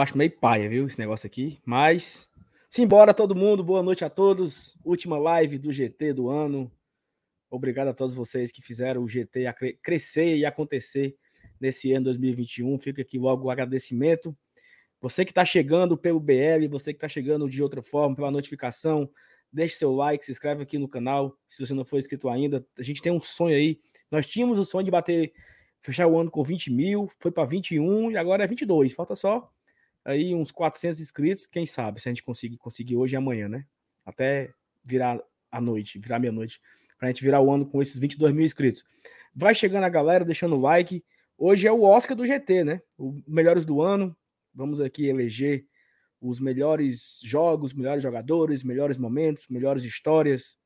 eu acho meio paia, viu, esse negócio aqui. Mas, simbora todo mundo, boa noite a todos. Última live do GT do ano. Obrigado a todos vocês que fizeram o GT crescer e acontecer nesse ano 2021. Fica aqui logo o agradecimento. Você que está chegando pelo BL, você que está chegando de outra forma, pela notificação, deixe seu like, se inscreve aqui no canal, se você não for inscrito ainda. A gente tem um sonho aí. Nós tínhamos o sonho de bater, fechar o ano com 20 mil, foi para 21 e agora é 22. Falta só aí uns 400 inscritos, quem sabe se a gente conseguir conseguir hoje e amanhã, né? Até virar a noite, virar meia-noite, para a gente virar o ano com esses 22 mil inscritos. Vai chegando a galera, deixando o like. Hoje é o Oscar do GT, né? O melhores do ano. Vamos aqui eleger os melhores jogos, melhores jogadores, melhores momentos, melhores histórias,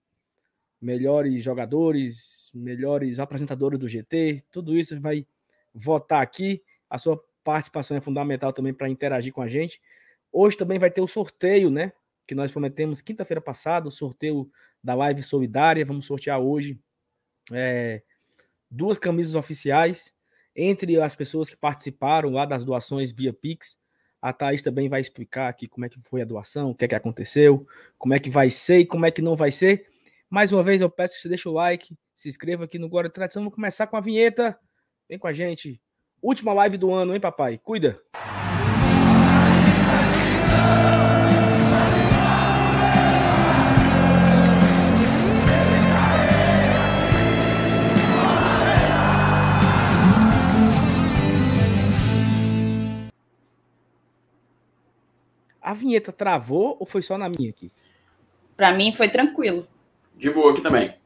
melhores jogadores, melhores apresentadores do GT. Tudo isso vai votar aqui. A sua participação é fundamental também para interagir com a gente. Hoje também vai ter o sorteio, né? Que nós prometemos quinta-feira passada, o sorteio da live solidária. Vamos sortear hoje é, duas camisas oficiais entre as pessoas que participaram lá das doações via Pix. A Thaís também vai explicar aqui como é que foi a doação, o que é que aconteceu, como é que vai ser e como é que não vai ser. Mais uma vez, eu peço que você deixe o like, se inscreva aqui no Glória Tradição. Vamos começar com a vinheta. Vem com a gente. Última live do ano, hein, papai? Cuida. A vinheta travou ou foi só na minha aqui? Para mim foi tranquilo. De boa aqui também.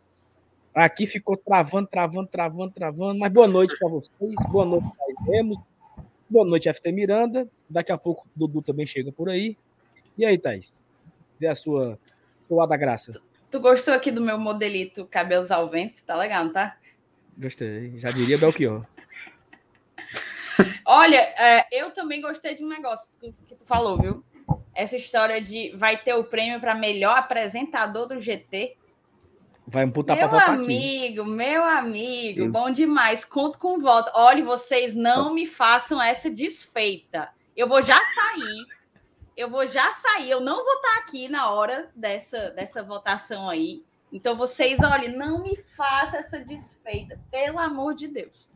Aqui ficou travando, travando, travando, travando. Mas boa noite para vocês. Boa noite, Thaís Remos. Boa noite, FT Miranda. Daqui a pouco o Dudu também chega por aí. E aí, Thaís? Dê a sua, sua da graça. Tu, tu, gostou aqui do meu modelito cabelos ao vento? Tá legal, não tá? Gostei. Já diria Belchior. Olha, é, eu também gostei de um negócio que, que tu falou, viu? Essa história de vai ter o prêmio para melhor apresentador do GT. Vai amputar votar Meu amigo, meu amigo, Eu... bom demais. Conto com voto. Olha, vocês não me façam essa desfeita. Eu vou já sair. Eu vou já sair. Eu não vou estar aqui na hora dessa, dessa votação aí. Então, vocês, olha, não me façam essa desfeita, pelo amor de Deus.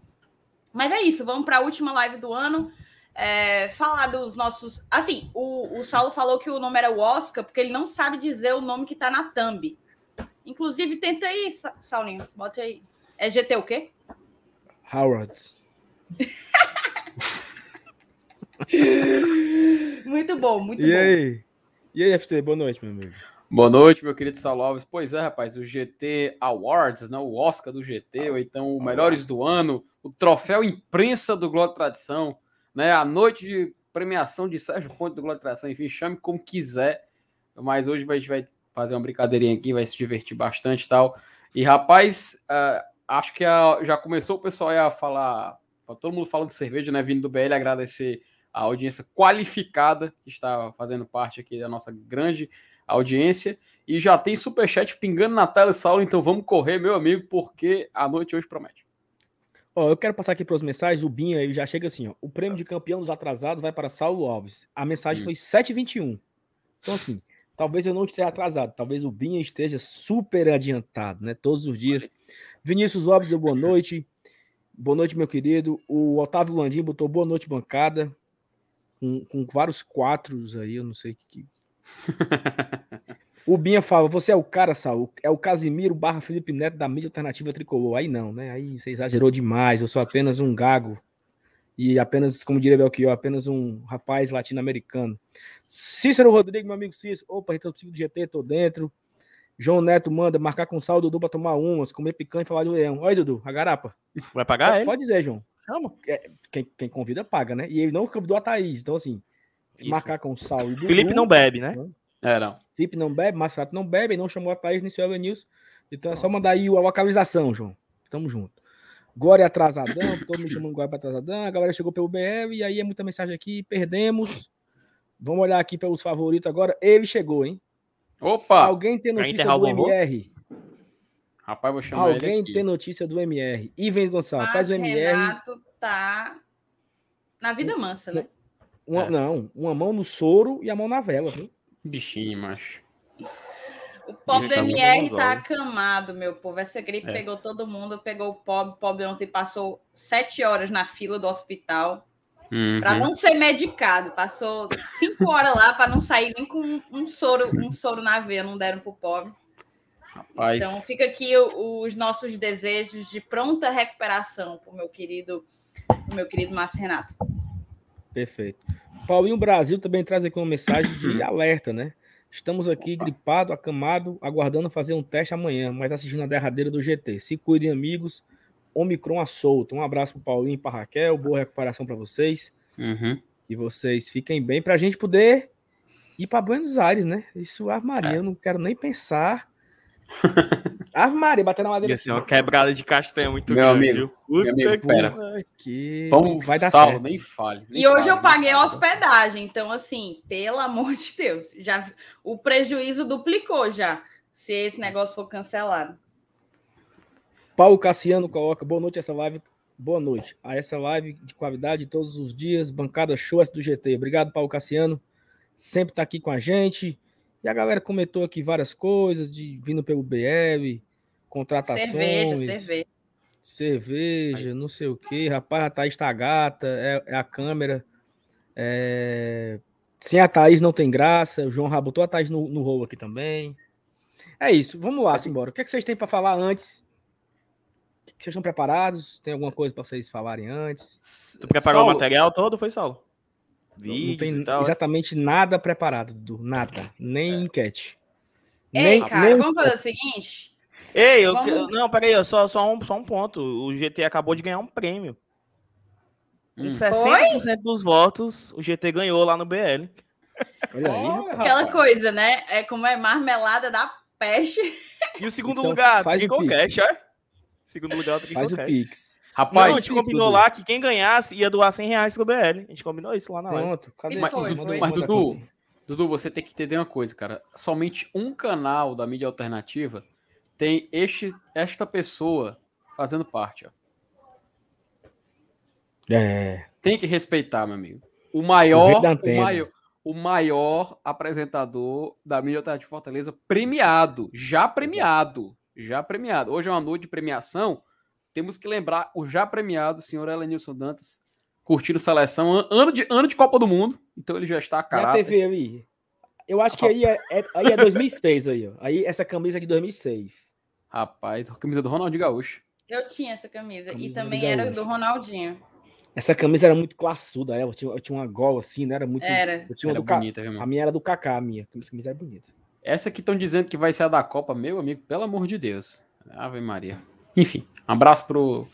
Mas é isso, vamos para a última live do ano. É, falar dos nossos. Assim, o, o Saulo falou que o nome era o Oscar, porque ele não sabe dizer o nome que está na thumb. Inclusive, tenta aí, Saulinho. Bota aí. É GT o quê? Howard. muito bom, muito e bom. Aí? E aí, FT, boa noite, meu amigo. Boa noite, meu querido Saulo Alves. Pois é, rapaz, o GT Awards, né, o Oscar do GT, ou então o Melhores do Ano, o troféu imprensa do Globo Tradição, né, a noite de premiação de Sérgio Ponte do Globo Tradição, enfim, chame como quiser. Mas hoje a gente vai fazer uma brincadeirinha aqui, vai se divertir bastante e tal. E, rapaz, uh, acho que a, já começou o pessoal a falar, todo mundo falando de cerveja, né? Vindo do BL, agradecer a audiência qualificada que está fazendo parte aqui da nossa grande audiência. E já tem superchat pingando na tela, Saulo, então vamos correr, meu amigo, porque a noite hoje promete. Ó, eu quero passar aqui para os mensagens. O Binha ele já chega assim: ó, o prêmio de campeão dos atrasados vai para Saulo Alves. A mensagem hum. foi 7h21. Então, assim, Talvez eu não esteja atrasado, talvez o Binha esteja super adiantado, né? Todos os dias. Vinícius Lopes boa noite. Boa noite, meu querido. O Otávio Landim botou boa noite, bancada. Com, com vários quatros aí, eu não sei o que. o Binha fala: você é o cara, Saul. É o Casimiro barra Felipe Neto da mídia alternativa tricolor. Aí não, né? Aí você exagerou demais. Eu sou apenas um gago e apenas, como diria Belchior, apenas um rapaz latino-americano. Cícero Rodrigues, meu amigo Cícero. Opa, então do GT, tô dentro. João Neto manda marcar com sal Dudu para tomar umas, comer picanha e falar do leão. Olha, Dudu, a garapa. Vai pagar pode, ele? Pode dizer, João. Chama. É, quem, quem, convida, paga, né? E ele não convidou a Thaís. Então, assim, Isso. marcar com sal e Dudu. Felipe não bebe, né? É, não. Felipe não bebe, Massato não bebe, não chamou a Thaís nem o Evanilson. Então é só mandar aí a localização, João. Tamo junto. Glória atrasadão, todo mundo chamando Glória atrasadão. A galera chegou pelo BR e aí é muita mensagem aqui. Perdemos. Vamos olhar aqui pelos favoritos agora. Ele chegou, hein? Opa! Alguém tem notícia do MR? Rapaz, vou chamar Alguém ele aqui. tem notícia do MR? Ivan Gonçalves, faz o MR. Renato tá na vida mansa, né? Uma, É. Não, uma mão no soro e a mão na vela, viu? Bichinho, macho. O pobre do MR tá acamado, meu povo. Essa gripe É. pegou todo mundo, pegou o pobre. O pobre ontem passou sete horas na fila do hospital para Uhum. não ser medicado. Passou cinco horas lá para não sair nem com um- soro, um soro na veia, não deram pro pobre. Rapaz, Então fica aqui os nossos desejos de pronta recuperação pro meu querido, pro meu querido Márcio Renato. Perfeito. Paulinho Brasil também traz aqui uma mensagem de alerta, né? Estamos aqui gripado, acamado, aguardando fazer um teste amanhã, mas assistindo a derradeira do GT. Se cuidem, amigos. Omicron à solta. Um abraço pro Paulinho e pra Raquel. Boa recuperação para vocês. uhum. E vocês fiquem bem pra gente poder ir para Buenos Aires, né? Isso, Maria, eu não quero nem pensar. Ave Maria, bater na madeira. Ia ser uma quebrada de castanha muito Meu grande, amigo, viu? Meu amigo, pera. Que Vamos, vai dar Saulo, certo. nem fale. nem E hoje fale, eu paguei a hospedagem, então assim, pelo amor de Deus, já o prejuízo duplicou já, se esse negócio for cancelado. Paulo Cassiano coloca, boa noite essa live. Boa noite. A essa live de qualidade todos os dias, bancada show do GT. Obrigado, Paulo Cassiano. Sempre tá aqui com a gente. E a galera comentou aqui várias coisas, de vindo pelo BL, contratações, Cerveja, cerveja. cerveja, não sei o que. Rapaz, a Thaís tá gata, é, é a câmera. É, Sem a Thaís não tem graça. O João já botou a Thaís no, no rolo aqui também. É isso, vamos lá, simbora. O que, é que vocês têm para falar antes? Vocês estão preparados? Tem alguma coisa para vocês falarem antes? Tu preparou Saulo, o material todo, foi, Saulo? Não Vídeos tem e tal. é? exatamente nada preparado, Dudu. Nada. Nem enquete. Ei, Nem- cara, nem- vamos fazer o seguinte? Ei, eu, Vamos- não, peraí, só, só, um, só um ponto. O GT acabou de ganhar um prêmio. Com Hum. 60% dos votos, o GT ganhou lá no BL. Olha aí. Aquela coisa, né? É como é marmelada da peste. E o segundo Então lugar, faz o Tricocash, ó. Segundo lugar, o Faz o Tricocash. Pix. Não, Rapaz, a gente combinou lá que quem ganhasse ia doar 100 reais pro BL. A gente combinou isso lá na live. Pronto. Cadê? Mas- foi, foi. Mas, Dudu. Dudu, você tem que entender uma coisa, cara. Somente um canal da mídia alternativa tem este, esta pessoa fazendo parte, ó. É. Tem que respeitar, meu amigo. O O maior, o, antena. maior, o maior apresentador da mídia alternativa de Fortaleza premiado, já premiado, já premiado. Hoje é uma noite de premiação. Temos que lembrar o já premiado senhor Elenilson Dantas curtindo seleção an- ano de ano de Copa do Mundo. Então ele já está a E a caráter. TV aí? Eu acho que aí é, é- aí é 2006 aí, ó. Aí essa camisa é de 2006. Rapaz, a camisa do Ronaldinho Gaúcho. Eu tinha essa camisa. Camisa e do também era Gaúcho. do Ronaldinho. Essa camisa era muito classuda, ela tinha, eu tinha uma gola assim, né? Era muito. Era. Eu tinha uma Era do Ca- bonita, viu, A minha era do Kaká, a minha. Essa camisa é bonita. Essa que estão dizendo que vai ser a da Copa, meu amigo, pelo amor de Deus. Ave Maria. Enfim, um abraço pro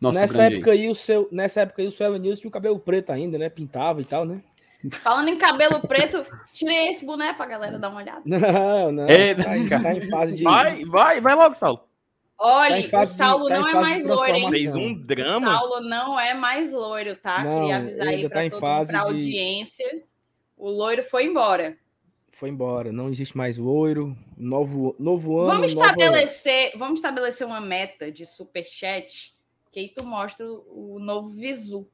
nosso nessa época aí, o seu, nessa época aí, o seu Elenilson tinha o cabelo preto ainda, né? Pintava e tal, né? Falando em cabelo preto, tirei esse boné pra galera dar uma olhada. Não, não. Ei, tá, em- tá em fase de. Vai, vai, vai logo, Saulo. Olha, Tá o fase de- Saulo tá não é mais loiro, hein? Fez um O drama. Saulo não é mais loiro, tá? Não, Queria avisar ele aí tá pra em todo pra de- audiência. O loiro foi embora. Foi embora. Não existe mais loiro. Novo, novo ano. Vamos estabelecer, vamos estabelecer uma meta de superchat, que aí tu mostra o novo visu.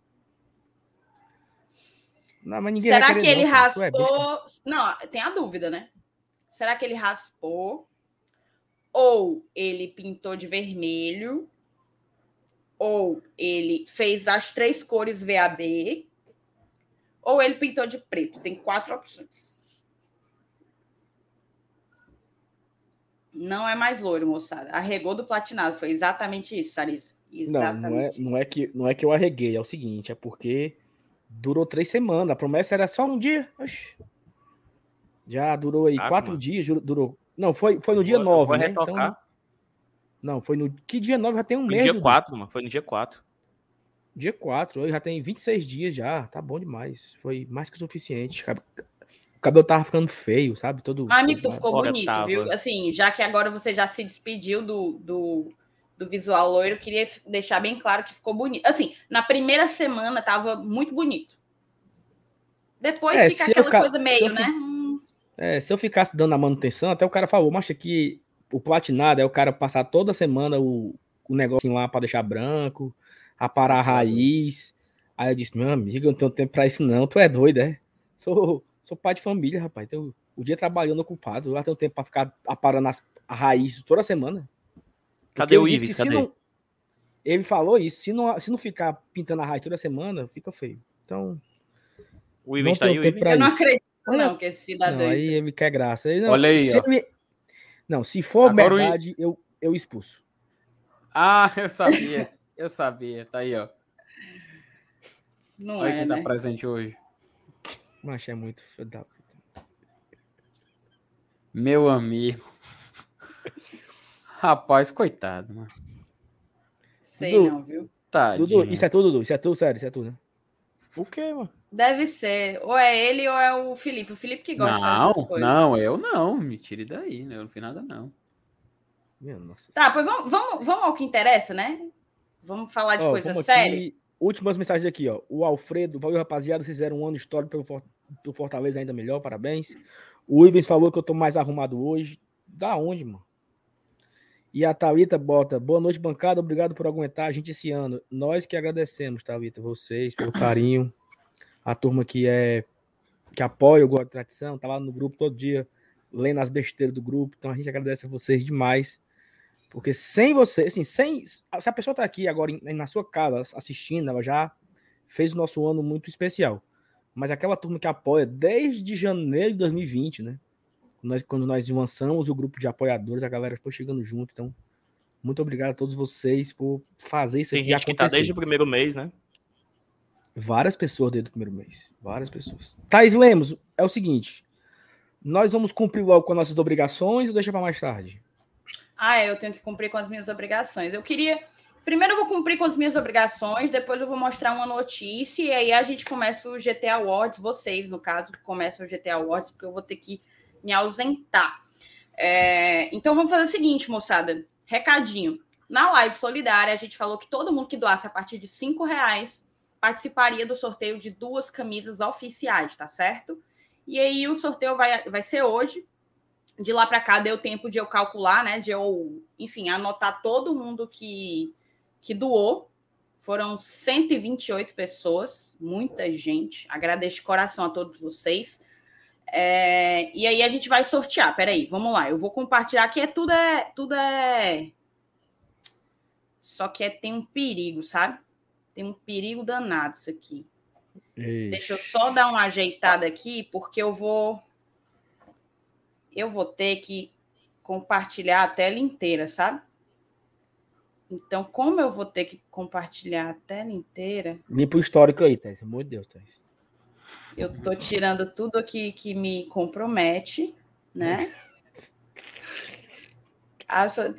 Não, Será que ele não, é raspou? Não, tem a dúvida, né? Será que ele raspou? Ou ele pintou de vermelho? Ou ele fez as três cores VAB? Ou ele pintou de preto? Tem quatro opções. Não é mais loiro, moçada. Arregou do platinado. Foi exatamente isso, Sarisa. Não, Exatamente. não é, isso. não, é que, não é que eu arreguei, é o seguinte, é porque durou três semanas. A promessa era só um dia. Oxi. Já durou aí Ah, quatro mano. dias, durou. Não, foi, foi no dia Vou- 9, vou né? Então, não, foi no. Que dia 9? Já tem um No mês. dia. 4, mano. Foi no dia 4. Dia 4, hoje já tem 26 dias já. Tá bom demais. Foi mais que o suficiente. Cabelo tava ficando feio, sabe? Todo. Mas, amigo, tu todo- ficou Fora bonito, tava. viu? Assim, já que agora você já se despediu do, do, do visual loiro, eu queria deixar bem claro que ficou bonito. Assim, na primeira semana tava muito bonito. Depois É, fica aquela ficar- coisa meio, né? fi- Hum, É, se eu ficasse dando a manutenção, até o cara falou, mas que o platinado é o cara passar toda semana o, o negocinho lá para deixar branco, aparar a raiz. Aí eu disse, meu amigo, eu não tenho tempo pra isso não, tu é doido, é? Sou, sou pai de família, rapaz. Então, o dia trabalhando ocupado, lá tenho tempo pra ficar aparando as, a raiz toda semana. Cadê Porque o Ives? Cadê? não- ele falou isso, se não, se não ficar pintando a raiz toda semana, fica feio. Então, O Ives tá aí, o Ives? Eu não isso. acredito, não, que esse cidadão. não, aí ele quer graça. Não- Olha aí, se ó. ele- Não, se for Agora I- verdade, eu, eu expulso. Ah, eu sabia. Eu sabia. Tá aí, ó. Não Olha é, quem tá né? presente hoje. Mas é muito filho da puta. Meu amigo. Rapaz, coitado, mano. Sei Dudu, não, viu? Dudu, isso é tudo, Dudu. Isso é tudo, sério, isso é tudo, né? O quê, mano? Deve ser. Ou é ele ou é o Felipe. O Felipe que gosta de fazer essas Não, coisas. não, eu não. Me tire daí, né? Eu não fiz nada, não. Minha nossa. Tá, pois vamos, vamos, vamos ao que interessa, né? Vamos falar de Ó, coisa séria. aqui. Últimas mensagens aqui, ó. O Alfredo, valeu, rapaziada. Vocês fizeram um ano histórico pelo do Fortaleza ainda melhor, parabéns. O Ivens falou que eu tô mais arrumado hoje. Da onde, mano? E a Thalita bota, boa noite, bancada. Obrigado por aguentar a gente esse ano. Nós que agradecemos, Thalita, vocês, pelo carinho. A turma que é que apoia o Gol de Tradição, tá lá no grupo todo dia, lendo as besteiras do grupo. Então a gente agradece a vocês demais. Porque sem você, assim, sem. Se a pessoa tá aqui agora em- na sua casa assistindo, ela já fez o nosso ano muito especial. Mas aquela turma que apoia desde janeiro de 2020, né? Nós, quando nós lançamos o grupo de apoiadores, a galera foi chegando junto. Então, muito obrigado a todos vocês por fazer isso Tem aqui gente que tá acontecer. desde o primeiro mês, né? Várias pessoas desde o primeiro mês. Várias pessoas. Thaís Lemos, é o seguinte. Nós vamos cumprir logo com as nossas obrigações ou deixa para mais tarde? Ah, eu tenho que cumprir com as minhas obrigações. Eu queria. Primeiro eu vou cumprir com as minhas obrigações, depois eu vou mostrar uma notícia e aí a gente começa o GT Awards, vocês, no caso, começam o GT Awards, porque eu vou ter que me ausentar. É, Então vamos fazer o seguinte, moçada. Recadinho. Na live solidária, a gente falou que todo mundo que doasse a partir de cinco reais participaria do sorteio de duas camisas oficiais, tá certo? E aí o sorteio vai, vai ser hoje. De lá para cá deu tempo de eu calcular, né? De eu, enfim, anotar todo mundo que, que doou. Foram 128 pessoas, muita gente. Agradeço de coração a todos vocês. É, e aí a gente vai sortear. Peraí, vamos lá. Eu vou compartilhar aqui. É tudo é tudo é. Só que é, tem um perigo, sabe? Tem um perigo danado isso aqui. Deixa eu só dar uma ajeitada aqui, porque eu vou. Eu vou ter que compartilhar a tela inteira, sabe? Então, como eu vou ter que compartilhar a tela inteira, Limpa o histórico aí, Thaís. Pelo amor de Deus, Thaís. eu tô tirando tudo aqui que me compromete, né?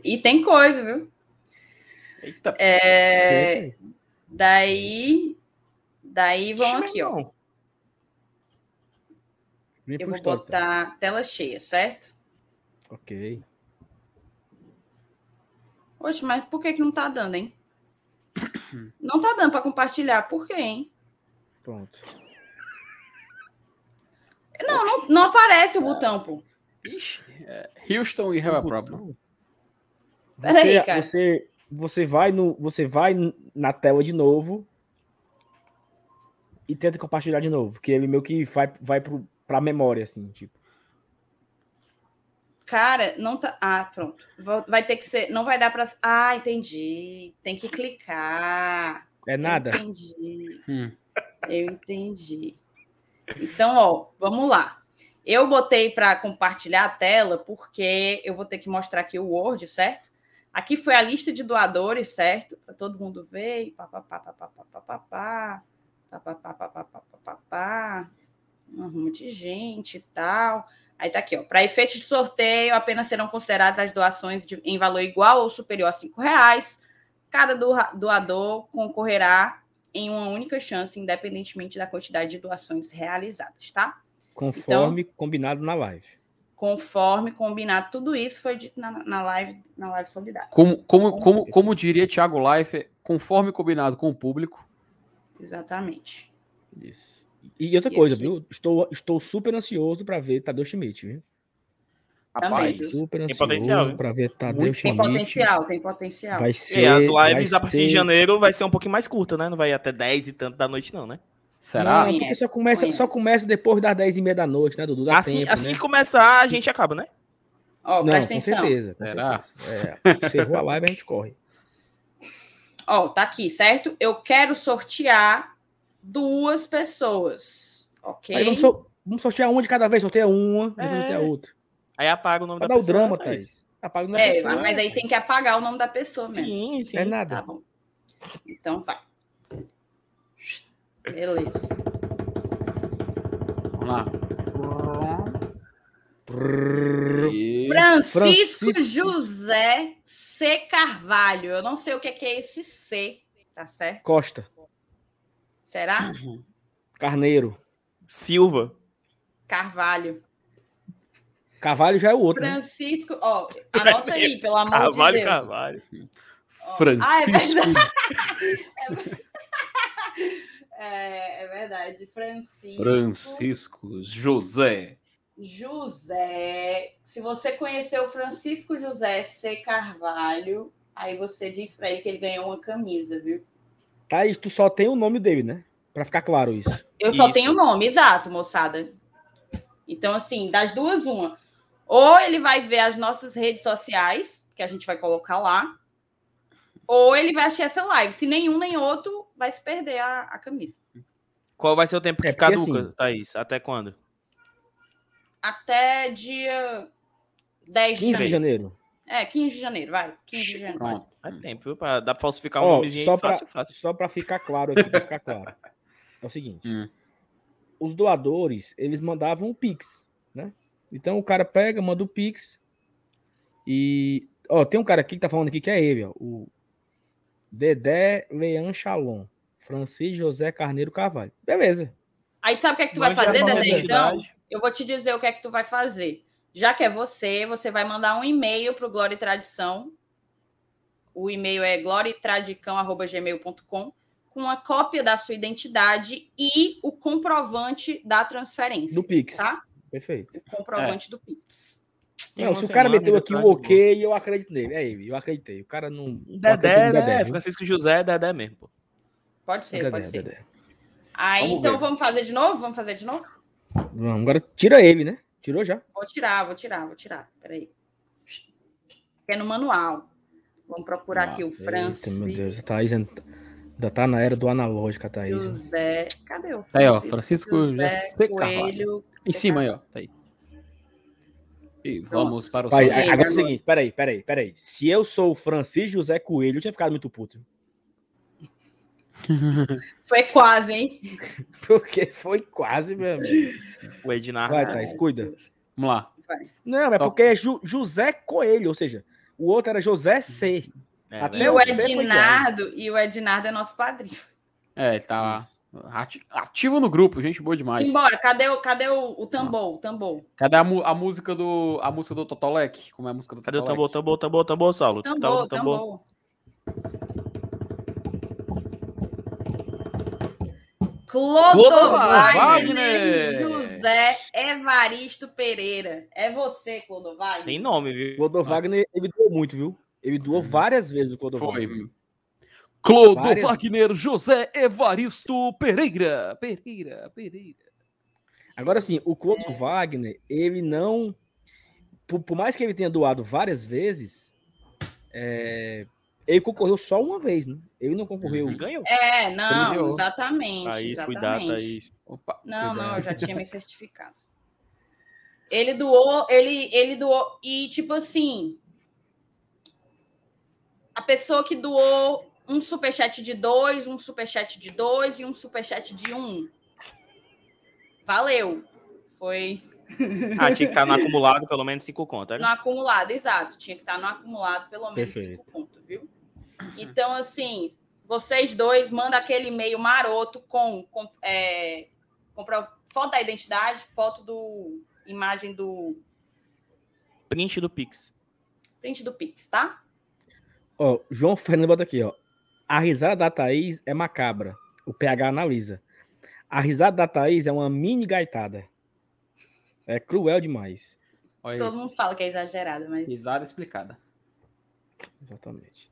E tem coisa, viu? Eita, É, daí, daí vamos aqui, ó. Limpa Eu vou histórico. Thaís. botar tela cheia, certo? Ok. Oxe, mas por que, que não tá dando, hein? Não tá dando para compartilhar. Por quê, hein? Pronto. Não, não, não aparece o botão, pô. Ixi, é, Houston, we have a problem. Peraí, cara. você, você vai no, você vai na tela de novo e tenta compartilhar de novo, que ele meio que vai, vai pro, pra memória, assim, tipo. Cara, não tá. Ah, pronto. Vai ter que ser. Não vai dar para. Ah, entendi. Tem que clicar. É nada. Eu entendi. Hum. Eu entendi. Então, ó, vamos lá. Eu botei para compartilhar a tela porque eu vou ter que mostrar aqui o Word, certo? Aqui foi a lista de doadores, certo? Para todo mundo ver. e pá, pá, pá, pá, pá, pá, pá, pá, pá, pá, pá, pá, pá, pá, pá, pá, pá, pá. Um arrumo de gente e tal. Aí tá aqui, ó. Para efeitos de sorteio, apenas serão consideradas as doações de- em valor igual ou superior a R$ reais. Cada doa- doador concorrerá em uma única chance, independentemente da quantidade de doações realizadas, tá? Conforme combinado na live. Conforme combinado, tudo isso foi dito na, na live, na live solidária. Como, como, como, como diria Thiago Life, conforme combinado com o público, Exatamente. Isso. E outra E coisa, aqui? viu? Estou, estou super ansioso para ver Tadeu Schmidt, viu? Rapaz? Super Tem ansioso potencial, pra ver Tadeu Muito- Tem Schmidt. potencial, tem potencial. Vai E ser. as vai lives a partir de ser- janeiro vai ser um pouquinho mais curta, né? Não vai ir até 10 e tanto da noite, não, né? será? Não, porque só começa, Conhece. só começa depois das 10 e meia da noite, né, Dudu? Dá assim tempo, assim né? que começar, a gente acaba, né? Ó, Não, presta com atenção. certeza. Com Será? certeza. É, encerrou a live, a gente corre. Ó, tá aqui, certo? Eu quero sortear duas pessoas, ok? Aí vamos, sor- vamos sortear uma de cada vez, sorteia uma, depois É. sorteia outra. Aí apaga o nome Pra da dar o pessoa. drama, né, Thaís. Apaga o nome da É, pessoa. mas aí tem que apagar o nome da pessoa mesmo. Sim, sim. É Tá nada. bom. Então vai. Beleza. Vamos lá. Francisco, Francisco. José C. Carvalho. Eu não sei o que que é esse C, tá certo? Costa. Será? Carneiro. Silva. Carvalho. Carvalho já é o outro. né? Francisco, ó, anota aí, pelo amor Carvalho, de Deus. Carvalho. Francisco. É, é verdade. Francisco. Francisco José. José. Se você conheceu o Francisco José C. Carvalho, aí você diz pra ele que ele ganhou uma camisa, viu? Thaís, tu só tem o nome dele, né? Pra ficar claro isso. Eu só Isso. tenho o nome, exato, moçada. Então, assim, das duas, uma. Ou ele vai ver as nossas redes sociais, que a gente vai colocar lá, ou ele vai assistir essa live. Se nenhum nem outro, vai se perder a, a camisa. Qual vai ser o tempo que É, caduca, assim- Thaís? Até quando? Até dia 10 15 de janeiro. É, 15 de janeiro, vai. 15 de janeiro. Pronto. É tempo, viu? Pra, dá pra falsificar um Ó, nomezinho só aí pra, fácil, fácil. só pra ficar claro aqui, pra ficar claro. É o seguinte. Hum. Os doadores, eles mandavam o Pix, né? Então o cara pega, manda o Pix. E. Ó, tem um cara aqui que tá falando aqui que é ele, ó. O Dedé Leão Chalon. Francisco José Carneiro Carvalho. Beleza. Aí tu sabe o que é que tu vai Mande a fazer, Dedé? Então, eu vou te dizer o que é que tu vai fazer. Já que é você, você vai mandar um e-mail para o Glória e Tradição. O e-mail é gloriatradicão.gmail.com com uma cópia da sua identidade e o comprovante da transferência. Do Pix. Tá? Perfeito. O comprovante do Pix. Não, se o cara meteu aqui o boa. ok, eu acredito nele. É ele, eu acreditei. O cara não. Dedé, no né? viu? Francisco José é Dedé mesmo, pô. Pode ser, Dedé, pode ser. Dedé. Aí, Vamos então ver. vamos fazer de novo? Vamos fazer de novo? Vamos, agora tira ele, né? Tirou já. Vou tirar, vou tirar, vou tirar. Peraí. É no manual. Vamos procurar Ah, aqui o Eita, Francisco. meu Deus, a Thaís ainda ainda tá na era do analógico, a Thaís. José. Cadê o Tá aí, ó. Francisco José. Coelho. Em cima aí, ó. Tá aí. E vamos para o Vai, agora é o seguinte, peraí, peraí, peraí. Se eu sou o Francisco José Coelho, eu tinha ficado muito puto. Foi quase, hein? Porque foi quase, meu amigo. O Ednar. Vai, Thaís, cuida. Vamos lá. Não, é Top. porque é Ju- José Coelho, ou seja, o outro era José C. É, Até E o foi Ednardo, e o Ednardo é nosso padrinho. É, tá ati- ativo no grupo, gente boa demais. Embora, cadê o, cadê o, o tambor? O tambor. Cadê a, a música do a música do Totolec? Como é a música do Cadê o Totolec? tambor, tambor, tambor, tambor, Saulo? Tambor, Tambor, tambor. Clodovagner Wagner. José Evaristo Pereira. É você, Clodovagner. Tem nome, viu? Clodo Wagner, ele doou muito, viu? Ele doou várias vezes o Clodo Foi. Wagner. Clodo Várias- Wagner José Evaristo Pereira. Pereira, Pereira. Agora sim, o Clodo É. Wagner, ele não. Por, por mais que ele tenha doado várias vezes, é, ele concorreu só uma vez, né? Ele não concorreu. Ele ganhou. É, não, Brilhou. exatamente. Thaís, exatamente. cuidado, Thaís. Opa. Não, não, Cuidado. eu já tinha me certificado. Ele doou, ele, ele doou, e tipo assim, a pessoa que doou um superchat de dois, um superchat de dois e um superchat de um. Valeu. Foi Ah, tinha que estar no acumulado pelo menos cinco contas. no acumulado, exato. Tinha que estar no acumulado pelo menos Perfeito. cinco pontos, viu? Então, assim, vocês dois mandam aquele e-mail maroto com, com, é, com pro- foto da identidade, foto do imagem do Print do Pix. print do Pix, tá? Ó, João Fernando bota aqui, ó. A risada da Thaís é macabra. O PH analisa. A risada da Thaís é uma mini gaitada. É cruel demais. Olha aí, Todo mundo fala que é exagerado, mas. risada explicada. Exatamente.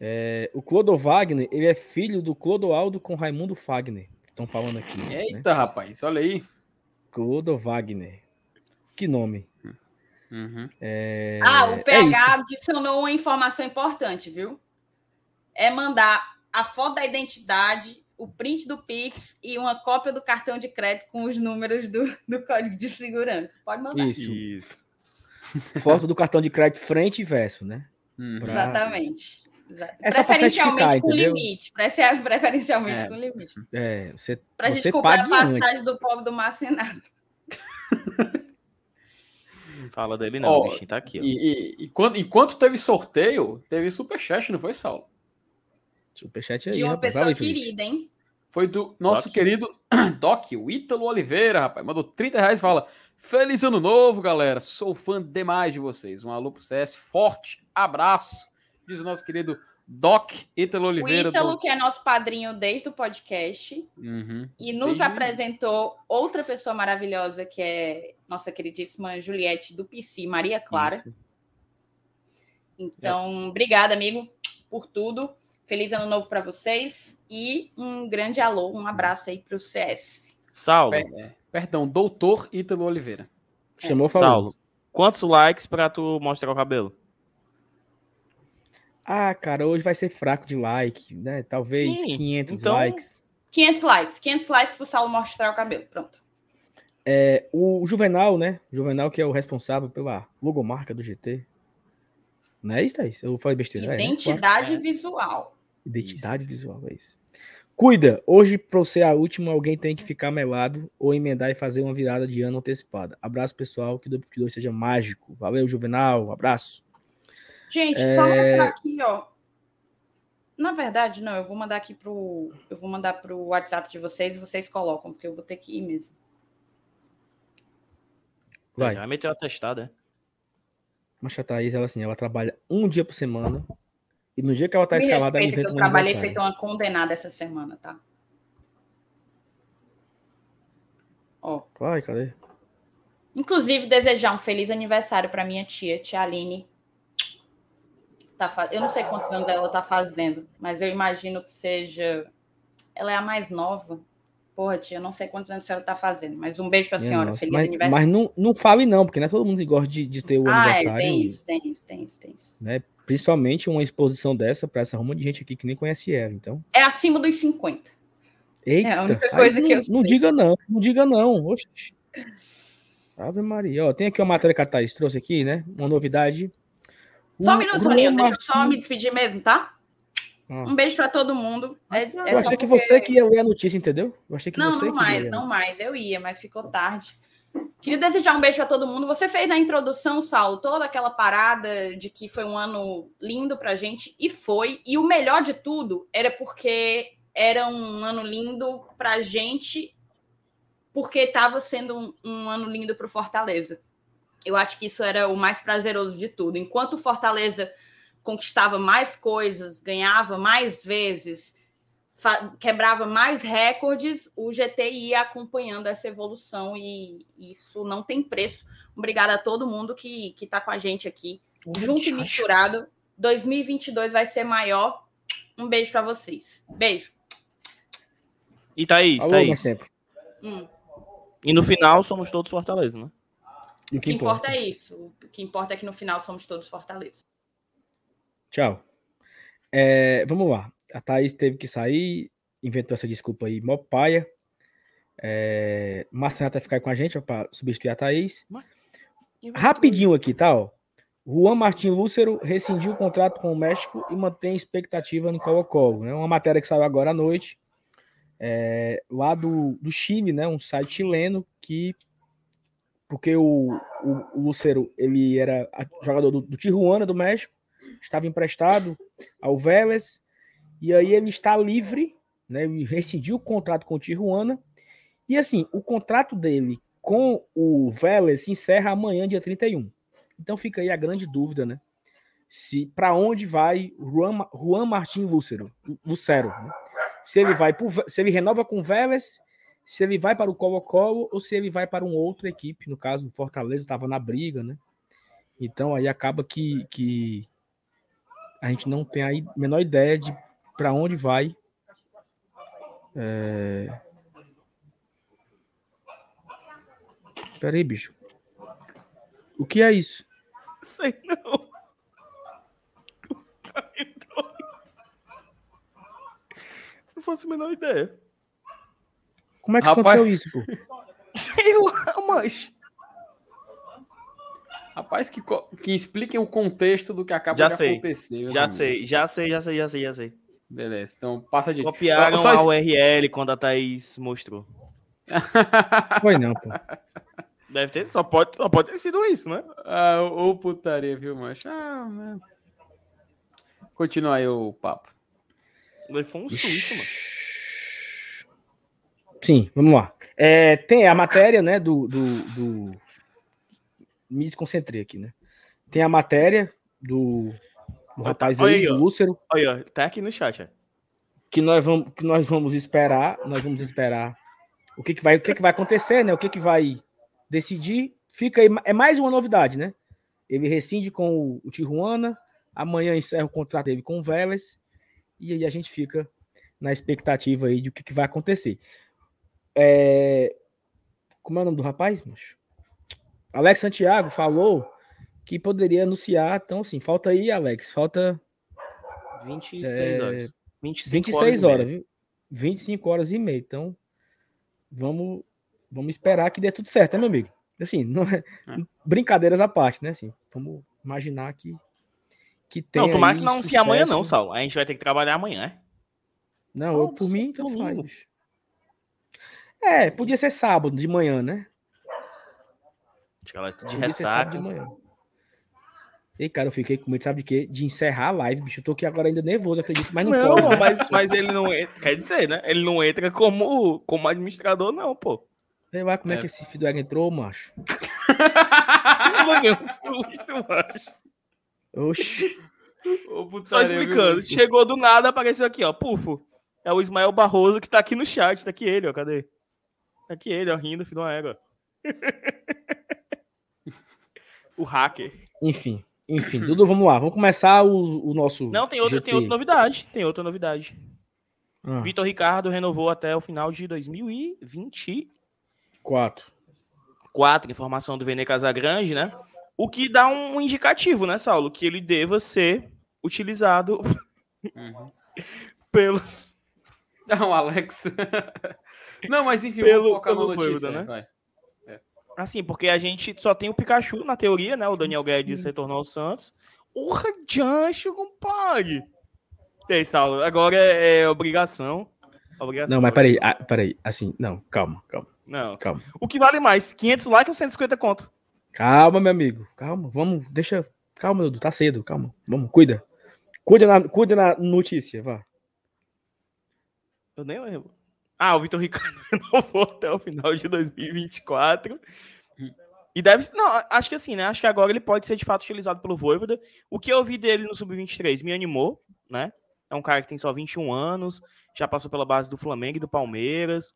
É, o Clodo Wagner, ele é filho do Clodoaldo com Raimundo Fagner. Estão falando aqui. né? Eita, rapaz, olha aí. Clodo Wagner. Que nome. Uhum. É, Ah, o é PH isso. adicionou uma informação importante, viu? É mandar a foto da identidade, o print do Pix e uma cópia do cartão de crédito com os números do, do código de segurança. Pode mandar. Isso. Isso. Foto do cartão de crédito frente e verso, né? Uhum. Pra- Exatamente. Exa- É preferencialmente com entendeu? limite. Preferencialmente É. com limite. É, você, Pra você gente comprar a passagem antes. do pobre do Marcenato. Não fala dele, não. Ó, o bichinho tá aqui, ó. E, e- e quando- enquanto teve sorteio, teve superchat, não foi, Saulo? Superchat aí, De uma rapaz. pessoa aí, querida, hein? Foi do nosso Doc? querido Doc, o Ítalo Oliveira, rapaz. Mandou 30 reais e fala: Feliz ano novo, galera. Sou fã demais de vocês. Um alô pro CS. Forte abraço. Diz o nosso querido Doc Ítalo O Oliveira. Ítalo, do- que é nosso padrinho desde o podcast. Uhum. E nos Desde- apresentou outra pessoa maravilhosa, que é nossa queridíssima Juliette do PC, Maria Clara. Isso. Então, obrigada, amigo, por tudo. Feliz ano novo para vocês e um grande alô, um abraço aí para o CS. Saulo, Per- é, perdão, Doutor Ítalo Oliveira. Chamou, falou. Saulo, quantos likes pra tu mostrar o cabelo? Ah, cara, hoje vai ser fraco de like, né? Talvez Sim, 500 então- likes. 500 likes, 500 likes para o Saulo mostrar o cabelo. Pronto. É, o Juvenal, né? Juvenal que é o responsável pela logomarca do GT. Não é isso, Thaís? Eu falei besteira. é, né? Identidade visual. Identidade visual, é isso. Cuida, hoje, pra eu ser a última, alguém tem que ficar melado ou emendar e fazer uma virada de ano antecipada. Abraço, pessoal, que o 2022 seja mágico. Valeu, Juvenal, abraço. Gente, É. só mostrar aqui, ó. Na verdade, não, eu vou mandar aqui pro. Eu vou mandar pro WhatsApp de vocês e vocês colocam, porque eu vou ter que ir mesmo. Vai. Já meteu atestado, é? Mas a Thaís, ela assim, ela trabalha um dia por semana e no dia que ela tá Me escalada, ela respeita que inventa eu um trabalhei feito uma condenada essa semana, tá? Ó. Vai, cadê? Inclusive, desejar um feliz aniversário para minha tia, tia Aline. Tá fa... Eu não sei quantos anos ela tá fazendo, mas eu imagino que seja. Ela é a mais nova. Porra, tia, eu não sei quantos anos a senhora tá fazendo, mas um beijo pra Minha senhora. nossa. Feliz mas, aniversário. Mas não, não fale não, porque não é todo mundo que gosta de, de ter o ah, é, aniversário. tem isso, tem isso, tem isso, tem isso. né? Principalmente uma exposição dessa para essa ruma de gente aqui que nem conhece ela. Então, É acima dos 50. eita, a única aí coisa não, que eu não sei. diga não, não diga não. Oxi. Ave Maria. Ó, tem aqui uma matéria que a Thaís trouxe aqui, né? Uma novidade. Só um O minuto, Soninho. Deixa eu só me despedir mesmo, tá? Ah. Um beijo pra todo mundo. É, é Eu só achei que porque- você que ia ler a notícia, entendeu? Eu achei que Não, você não ia mais, não mais. Eu ia, mas ficou tarde. Queria desejar um beijo para todo mundo. Você fez na introdução, Saulo, toda aquela parada de que foi um ano lindo pra gente, e foi. E o melhor de tudo era porque era um ano lindo pra gente, porque estava sendo um, um ano lindo pro Fortaleza. Eu acho que isso era o mais prazeroso de tudo. Enquanto o Fortaleza conquistava mais coisas, ganhava mais vezes, quebrava mais recordes, o GT ia acompanhando essa evolução e isso não tem preço. Obrigada a todo mundo que que está com a gente aqui, junto e misturado. 2022 vai ser maior. Um beijo para vocês. Beijo. E Thaís, Alô, Thaís. Hum. E no final somos todos Fortaleza, né? E o O que importa é isso. O que importa é que no final somos todos Fortaleza. Tchau. É, vamos lá. A Thaís teve que sair, inventou essa desculpa aí, mó paia. É, Marcelo vai ficar com a gente para substituir a Thaís. Rapidinho aqui, tá? Ó. Juan Martin Lúcero rescindiu o contrato com o México e mantém expectativa no Colo-Colo. Né? Uma matéria que saiu agora à noite, é, lá do, do Chile, né? um site chileno, que porque o, o, o Lucero ele era jogador do, do Tijuana, do México, estava emprestado ao Vélez, e aí ele está livre, né? Ele rescindiu o contrato com o Tijuana, e assim, o contrato dele com o Vélez se encerra amanhã, dia 31. Então fica aí a grande dúvida, né? Se para onde vai Juan, Juan Martin Lucero, Lucero né? Se ele vai pro se ele renova com o Vélez, se ele vai para o Colo-Colo ou se ele vai para uma outra equipe. No caso, o Fortaleza estava na briga, né? Então aí acaba que, que a gente não tem a menor ideia de para onde vai. É... Peraí, bicho. O que é isso? Sei não. Não faço a menor ideia. Como é que Rapaz- aconteceu isso, pô? Sei lá, mas. Rapaz, que, co- que expliquem o contexto do que acaba Já de sei, acontecer. Já amigos. sei, já sei, já sei, já sei, já sei. Beleza, então passa de. Copiaram Só a URL quando a Thaís mostrou. Foi não, pô. Deve ter, só pode, só pode ter sido isso, né? Ah, ô putaria, viu, macho? Ah, né? Continua aí o papo. Foi um susto, mano. Sim, vamos lá. É, tem a matéria, né, do, do, do- Me desconcentrei aqui, né? Tem a matéria do, do rapaz Olha aí, do. Lúcero, Olha, tá aqui no chat, que nós vamos, que nós vamos esperar, nós vamos esperar o que, que vai, o que, que vai acontecer, né? O que, que vai decidir. Fica aí, é mais uma novidade, né? Ele rescinde com o, o Tijuana, amanhã encerra o contrato dele com o Vélez, e aí a gente fica na expectativa aí de o que, que vai acontecer. É, Como é o nome do rapaz, macho? Alex Santiago falou que poderia anunciar, então assim, falta aí, Alex, falta 26 É, horas. 25 26 e horas, meia. viu? 25 horas e meia. Então, vamos, vamos esperar que dê tudo certo, né, meu amigo? Assim, não é, É. brincadeiras à parte, né? Assim, vamos imaginar que que tem Não, tomara que não anuncie amanhã, não. Saulo. A gente vai ter que trabalhar amanhã, é? Não, Não, eu, por mim, domingo. faz. É, podia ser sábado de manhã, né? Acho que ela é tudo de Podia ser sábado de ressaca. manhã. Ei, cara, eu fiquei com medo, sabe de quê? De encerrar a live, bicho. Eu tô aqui agora ainda nervoso, acredito, mas não, Não, pode. né? mas, mas ele não entra. Quer dizer, né? Ele não entra como, como administrador, não, pô. Sei lá como é, É. que esse filho entrou, macho. Eu levei um susto, macho. Oxi. Ô, Só explicando. Chegou do nada, apareceu aqui, ó. Pufo. É o Ismael Barroso que tá aqui no chat. Tá aqui ele, ó. Cadê? Tá aqui ele, ó, rindo, filho de uma égua. o hacker. Enfim, enfim. Dudu, vamos lá. Vamos começar o, o nosso. Não, tem outra, GT. tem outra novidade. Tem outra novidade. Ah, Vitor Ricardo renovou até o final de 2024. quatro. Informação do Vene Casagrande, né? O que dá um indicativo, né, Saulo? Que ele deva ser utilizado Uhum. pelo. Não, Alex. Não, mas enfim, Pelo- vamos focar na notícia, né? vai. Assim, porque a gente só tem o Pikachu na teoria, né? O Daniel Sim. Guedes retornou ao Santos. Porra, Jancho, compadre! E aí, Saulo, agora é, é obrigação. Obrigação. Não, mas peraí, ah, peraí. Assim, não, calma, calma, Não. calma. O que vale mais? 500 likes ou 150 conto? Calma, meu amigo. Calma, vamos, deixa. Calma, Dudu, tá cedo, calma. Vamos, cuida. Cuida na, cuida na notícia, vá. Eu nem lembro. Ah, o Vitor Ricardo renovou até o final de 2024. E deve ser. Não, acho que assim, né? Acho que agora ele pode ser de fato utilizado pelo Voivoda. O que eu vi dele no Sub-23 me animou, né? É um cara que tem só 21 anos, já passou pela base do Flamengo e do Palmeiras,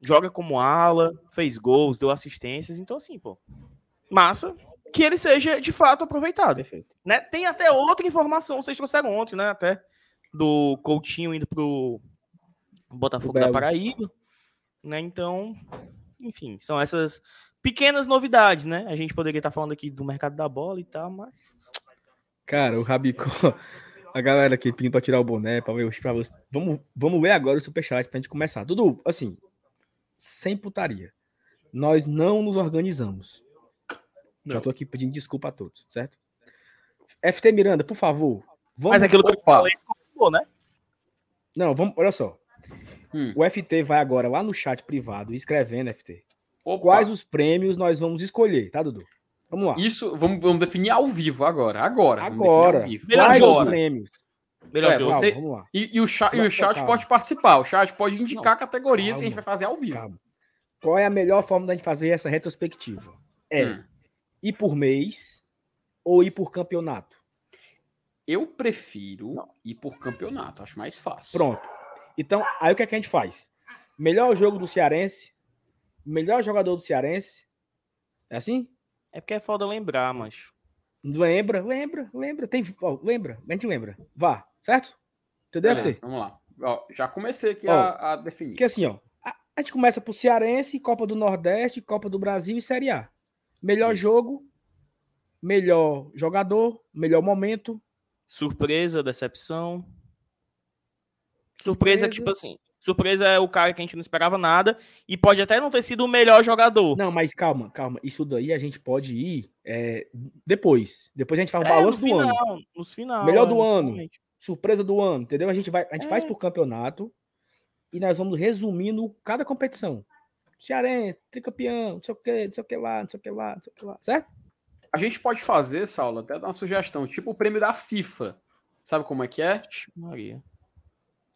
joga como ala, fez gols, deu assistências. Então, assim, pô. Massa que ele seja de fato aproveitado Perfeito. né? Tem até outra informação, vocês trouxeram ontem, né? Até do Coutinho indo pro Botafogo da. Paraíba, né? Então, enfim, são essas pequenas novidades, né? A gente poderia estar falando aqui do mercado da bola e tal, mas Cara, o Rabicó. A galera aqui pedindo pra tirar o boné, pra ver os pra você. Vamos, vamos ler agora o superchat pra gente começar. Dudu, assim, sem putaria. Nós não nos organizamos. Já Não. tô aqui pedindo desculpa a todos, certo? FT Miranda, por favor. Vamos mas aquilo que eu falei né? Não, vamos, olha só. Hum. O FT vai agora lá no chat privado escrevendo, FT. Opa, Quais os prêmios nós vamos escolher, tá, Dudu? Vamos lá. Isso, vamos, vamos definir ao vivo agora. Agora. Agora. vivo. Melhor Quais os Agora. prêmios? Melhor É, você- Calma, vamos lá. E, e o chat, e o Calma, chat calma. pode participar. O chat pode indicar Não, categorias que a gente calma. vai fazer ao vivo. Calma. Qual é a melhor forma da gente fazer essa retrospectiva? É Hum. ir por mês ou ir por campeonato? Eu prefiro ir por campeonato, acho mais fácil. Pronto. Então, aí o que, é que a gente faz? melhor jogo do Cearense, melhor jogador do Cearense. É assim? É porque é foda lembrar, mas. Lembra, lembra, lembra. Tem, ó, lembra, a gente lembra. Vá, certo? Entendeu, Beleza, FT? vamos lá. Ó, já comecei aqui Ó, a, a definir. Porque assim, ó, a, a gente começa por Cearense, Copa do Nordeste, Copa do Brasil e Série A. Melhor Isso. jogo, melhor jogador, melhor momento. Surpresa, decepção. Surpresa, Surpresa. tipo assim. Surpresa é o cara que a gente não esperava nada. E pode até não ter sido o melhor jogador. Não, mas calma, calma. Isso daí a gente pode ir é, depois. Depois a gente faz o É, balanço no do ano. final, Nos final. Melhor é, do ano. exatamente. Surpresa do ano, entendeu? A gente, vai, a gente faz É. por campeonato e nós vamos resumindo cada competição. Cearense, tricampeão, não sei o que, não sei o que lá, não sei o que lá, não sei o que lá. Certo? A gente pode fazer, Saulo, até dar uma sugestão, tipo o prêmio da FIFA. Sabe como é que é? Maria.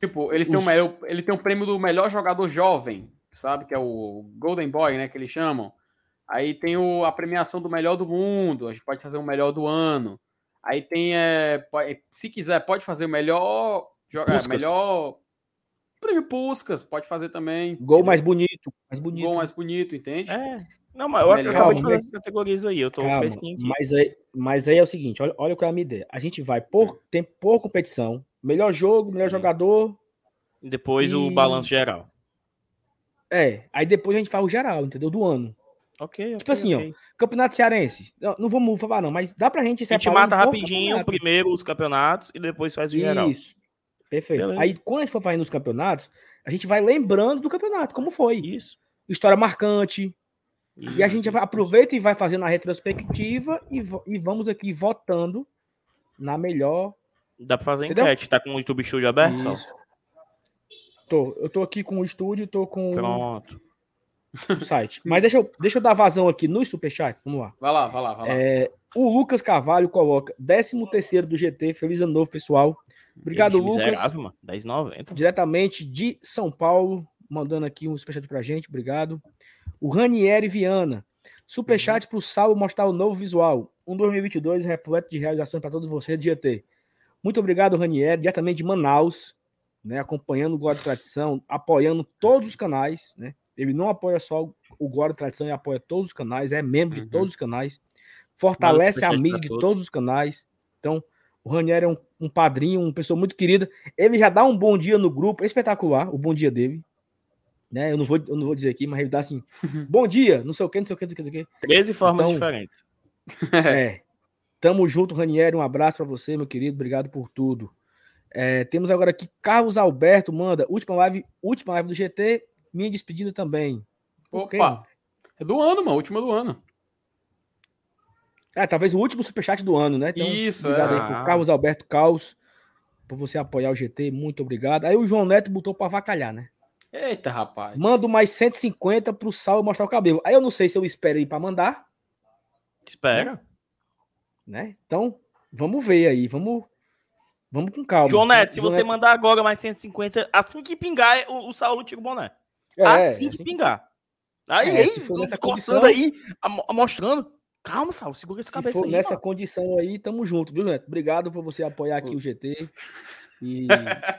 Tipo, ele tem, Os- o melhor, ele tem um prêmio do melhor jogador jovem, sabe? Que é o Golden Boy, né? Que eles chamam. Aí tem o, a premiação do melhor do mundo. A gente pode fazer o melhor do ano. Aí tem, é, po- se quiser, pode fazer o melhor. Joga, Puskas. melhor. Prêmio Puscas, pode fazer também. Gol entendeu? mais bonito, mais bonito. Gol mais bonito, entende? É. Não, mas eu Melhor. acabei de fazer mas- essas categorias aí. Eu tô Calma, aqui. mas aí, mas aí é o seguinte, olha, olha qual é a minha ideia. A gente vai por tem por competição, melhor jogo, melhor Sim. jogador. E Depois o E- balanço geral. É, aí depois a gente faz o geral, entendeu? Do ano. Ok, Tipo assim, ó, Campeonato Cearense. Não, não vamos falar não, mas dá pra gente A gente separar mata por rapidinho primeiro os campeonatos e depois faz o geral. Isso. Perfeito. Beleza. Aí quando a gente for fazendo os campeonatos, a gente vai lembrando do campeonato, como foi. Isso. História marcante. E a gente Isso, isso. aproveita e vai fazendo a retrospectiva e, e vamos aqui votando na melhor. Dá pra fazer Entendeu? enquete. Tá com o YouTube Studio aberto, Sal? Isso. Tô, eu tô aqui com o estúdio, tô com Pronto. o site. Mas deixa eu, deixa eu dar vazão aqui no Superchat. Vamos lá. Vai lá, vai lá, vai lá. É, o Lucas Carvalho coloca 13 terceiro do GT. Feliz ano novo, pessoal. Obrigado, Ixi, Lucas. Miserável, mano. 10,90. Diretamente de São Paulo, mandando aqui um superchat pra gente. Obrigado. O Ranieri Viana. Superchat pro Saulo mostrar o novo visual. Um 2022 repleto de realizações para todos vocês do GT. Muito obrigado, Ranieri, diretamente de Manaus, né, acompanhando o Glória e Tradição, apoiando todos os canais, né? Ele não apoia só o Glória e Tradição, ele apoia todos os canais, é membro Uhum. de todos os canais, fortalece a superchat amiga pra de todos. todos os canais. Então, o Ranieri é um, um padrinho, uma pessoa muito querida. Ele já dá um bom dia no grupo, é espetacular o bom dia dele. Né? Eu, não vou, eu não vou dizer aqui, mas ele dá assim: bom dia, não sei o que, não sei o que, não sei o que, não sei o que. 13 formas Então- diferentes. É. Tamo junto, Ranieri. Um abraço pra você, meu querido. Obrigado por tudo. É, temos agora aqui Carlos Alberto, manda. Última live, última live do GT. Minha despedida também. Por quê? Opa! É do ano, mano. Última do ano. É, talvez o último superchat do ano, né? Então, Isso, obrigado é. aí pro Carlos Alberto Caos. Por você apoiar o GT. Muito obrigado. Aí o João Neto botou pra avacalhar, né? Eita, rapaz. Mando mais 150 pro Sal mostrar o cabelo. Aí eu não sei se eu espero aí pra mandar, Espera. né? Então, vamos ver aí. Vamos, vamos com calma. João Neto, se João você Neto- mandar agora mais 150, assim que pingar, o, o Saulo tira o boné. É, assim que assim- pingar. Aí, É, aí, cortando condição- aí, mostrando. Calma, Saulo, segura essa Se cabeça for aí. nessa mano. condição aí, tamo junto, viu, Neto? Obrigado por você apoiar aqui o GT. E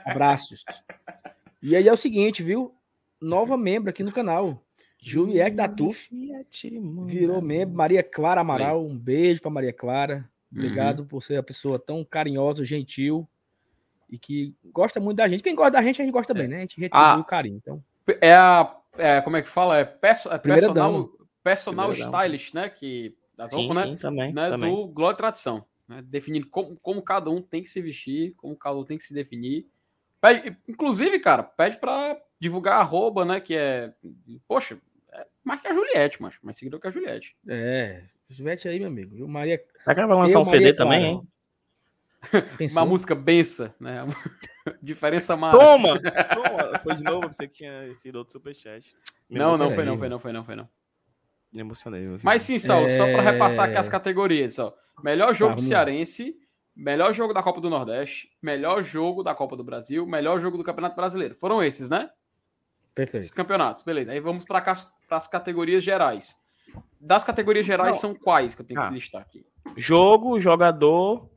abraços. E aí é o seguinte, viu? Nova membro aqui no canal. Juliette da TUF virou membro. Maria Clara Amaral, um beijo pra Maria Clara. Obrigado por ser uma pessoa tão carinhosa, gentil e que gosta muito da gente. Quem gosta da gente, a gente gosta bem, né? A gente retribui Ah, o carinho. Então, É a. é, como é que fala? É, perso, é personal, personal stylist, né? Que, das Sim, roupas, né? sim, também. né, também. do Glória e Tradição. Né, definindo como, como cada um tem que se vestir, como cada um tem que se definir. Pede- inclusive, cara, pede pra divulgar a arroba, né? Que é. Poxa, é mais que a Juliette, mas mais seguidor que a Juliette. é. Juliette aí, meu amigo. viu? Maria. Será que ela vai lançar Eu, um CD Maria também, Clara. hein? Pensou? Uma música bença, né? Diferença mara. Toma! Toma! Foi de novo, você que tinha sido outro superchat. Me Não, não foi não, foi não, foi não, foi não. Me emocionei. me emocionei. Mas sim, Saulo, só para É. repassar aqui as categorias. Ó. Melhor jogo vamos lá. cearense, melhor jogo da Copa do Nordeste, melhor jogo da Copa do Brasil, melhor jogo do Campeonato Brasileiro. Foram esses, né? Perfeito. Esses campeonatos. Beleza. Aí vamos para as categorias gerais. Das categorias gerais Não. são quais que eu tenho Ah. que listar aqui? Jogo, jogador,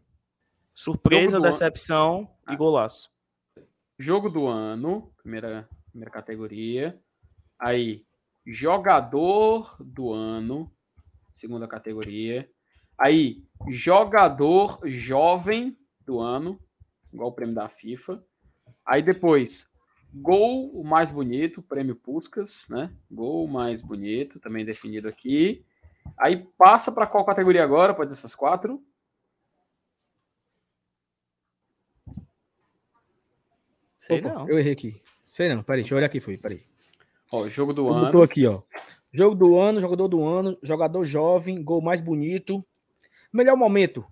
surpresa, Jogo decepção e Ah. golaço. Jogo do ano, primeira, primeira categoria. Aí, jogador do ano, segunda categoria. Aí, jogador jovem do ano, igual o prêmio da FIFA. Aí depois, gol o mais bonito, prêmio Puscas, né? Gol mais bonito, também definido aqui. Aí passa para qual categoria agora, pode dessas quatro? Sei Opa, não. Eu errei aqui. Sei não, peraí, deixa eu olhar aqui, foi, peraí. Ó, jogo do eu ano. Botou aqui, ó. Jogo do ano, jogador do ano, jogador jovem, gol mais bonito. Melhor momento.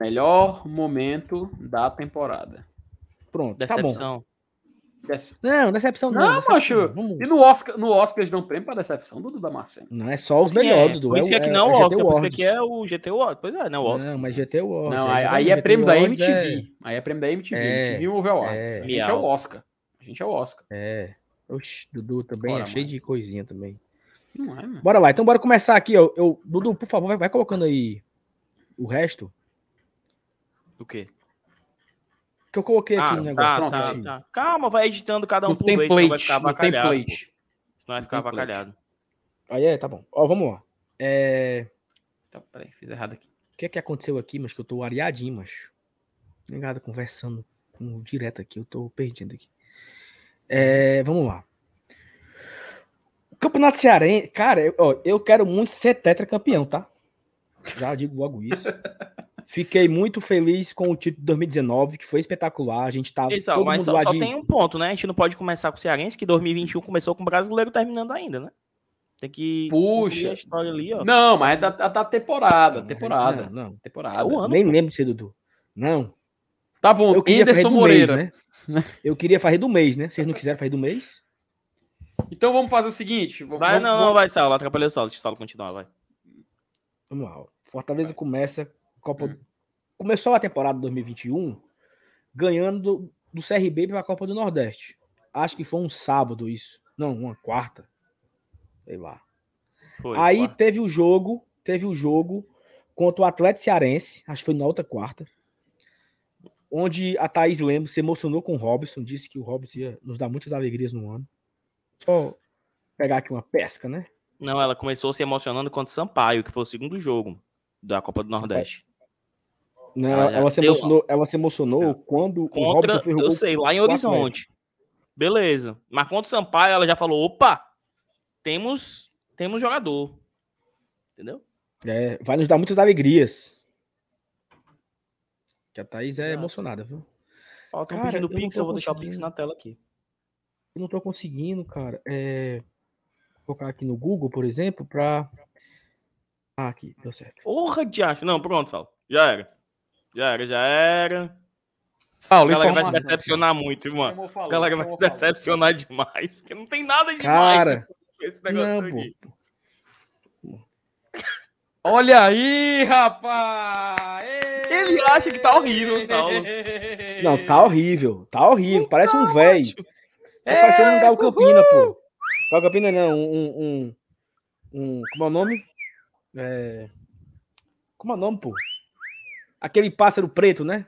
Melhor momento da temporada. Pronto, decepção. Tá bom. Dece... Não, decepção não. Não, decepção, macho. Vamos... E no Oscar, no Oscar eles dão prêmio pra decepção, Dudu da Marcen. Não, é só os melhores, é, Dudu. Por isso é, aqui não é o Oscar, por isso que aqui é o GT Awards. Pois é, não é o Oscar. Não, mas GT Awards. Não, aí, aí é prêmio da MTV. Aí é prêmio da MTV. É, MTV Movie Awards. É, a gente é o Oscar. A gente é o Oscar. É. Oxi, Dudu também bora é cheio mais. de coisinha também. Não é, mano. Bora lá, então bora começar aqui, ó. Eu, Dudu, por favor, vai, vai colocando aí o resto. O quê? Que eu coloquei aqui ah, no negócio. Tá, tá, tá. Calma, vai editando cada um no por template, vez, senão vai ficar avacalhado. Template. Senão vai ficar avacalhado. Aí é, tá bom. Ó, vamos lá. É... Tá, peraí, fiz errado aqui. O que é que aconteceu aqui, mas que eu tô areadinho, macho. Negada conversando com, direto aqui, eu tô perdido aqui. É, vamos lá. O Campeonato Cearense, cara, eu, ó, eu quero muito ser tetracampeão, tá? Já digo logo isso. Fiquei muito feliz com o título de 2019, que foi espetacular. A gente tava. Isso, todo mas só, só tem um ponto, né? A gente não pode começar com o Cearense, que 2021 começou com o brasileiro terminando ainda, né? Tem que. Puxa. A história ali, ó. Não, mas é da, da temporada. Temporada. Não, não. Temporada. É ano, Nem pô. lembro de ser, Dudu. Não. Tá bom, eu Anderson Moreira. Mês, né? Eu queria fazer do mês, né? Vocês não quiseram fazer do mês? Então vamos fazer o seguinte. Vai, vamos, não, vamos... não, vai, Saulo. Atrapalhou o Saulo. Deixa o Saulo continuar, vai. Vamos lá. Fortaleza vai. começa Copa. Hum. Começou a temporada 2021 ganhando do, do CRB para a Copa do Nordeste. Acho que foi um sábado isso. Não, uma quarta. Sei lá. Foi, Aí quarta. teve o jogo, teve o jogo contra o Atlético Cearense, acho que foi na outra quarta, onde a Thaís Lemos se emocionou com o Robson, disse que o Robson ia nos dar muitas alegrias no ano. Só pegar aqui uma pesca, né? Não, ela começou se emocionando contra o Sampaio, que foi o segundo jogo da Copa do Nordeste. Não, ela, ela se, emocionou, ela se emocionou quando contra, o Robson Eu sei, lá em Horizonte. Beleza. Mas contra o Sampaio, ela já falou: opa, temos, temos jogador. Entendeu? É, vai nos dar muitas alegrias. Que a Thaís é Exato. emocionada, viu? Ó, estão pedindo Pix, eu vou deixar o Pix na tela aqui. Eu não tô conseguindo, cara. É... Vou colocar aqui no Google, por exemplo, pra. Ah, aqui, deu certo. Porra de acho. Não, pronto, Sal. Já era. Já era, já era. Saulo, a galera vai se decepcionar muito, irmão. A galera vai se decepcionar demais. Que não tem nada de Cara, esse negócio não, aqui. Olha aí, rapaz! Ele acha que tá horrível, Saulo. Não, tá horrível. Tá horrível. Não Parece tá um velho. Tá é, parecendo um Gal Campina, pô. Gal Campina não, um, um, um, Como é o nome? É... Como é o nome, pô? Aquele pássaro preto, né?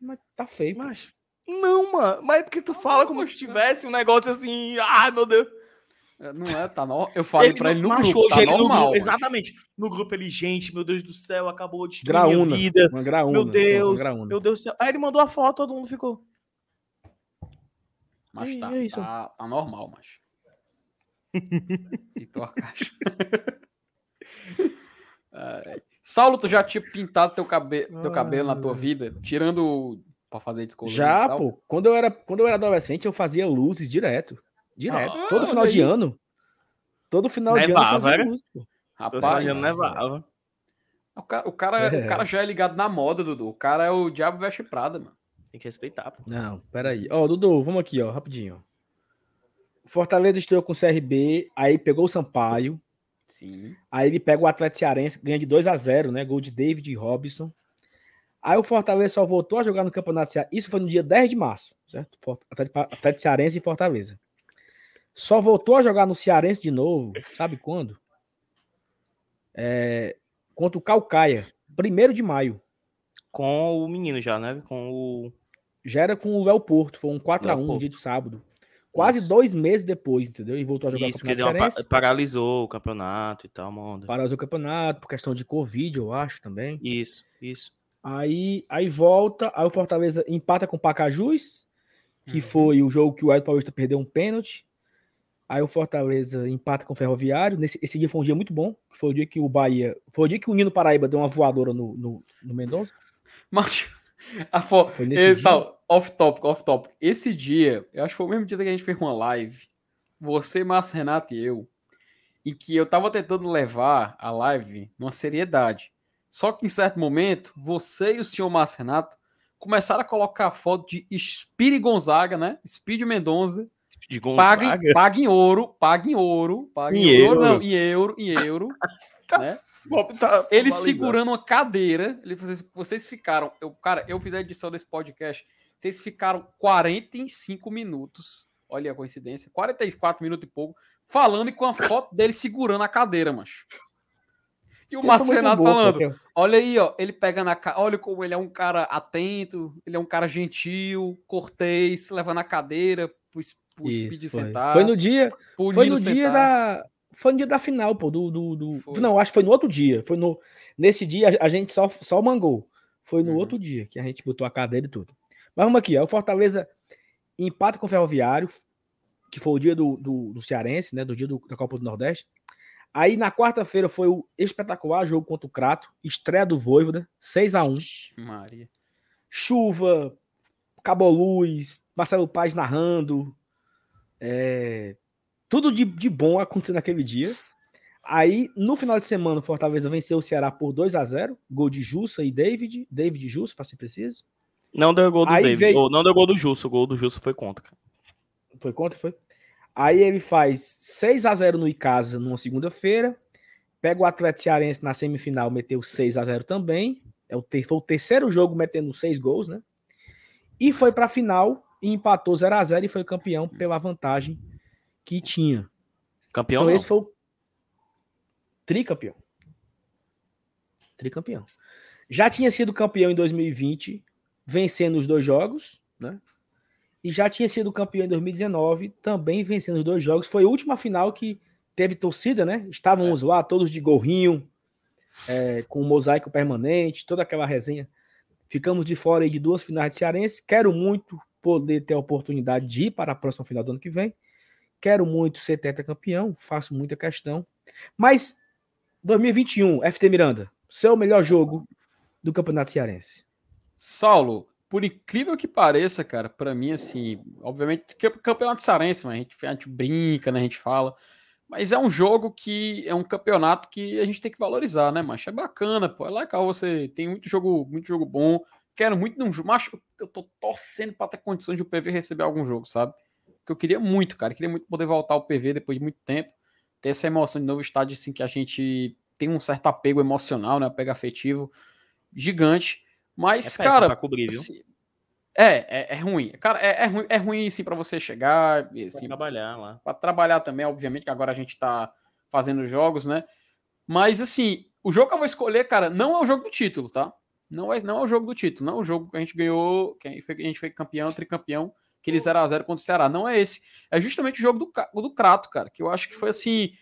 Mas tá feio, mas. Não, mano. Mas é porque tu fala como se tivesse um negócio assim. Ah, meu Deus. É, não é, tá no... Eu falei ele pra ele no grupo, hoje tá ele normal. No grupo, exatamente. No grupo ele, gente, meu Deus do céu, acabou de destruir graúna, minha vida. Uma graúna, meu Deus, meu Deus do céu. Aí ele mandou a foto, todo mundo ficou. Mas tá, é tá, tá, normal, macho. Pintou a caixa. é. Saulo, tu já tinha pintado teu, cabe... teu cabelo na tua vida? Tirando pra fazer descolor Já, pô. Quando eu, era, quando eu era adolescente, eu fazia luzes direto. Direto. Ah, todo final de ano. Todo final nevava, de ano eu fazia luz, pô. Rapaz. Nevava. O cara, o, cara, é. o cara já é ligado na moda, Dudu. O cara é o Diabo Veste Prada, mano. Tem que respeitar, pô. Não, peraí. Ó, Dudu, vamos aqui, ó, rapidinho. Fortaleza estreou com o CRB, aí pegou o Sampaio, Sim. Aí ele pega o Atlético Cearense, ganha de 2 a 0 né? Gol de David e Robson. Aí o Fortaleza só voltou a jogar no Campeonato Cearense. Isso foi no dia 10 de março, certo? Atlético Cearense e Fortaleza. Só voltou a jogar no Cearense de novo, sabe quando? É, contra o Calcaia, 1 de maio. Com o menino já, né? Com o. Já era com o El Porto, foi um 4x1 no dia de sábado. Quase Isso. dois meses depois, entendeu? E voltou a jogar Isso, o porque Campeonato deu uma pa- Cearense. paralisou o campeonato e tal, onda. Parou o campeonato por questão de Covid, eu acho também. Isso, isso. Aí, aí volta, aí o Fortaleza empata com o Pacajus, que Uhum. foi o jogo que o Edson Paulista perdeu um pênalti. Aí o Fortaleza empata com o Ferroviário. Nesse, esse dia foi um dia muito bom. Foi o dia que o Bahia. Foi o dia que o Nino Paraíba deu uma voadora no, no, no Mendonça. Mas, a fo... Foi nesse dia? Sal, off topic, off topic. Esse dia, eu acho que foi o mesmo dia que a gente fez uma live, você, Márcio Renato e eu, em que eu tava tentando levar a live numa seriedade. Só que em certo momento, você e o senhor Márcio Renato começaram a colocar foto de Speed Gonzaga, né? Speed Mendonça. De Gonzaga. em- paga em ouro, paga em ouro, paga em, Em ouro, euro. não, em euro, em euro. né? Tá Ele valorizado. segurando uma cadeira. Ele, vocês, vocês ficaram. Eu, cara, eu fiz a edição desse podcast. Vocês ficaram 45 minutos. Olha a coincidência. 44 minutos e pouco. Falando e com a foto dele segurando a cadeira, macho. E o Que Márcio Renato boa, falando: Olha aí, ó. Ele pega na ca... Olha como ele é um cara atento. Ele é um cara gentil, cortês, levando a cadeira pro, pro Isso, Speed foi. sentar. Foi no dia, foi no dia da. Foi no dia da final, pô, do. do, do-. Não, acho que foi no outro dia. Foi no. Nesse dia a, a gente só, só mangou. Foi no Uhum. outro dia que a gente botou a cadeira e tudo. Mas vamos aqui, ó. O Fortaleza empata com o Ferroviário, que foi o dia do, do, do Cearense, né? Do dia do- da Copa do Nordeste. Aí na quarta-feira foi o espetacular jogo contra o Crato, estreia do Voivoda, 6 a 1 Ixi, Maria. chuva, Cabo Luz, Marcelo Paz narrando, é, tudo de, de bom acontecendo naquele dia. Aí, no final de semana, o Fortaleza venceu o Ceará por 2 a 0 gol de Jussa e David, David e Jussa, para ser preciso. Não deu gol do Aí David. veio- não deu gol do Justo. O gol do Justo foi contra. cara. Foi contra, foi? Aí ele faz 6 a 0 no Icasa numa segunda-feira, pega o Atlético Cearense na semifinal, meteu 6 a 0 também. É o ter, foi o terceiro jogo metendo seis gols, né? E foi para a final e empatou 0 a 0 e foi campeão pela vantagem que tinha. Campeão Então não. esse foi o tricampeão. Tricampeão. Já tinha sido campeão em 2020, vencendo os dois jogos, né? E já tinha sido campeão em 2019, também vencendo os dois jogos. Foi a última final que teve torcida, né? Estávamos lá todos de gorrinho, é, com mosaico permanente, toda aquela resenha. Ficamos de fora aí de duas finais de Cearense. Quero muito poder ter a oportunidade de ir para a próxima final do ano que vem. Quero muito ser tetracampeão, faço muita questão. Mas 2021, FT Miranda, seu melhor jogo do Campeonato Cearense. Saulo, por incrível que pareça, cara, pra mim, assim, obviamente, que campeonato cearense, mas a gente, a gente brinca, né? A gente fala. Mas é um jogo que é um campeonato que a gente tem que valorizar, né, macho? É bacana, pô. É legal você. Tem muito jogo, muito jogo bom. Quero muito. Macho, eu tô torcendo pra ter condições de o PV receber algum jogo, sabe? Porque eu queria muito, cara. Queria muito poder voltar ao PV depois de muito tempo. Ter essa emoção de novo estádio, assim, que a gente tem um certo apego emocional, né? Apego afetivo gigante. Mas, É cara, pra cobrir, assim, é, é, é ruim. Cara, é, é ruim, é ruim assim, para você chegar, e, Pra assim, trabalhar lá. para trabalhar também, obviamente, que agora a gente tá fazendo jogos, né? Mas assim, o jogo que eu vou escolher, cara, não é o jogo do título, tá? Não é, não é o jogo do título, não é o jogo que a gente ganhou, que a gente foi, campeão, tricampeão, aquele 0x0 contra o Ceará. Não é esse. É justamente o jogo do, do Crato, cara, que eu acho que foi assim,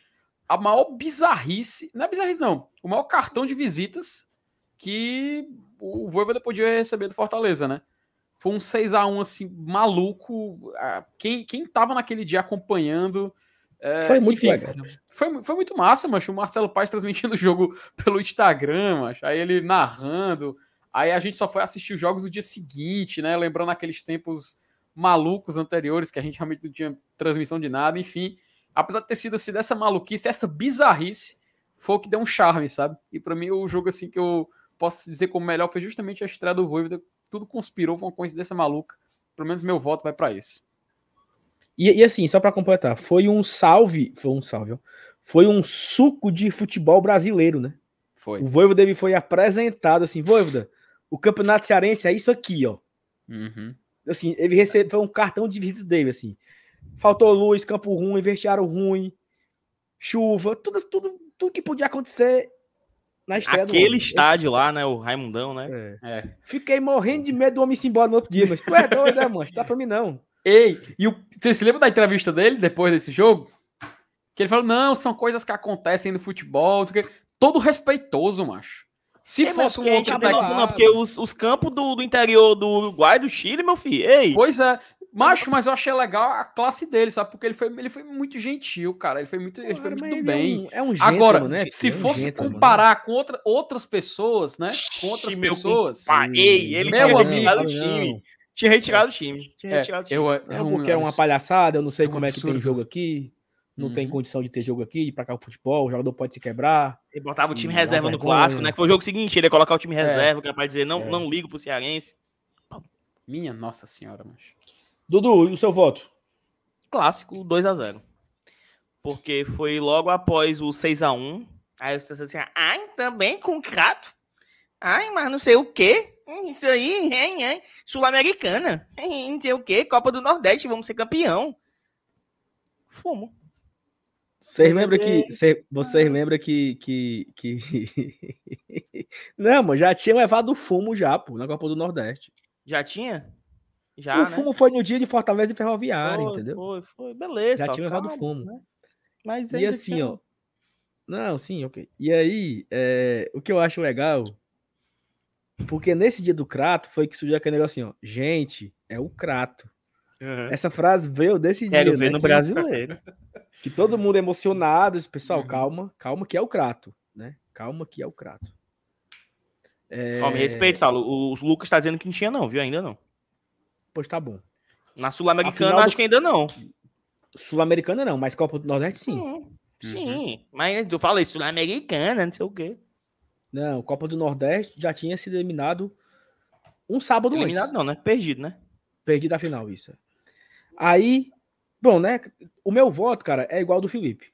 a maior bizarrice. Não é bizarrice, não. O maior cartão de visitas que o Voivoda podia receber do Fortaleza, né? Foi um 6x1, assim, maluco. Quem, quem tava naquele dia acompanhando. é, Foi muito enfim, legal. Foi, foi muito massa, mas o Marcelo Paes transmitindo o jogo pelo Instagram, macho, aí ele narrando. Aí a gente só foi assistir os jogos no dia seguinte, né? Lembrando aqueles tempos malucos anteriores que a gente realmente não tinha transmissão de nada, enfim. Apesar de ter sido assim, dessa maluquice, essa bizarrice, foi o que deu um charme, sabe? E pra mim o jogo assim que eu posso dizer como melhor foi justamente a estreia do Voivoda. Tudo conspirou, foi uma coincidência maluca. Pelo menos meu voto vai pra esse. E, e assim, só para completar, foi um salve, foi um salve, ó, foi um suco de futebol brasileiro, né? Foi. O Voivoda ele foi apresentado assim, Voivoda, o Campeonato Cearense é isso aqui, ó. Uhum. Assim, ele recebeu um cartão de visita dele, assim. Faltou luz, campo ruim, vestiário ruim, chuva, tudo, tudo, tudo que podia acontecer na estreia do Aquele homem. estádio lá, né? O Raimundão, né? É. É. Fiquei morrendo de medo do homem se embora no outro dia, mas tu é doido, né, mano? Tá pra mim não. Ei, e o, você se lembra da entrevista dele depois desse jogo? Que ele falou: não, são coisas que acontecem no futebol. Todo respeitoso, macho. Se é, fosse um outro técnico. Não, porque os, os campos do, do interior do Uruguai, do Chile, meu filho. Ei. Pois é. Macho, mas eu achei legal a classe dele, sabe? Porque ele foi, ele foi muito gentil, cara. Ele foi muito, ele foi muito ele bem. É um, é um Agora, né? se é um fosse comparar né? com outra, outras pessoas, né? Com outras meu pessoas. Ei, ele meu tinha retirado o time. Tinha retirado o time. Tinha retirado o time. Eu, é, um, porque é uma palhaçada, eu não sei como é que tem jogo aqui. Não uhum. tem condição de ter jogo aqui, para cá o futebol, o jogador pode se quebrar. Ele botava o time reserva no clássico, né? Que foi o jogo seguinte, ele ia colocar o time reserva, que era pra dizer, não, é. não ligo pro Cearense. Minha nossa senhora, mas. Dudu, e o seu voto? Clássico 2 a 0 Porque foi logo após o 6 a 1 Aí você assim, ai, também com crato. Ai, mas não sei o quê. Isso aí, hein, hein. Sul-Americana. Não sei o quê. Copa do Nordeste, vamos ser campeão. Fumo. Vocês lembram que. Vocês lembram que. que, que... Não, mas já tinha levado fumo já, pô, na Copa do Nordeste. Já tinha? Já, o né? fumo foi no dia de Fortaleza e Ferroviária, foi, entendeu? Foi, foi, beleza. Já tinha levado o fumo. Né? Mas e assim, tinha... ó. Não, sim, ok. E aí, é, o que eu acho legal, porque nesse dia do Crato foi que surgiu aquele negócio assim, ó. Gente, é o Crato. Uhum. Essa frase veio desse Quero dia. ver né, no que, brasileiro. Que todo mundo emocionado. Pessoal, uhum. calma, calma, que é o Crato, né? Calma, que é o Crato. É... me respeite, Saulo. O Lucas tá dizendo que não tinha, não, viu? Ainda não. Pois tá bom. Na Sul-Americana, acho do... que ainda não. Sul-Americana não, mas Copa do Nordeste sim. Hum, sim, uhum. mas tu fala Sul-Americana, não sei o quê. Não, Copa do Nordeste já tinha sido eliminado um sábado eliminado antes. não, né? Perdido, né? Perdido a final, isso. Aí, bom, né? O meu voto, cara, é igual ao do Felipe.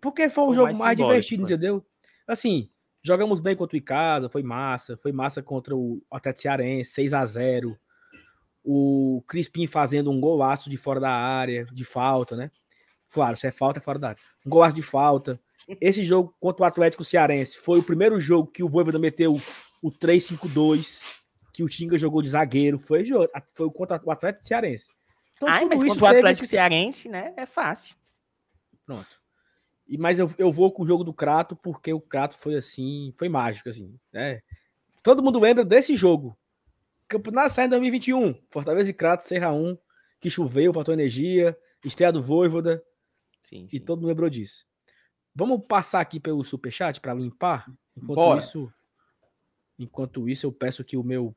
Porque foi o jogo mais, mais divertido, foi. entendeu? Assim, jogamos bem contra o Icasa, foi massa. Foi massa contra o Atlético Cearense, 6 a 0 O Crispim fazendo um golaço de fora da área, de falta, né? Claro, se é falta, é fora da área. Um golaço de falta. Esse jogo contra o Atlético Cearense foi o primeiro jogo que o Voivoda meteu o 3-5-2, que o Tinga jogou de zagueiro. Foi, foi contra o Atlético Cearense. Então, Ai, mas contra o Atlético. Cearense, né? É fácil. Pronto. E, mas eu, eu vou com o jogo do Crato, porque o Crato foi assim, foi mágico, assim, né? Todo mundo lembra desse jogo. Campeonato sai em 2021. Fortaleza e Crato, Serra 1, que choveu, faltou energia, estreia do Voivoda. Sim, sim. E todo mundo lembrou disso. Vamos passar aqui pelo superchat para limpar? Enquanto Bora. isso, enquanto isso, eu peço que o meu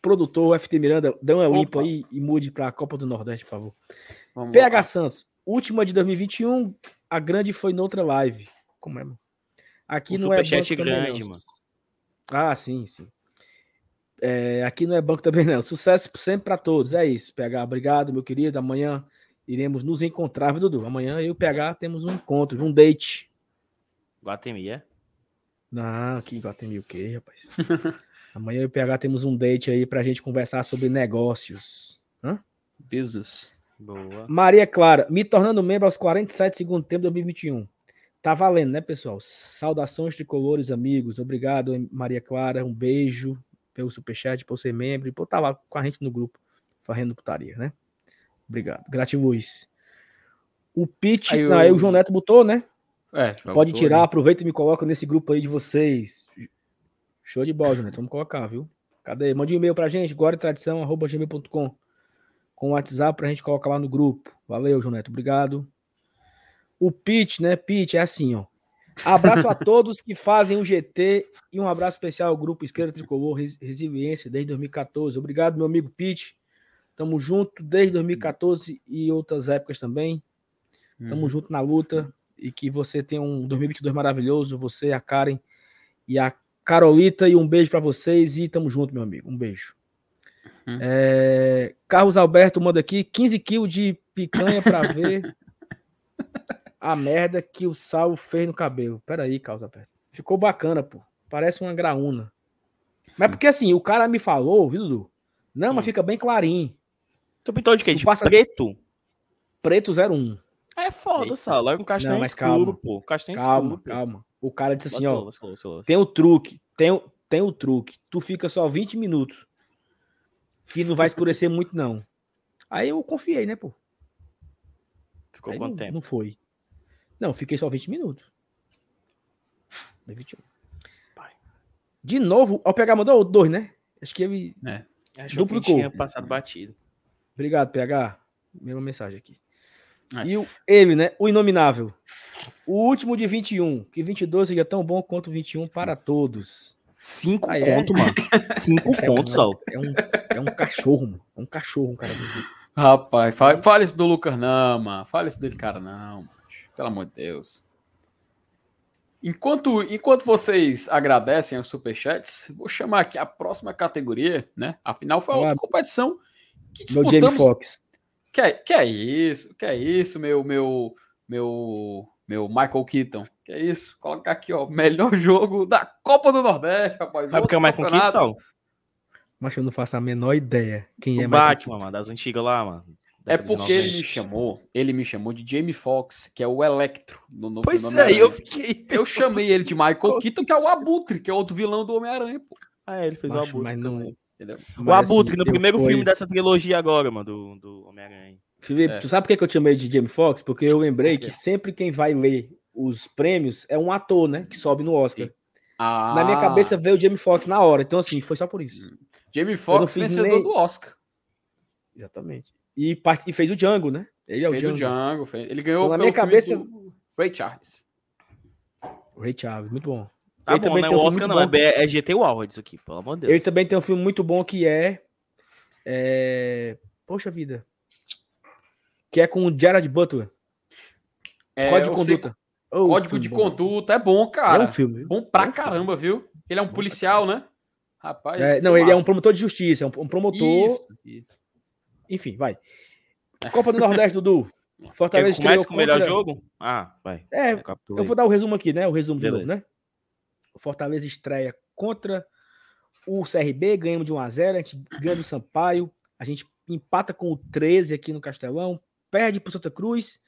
produtor, FT Miranda, dê uma limpa aí e mude para a Copa do Nordeste, por favor. Vamos PH lá. Santos, última de 2021, a grande foi noutra live. Como é, mano? Aqui o não é grande, também, mano. Ah, sim, sim. É, aqui não é banco também, não. Sucesso sempre para todos. É isso, PH. Obrigado, meu querido. Amanhã iremos nos encontrar, viu, Dudu? Amanhã eu e o PH temos um encontro, um date. Guatemi, é? Não, que Guatemi o quê, rapaz? Amanhã eu e o PH temos um date aí pra gente conversar sobre negócios. Hã? Business. Boa. Maria Clara, me tornando membro aos 47 segundo tempo de 2021. Tá valendo, né, pessoal? Saudações tricolores, amigos. Obrigado, Maria Clara. Um beijo pelo superchat, por ser membro e por estar lá com a gente no grupo, fazendo putaria, né? Obrigado. Gratiluz. O Pete. Aí, eu... aí o João Neto botou, né? É, Pode botou, tirar, aproveita e me coloca nesse grupo aí de vocês. Show de bola, João Neto. Vamos colocar, viu? Cadê? Mande um e-mail pra gente, gloriatradição.gmail.com com o WhatsApp pra gente colocar lá no grupo. Valeu, João Neto. Obrigado. O Pete, né? Pete, é assim, ó. Abraço a todos que fazem o GT e um abraço especial ao Grupo Esquerda Tricolor Resiliência desde 2014. Obrigado, meu amigo Pete. Tamo junto desde 2014 e outras épocas também. Tamo uhum. junto na luta e que você tenha um 2022 maravilhoso, você, a Karen e a Carolita e um beijo para vocês e tamo junto, meu amigo. Um beijo. Uhum. É... Carlos Alberto manda aqui 15 quilos de picanha para ver a merda que o Sal fez no cabelo. Pera aí, Carlos Alberto. Ficou bacana, pô. Parece uma graúna. Mas porque assim, o cara me falou, viu, Dudu? Não, mas hum. fica bem clarinho. Tu pintou de quê? De passa... preto? Preto 01. É foda, Sala. É um castanho não, escuro, calma. pô. Castanho calma, escuro, calma. Pô. O cara disse assim, ó. Tem o truque. Tem, tem o truque. Tu fica só 20 minutos. Que não vai escurecer muito, não. Aí eu confiei, né, pô? Ficou Aí quanto não, tempo? não foi. Não, fiquei só 20 minutos. Foi 21. De novo, o PH mandou dois, né? Acho que ele. Achou que Duplicou. tinha passado batido. Obrigado, PH. Mesma mensagem aqui. É. E o, ele, né? O inominável. O último de 21. Que 22 seja tão bom quanto 21 para todos. Cinco Ah, é? mano. Cinco É conto, um- Sal. É um, é um cachorro, mano. É um cachorro, um cara desse. Rapaz, fale, fale isso do Lucas, não, mano. Fale isso dele, cara, não. macho. Pelo amor de Deus. Enquanto, enquanto vocês agradecem os superchats, vou chamar aqui a próxima categoria, né? Afinal, foi a outra Ah, competição que Meu Jamie disputamos. Foxx. Que é, que é isso? Que é isso, meu, meu, meu, meu Michael Keaton? Que é isso? Colocar aqui, ó, melhor jogo da Copa do Nordeste, rapaz. Sabe o que é o Michael Keaton, campeonato. Sal? Mas eu não faço a menor ideia quem é O Michael Batman, mano, das antigas lá, mano. É porque ele 90. me chamou, ele me chamou de Jamie Foxx, que é o Electro no novo Pois é, eu fiquei. Eu chamei ele de Michael Como Keaton, que é o Abutre, que é outro vilão do Homem-Aranha, pô. Ah, ele fez Macho, o mas Abutre não- também. Entendeu? O Mas, Abutre, assim, no eu primeiro fui- filme dessa trilogia agora, mano, do, do Homem-Aranha. Felipe, É. tu sabe por que eu te chamei de Jamie Foxx? Porque eu lembrei que sempre quem vai ler os prêmios é um ator, né? Que sobe no Oscar. Ah, Na minha cabeça veio o Jamie Foxx na hora. Então, assim, foi só por isso. Jamie Foxx, não vencedor nem- do Oscar. Exatamente. E, part- e fez o Django, né? Ele é fez o o Django. Django. fez- Ele ganhou Então, na pelo minha filme cabeça- do Ray Charles. Ray Charles, muito bom. Tá Ele bom, também né? tem O um Oscar filme não, muito é, é GT Award isso aqui, pelo amor de Deus. Ele também tem um filme muito bom que é. é... Poxa vida. Que é com o Gerard Butler. É, Código de eu sei- Conduta. Ô, Código filme de bom. Conduta é bom, cara. É um filme. Bom pra É um filme. caramba, viu? Ele é um policial, né? Rapaz. É, não, ele é um promotor de justiça, é um, um promotor. Isso, isso. Enfim, vai. Copa do Nordeste, Dudu. Fortaleza estreou com o melhor jogo? Ah, vai. É, eu vou dar o resumo aqui, né? O resumo de Beleza. novo, né? O Fortaleza estreia contra o CRB, ganhamos de 1 a 0 a gente ganha do Sampaio, a gente empata com o 13 aqui no Castelão, perde pro Santa Cruz,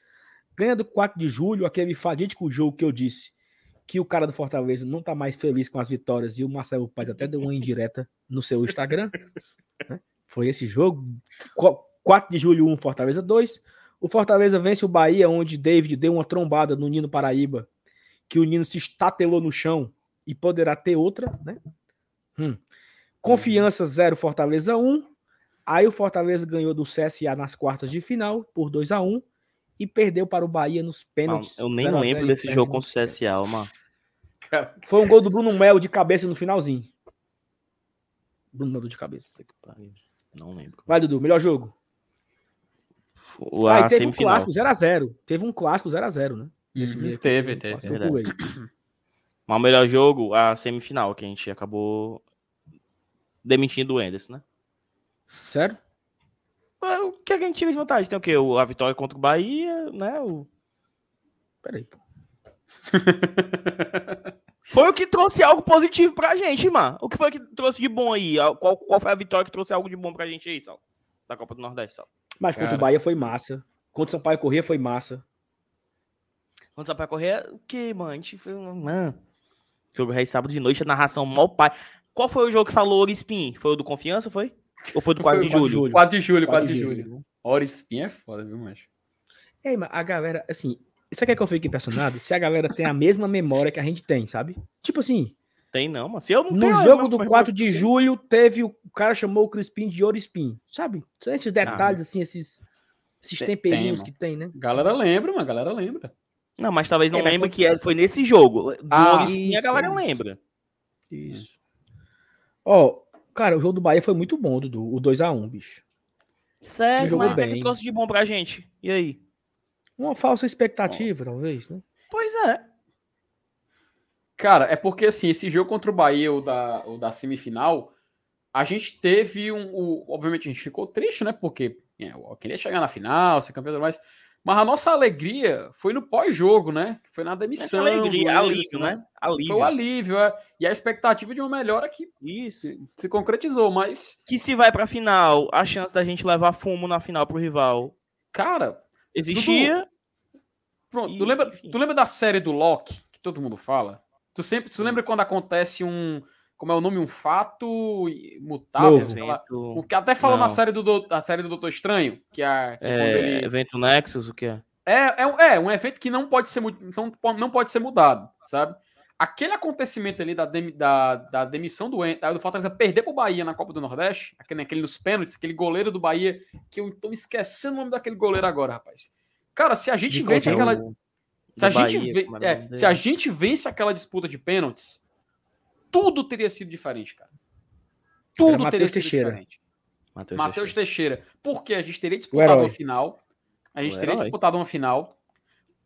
ganha do 4 de julho, aquele fadídico jogo que eu disse que o cara do Fortaleza não tá mais feliz com as vitórias e o Marcelo Paz até deu uma indireta no seu Instagram. né? Foi esse jogo. Qu- 4 de julho, 1, Fortaleza 2. O Fortaleza vence o Bahia, onde David deu uma trombada no Nino Paraíba, que o Nino se estatelou no chão e poderá ter outra, né? Hum. Confiança 0, Fortaleza 1. Aí o Fortaleza ganhou do CSA nas quartas de final por 2 a 1 e perdeu para o Bahia nos Mano, pênaltis. eu nem 0 a 0 lembro desse jogo contra o CSA, mano. Foi um gol do Bruno Melo de cabeça no finalzinho. Bruno Melo de cabeça. Não lembro. Vai, Dudu, melhor jogo. O, Aí a teve um semifinal. clássico 0x0. Teve um clássico 0x0, né? Uhum, meio teve, um teve, pulei. Mas o melhor jogo, a semifinal, que a gente acabou demitindo o Enderson, né? Sério? Mas O que a gente tira de vantagem? Tem o quê? O- A vitória contra o Bahia, né? O... Peraí, pô. Foi o que trouxe algo positivo pra gente, mano. O que foi que trouxe de bom aí? Qual, qual foi a vitória que trouxe algo de bom pra gente aí, Sal? Da Copa do Nordeste, Sal. Mas contra Cara. o Bahia foi massa. Contra o Sampaio Corrêa foi massa. Quando Sampaio correr, o que, mano? A gente foi. um- Mano. Jogo rei sábado de noite, a narração mal pai. Qual foi o jogo que falou Orispin? Foi o do Confiança, foi? Ou foi do 4 de Foi o julho? julho. 4 de julho, 4 4 de de julho. Hora espinha é foda, viu, macho? Ei, mas a galera, assim, isso aqui é que eu fico impressionado? Se a galera tem a mesma memória que a gente tem, sabe? Tipo assim, Tem não, mano. Se eu não no tenho, jogo do eu- 4 de julho, teve o, cara chamou o Crispim de Orispim, sabe? São esses detalhes, assim, esses, esses Tem- temperinhos tem, que tem, né? Galera lembra, mano, galera lembra. Não, mas talvez não É, lembre que é- foi nesse jogo. Do Ah, Orispin a galera isso. lembra. Isso. Ó, cara, o jogo do Bahia foi muito bom, Dudu. O 2x1, bicho. Sério, mas o que é bem. que trouxe de bom pra gente? E aí? Uma falsa expectativa, talvez, né? Pois é. Cara, é porque assim, esse jogo contra o Bahia, o da, o da semifinal, a gente teve um. o- obviamente a gente ficou triste, né? Porque é, eu queria chegar na final, ser campeão e tudo mais. Mas a nossa alegria foi no pós-jogo, né? Que foi na Essa demissão. alegria, alívio, Anderson, né? Alívio. Foi o alívio, é. E a expectativa de uma melhora que Isso. se, se concretizou, mas, Que se vai pra final, a chance da gente levar fumo na final pro rival cara, existia. Pronto, E, tu, lembra, tu lembra da série do Loki, que todo mundo fala? Tu sempre tu lembra quando acontece um. como é o nome? Um fato mutável. Novo. sei lá. O que até falou na série do, do- a série do Doutor Estranho, que é, que é É, ele Evento Nexus, o que é? é, é, um- é um evento que não pode ser não pode ser mudado, sabe? Aquele acontecimento ali da, demi- da, da demissão do, do Fortaleza perder pro Bahia na Copa do Nordeste, aquele, aquele nos pênaltis, aquele goleiro do Bahia, que eu tô me esquecendo o nome daquele goleiro agora, rapaz. Cara, se a gente De vence aquela. O- Se a, gente Bahia, ve- o é, se a gente vence aquela disputa de pênaltis, tudo teria sido diferente, cara. Tudo teria sido Teixeira. diferente. Matheus Matheus Teixeira. Teixeira. Porque a gente teria disputado uma final. A gente O teria disputado uma final.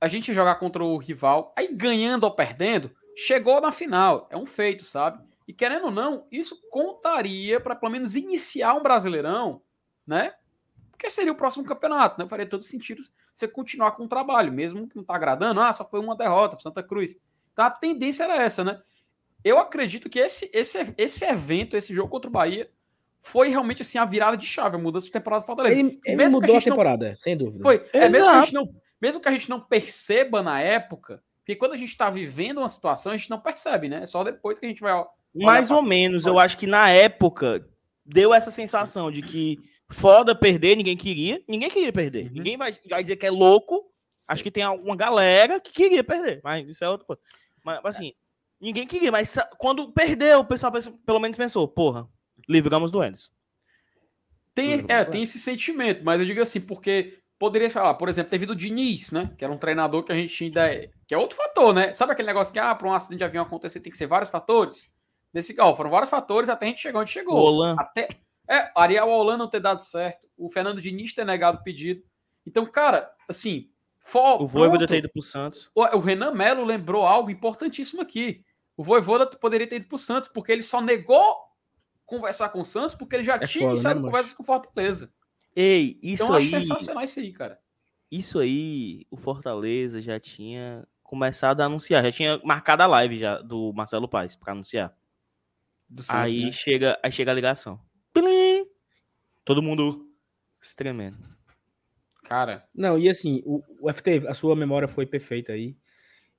A gente ia jogar contra o rival. Aí ganhando ou perdendo, chegou na final. É um feito, sabe? E querendo ou não, isso contaria para pelo menos iniciar um Brasileirão, né? Porque seria o próximo campeonato, né? Faria todo sentido você continuar com o trabalho, mesmo que não tá agradando. Ah, só foi uma derrota para Santa Cruz. Então a tendência era essa, né? Eu acredito que esse, esse, esse evento, esse jogo contra o Bahia, foi realmente assim a virada de chave, a mudança de temporada do Fortaleza. Ele, ele Mesmo que a mudou a, gente não- temporada, sem dúvida. Foi. É, mesmo, que a Exato. gente não, mesmo que a gente não perceba na época, porque quando a gente tá vivendo uma situação, a gente não percebe, né? É só depois que a gente vai. Mais ou menos, eu acho que na época deu essa sensação de que foda perder, ninguém queria. Ninguém queria perder. Uhum. Ninguém vai, vai dizer que é louco. Acho que tem uma galera que queria perder, mas isso é outra coisa. Mas assim, ninguém queria, mas quando perdeu, o pessoal pelo menos pensou, porra, livramos do Endes. Tem, é, tem esse sentimento, mas eu digo assim, porque poderia falar, por exemplo, teve do Diniz, né? Que era um treinador que a gente ainda. Que é outro fator, né? Sabe aquele negócio que, ah, para um acidente de avião acontecer tem que ser vários fatores? Nesse, ó, foram vários fatores até a gente chegar onde chegou. Roland. Até. É, Ariel Holan não ter dado certo, o Fernando Diniz ter negado o pedido. Então, cara, assim. For, O Voivoda ter ido pro Santos. o, Renan Melo lembrou algo importantíssimo aqui. O Voivoda poderia ter ido pro Santos, porque ele só negou conversar com o Santos, porque ele já É tinha foda, iniciado né, conversas com o Fortaleza. Ei, isso Então, eu aí, acho sensacional isso aí, cara. isso aí, o Fortaleza já tinha começado a anunciar, já tinha marcado a live já do Marcelo Paes para anunciar. Do Santos, Aí né? chega, aí chega a ligação. Plim! Todo mundo se tremendo. Cara, Não, e assim, o, o FT, a sua memória foi perfeita aí.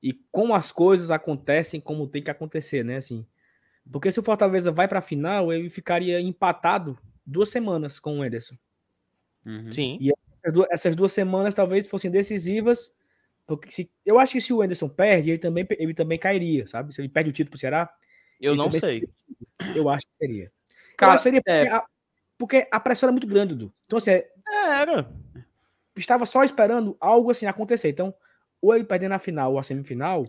E como as coisas acontecem como tem que acontecer, né? Assim, porque se o Fortaleza vai pra final, ele ficaria empatado duas semanas com o Ederson. uhum. Sim. Essas duas, essas duas semanas talvez fossem decisivas, porque se, eu acho que se o Ederson perde, ele também, ele também cairia, sabe? Se ele perde o título pro Ceará, Eu não sei. eu acho que seria. Cara, seria porque, é. a, porque a pressão era muito grande, Dudu. Então, assim, é, Era. estava só esperando algo assim acontecer. Então, ou ele perder na final ou a semifinal,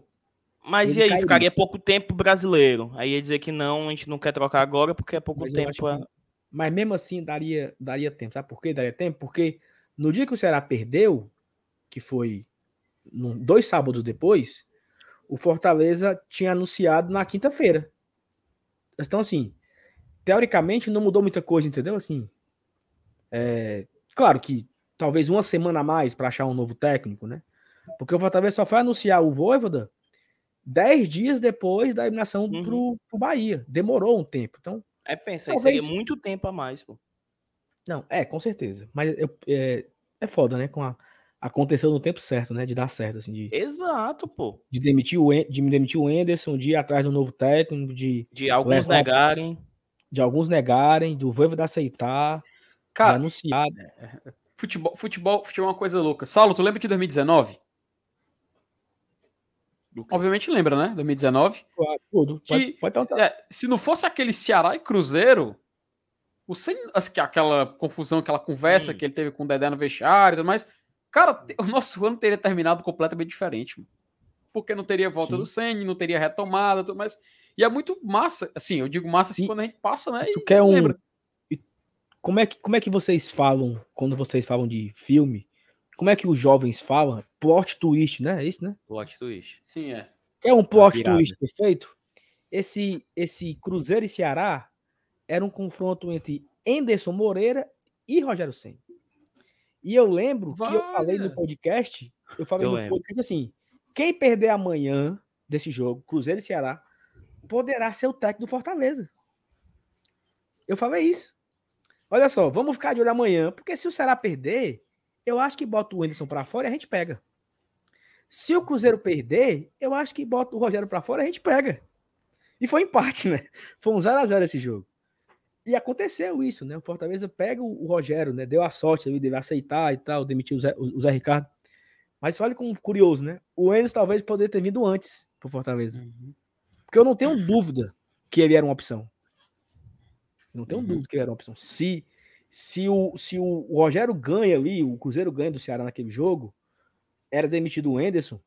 Mas e aí, cairia. ficaria pouco tempo brasileiro. Aí ia dizer que não, a gente não quer trocar agora porque é pouco Mas tempo. a- que- Mas mesmo assim daria, daria tempo. Sabe por quê? Daria tempo? Porque no dia que o Ceará perdeu, que foi dois sábados depois, o Fortaleza tinha anunciado na quinta-feira. Então, assim, teoricamente não mudou muita coisa, entendeu? Assim, é, claro que talvez uma semana a mais para achar um novo técnico, né? Porque o Fortaleza só foi anunciar o Voivoda dez dias depois da eliminação Uhum. pro, pro Bahia. Demorou um tempo. Então, É pensar, isso Talvez- seria muito tempo a mais, pô. Não, é, com certeza. Mas eu- é, é foda, né? Com a, aconteceu no tempo certo, né? De dar certo, assim, de, Exato, pô. de demitir o de me demitir o Enderson, de ir atrás do novo técnico, de, De alguns Levar- negarem. de alguns negarem, do Voivoda aceitar, de cara, anunciar. futebol, futebol, futebol é uma coisa louca. Saulo, tu lembra de 2019? Do quê? Obviamente lembra, né? 2019. Claro, Tudo. Pode, Que, pode perguntar. é, se não fosse aquele Ceará e Cruzeiro, o sem, as- que- aquela confusão, aquela conversa Hum. que ele teve com o Dedé no vestiário e tudo mais, cara, o nosso ano teria terminado completamente diferente. mano. Porque não teria volta Sim. do Senna, não teria retomada, tudo mais. E é muito massa, assim, eu digo massa assim E quando a gente passa, né? Tu E quer um. lembra. e Como é, que, como é que vocês falam quando vocês falam de filme? Como é que os jovens falam? Plot twist, né? É isso, né? Plot twist. Sim, é. É um plot twist perfeito. Esse, esse Cruzeiro e Ceará era um confronto entre Enderson Moreira e Rogério Senna. E eu lembro que eu falei no podcast, eu falei Eu no lembro. podcast assim, quem perder amanhã desse jogo, Cruzeiro e Ceará, poderá ser o técnico do Fortaleza. Eu falei isso. Olha só, vamos ficar de olho amanhã, porque se o Ceará perder, eu acho que bota o Enderson pra fora e a gente pega. Se o Cruzeiro perder, eu acho que bota o Rogério pra fora e a gente pega. E foi empate, né? Foi um 0x0 esse jogo. E aconteceu isso, né? O Fortaleza pega o, Rogério, né? Deu a sorte ali, deve aceitar e tal, demitiu o Zé, o Zé Ricardo. Mas olha como curioso, né? O Enzo talvez poderia ter vindo antes pro Fortaleza. Uhum. Porque eu não tenho dúvida que ele era uma opção. Não tenho uhum. dúvida que ele era uma opção. Se, se, o, se o Rogério ganha ali, o Cruzeiro ganha do Ceará naquele jogo, era demitido o Enderson.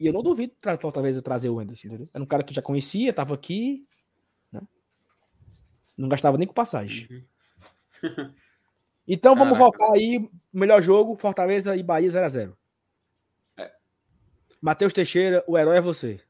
E eu não duvido para Fortaleza trazer o Enderson, entendeu? Era um cara que já conhecia, tava aqui, não gastava nem com passagem. Uhum. Então vamos Caraca. voltar aí. Melhor jogo: Fortaleza e Bahia 0x0. É. Matheus Teixeira, o herói é você.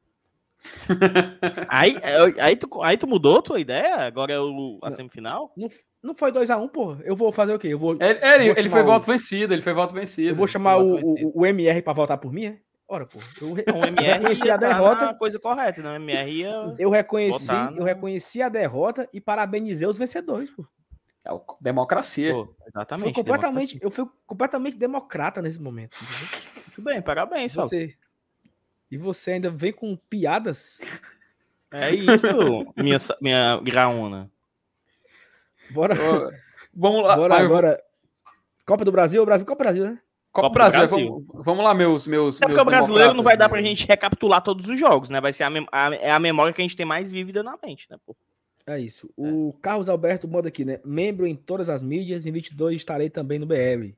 aí, é, aí, tu, aí tu mudou tua ideia? Agora é o, a semifinal? Não, não foi 2x1, um, pô. Eu vou fazer o quê? Eu vou, ele, ele, ele foi o... voto vencido, ele foi voto vencido. Eu vou chamar o, o, o, MR pra votar por mim, é? Ora, pô, eu, o MR reconheci a derrota. Tá coisa correta, não? Né? MR ia eu reconheci, votar, eu reconheci a derrota e parabenizei os vencedores, pô. É democracia. Pô, exatamente. completamente, democracia. eu fui completamente democrata nesse momento. Entendeu? Muito bem, parabéns, você. E você ainda vem com piadas? É isso, minha, minha graúna. Bora. Vamos lá. Bora agora. Copa do Brasil, Brasil, Copa do Brasil, né? Copa, Copa Brasil, Brasil. Vamos, vamos, lá, meus. meus, é meus o brasileiro não vai dar pra gente recapitular todos os jogos, né? Vai ser a, a, é a memória que a gente tem mais vívida na mente, né, pô? É isso. O é. Carlos Alberto manda aqui, né? Membro em todas as mídias. Em 22 estarei também no BL.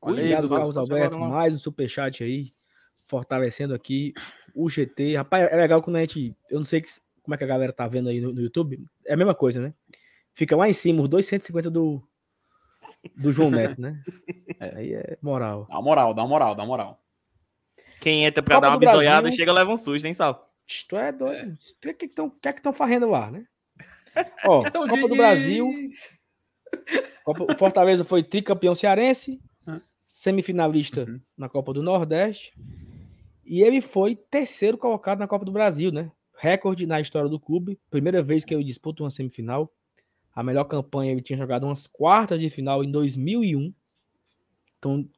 Obrigado, Carlos Alberto. Mais um superchat aí. Fortalecendo aqui o GT. Rapaz, é legal quando a gente. Eu não sei que, como é que a galera tá vendo aí no, no YouTube. É a mesma coisa, né? Fica lá em cima, os 250 do, do João Neto, né? É. Aí é moral. Dá moral, dá moral, dá moral. Quem entra pra Copa dar uma bisoiada Brasil... chega leva um susto, hein, Sal? Isto é doido. O é. que estão que é que estão fazendo lá, né? Ó, então, Copa do Brasil. Copa, o Fortaleza foi tricampeão cearense, semifinalista uhum. na Copa do Nordeste. E ele foi terceiro colocado na Copa do Brasil, né? Recorde na história do clube. Primeira vez que ele disputa uma semifinal. A melhor campanha ele tinha jogado umas quartas de final em 2001. Então,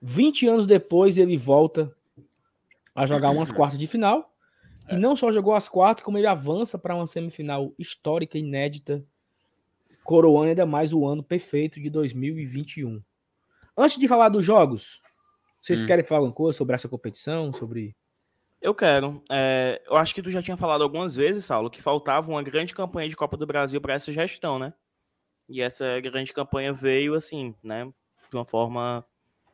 20 anos depois ele volta a jogar umas quartas de final. É. E não só jogou as quartas, como ele avança para uma semifinal histórica, inédita, coroando ainda mais o ano perfeito de 2021. Antes de falar dos jogos, vocês hum. querem falar alguma coisa sobre essa competição? Sobre eu quero. É, eu acho que tu já tinha falado algumas vezes, Saulo, que faltava uma grande campanha de Copa do Brasil para essa gestão, né? E essa grande campanha veio assim, né? De uma forma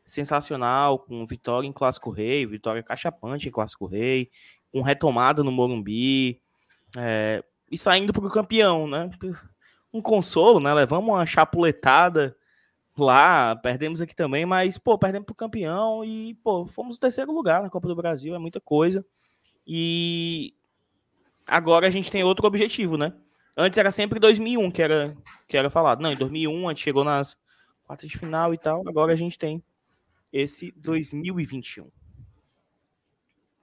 sensacional, com vitória em Clássico Rei, vitória cachapante em Clássico Rei, com retomada no Morumbi, é, e saindo para o campeão, né? Um consolo, né? Levamos uma chapuletada lá, perdemos aqui também, mas, pô, perdemos pro campeão e, pô, fomos o terceiro lugar na Copa do Brasil, é muita coisa. E agora a gente tem outro objetivo, né? Antes era sempre 2001 que era, que era falado. Não, em 2001 a gente chegou nas quartas de final e tal, agora a gente tem esse 2021.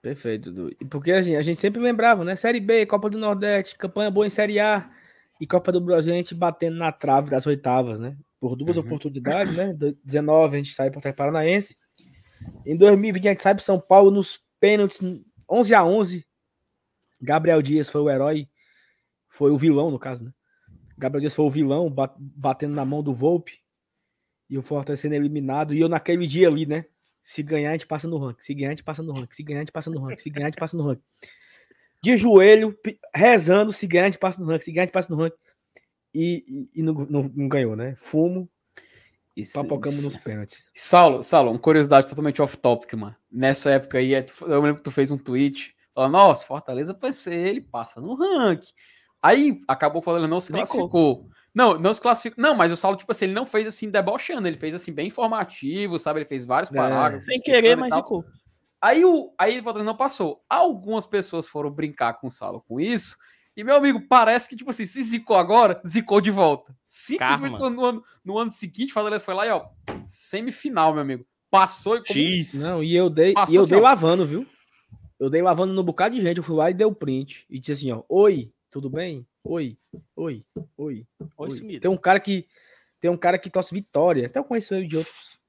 Perfeito, Dudu. E porque a gente, a gente sempre lembrava, né? Série B, Copa do Nordeste, campanha boa em Série A e Copa do Brasil a gente batendo na trave das oitavas, né? Por duas uhum. oportunidades, né? 19 a gente sai para o Paranaense. Em 2020 a gente sai para São Paulo nos pênaltis 11 a 11. Gabriel Dias foi o herói, foi o vilão no caso, né? Gabriel Dias foi o vilão batendo na mão do Volpe e o Fortaleza sendo eliminado. E eu naquele dia ali, né? Se ganhar, a gente passa no ranking. Se ganhar, a gente passa no ranking. Se ganhar, a gente passa no ranking. Se ganhar, a gente passa no ranking. De joelho, rezando, se ganhar, a gente passa no ranking. Se ganhar, a gente passa no ranking e, e, não, não, não, ganhou, né? Fumo e papocamos nos pênaltis. Saulo, Saulo, uma curiosidade totalmente off-topic, mano. Nessa época aí, é, eu lembro que tu fez um tweet falando, nossa, Fortaleza vai ser ele passa no ranking. Aí acabou falando, não se classificou. Não, não se classificou. Não, mas o Saulo, tipo assim, ele não fez assim debochando, ele fez assim bem informativo, sabe? Ele fez vários é, parágrafos. Sem querer, mas ficou. Aí o aí ele não passou. Algumas pessoas foram brincar com o Saulo com isso e, meu amigo, parece que, tipo assim, se zicou agora, zicou de volta. Simplesmente no ano, no ano seguinte, Fortaleza foi lá e, ó, semifinal, meu amigo. Passou e... Como... X. Não, e eu dei, Passou, e eu assim, dei lavando, viu? Eu dei lavando no bocado de gente, eu fui lá e dei o print. E disse assim, ó, oi, tudo bem? Oi, oi, oi. Oi, oi. Tem um cara que tem um cara que torce Vitória, até eu conheço ele de outros.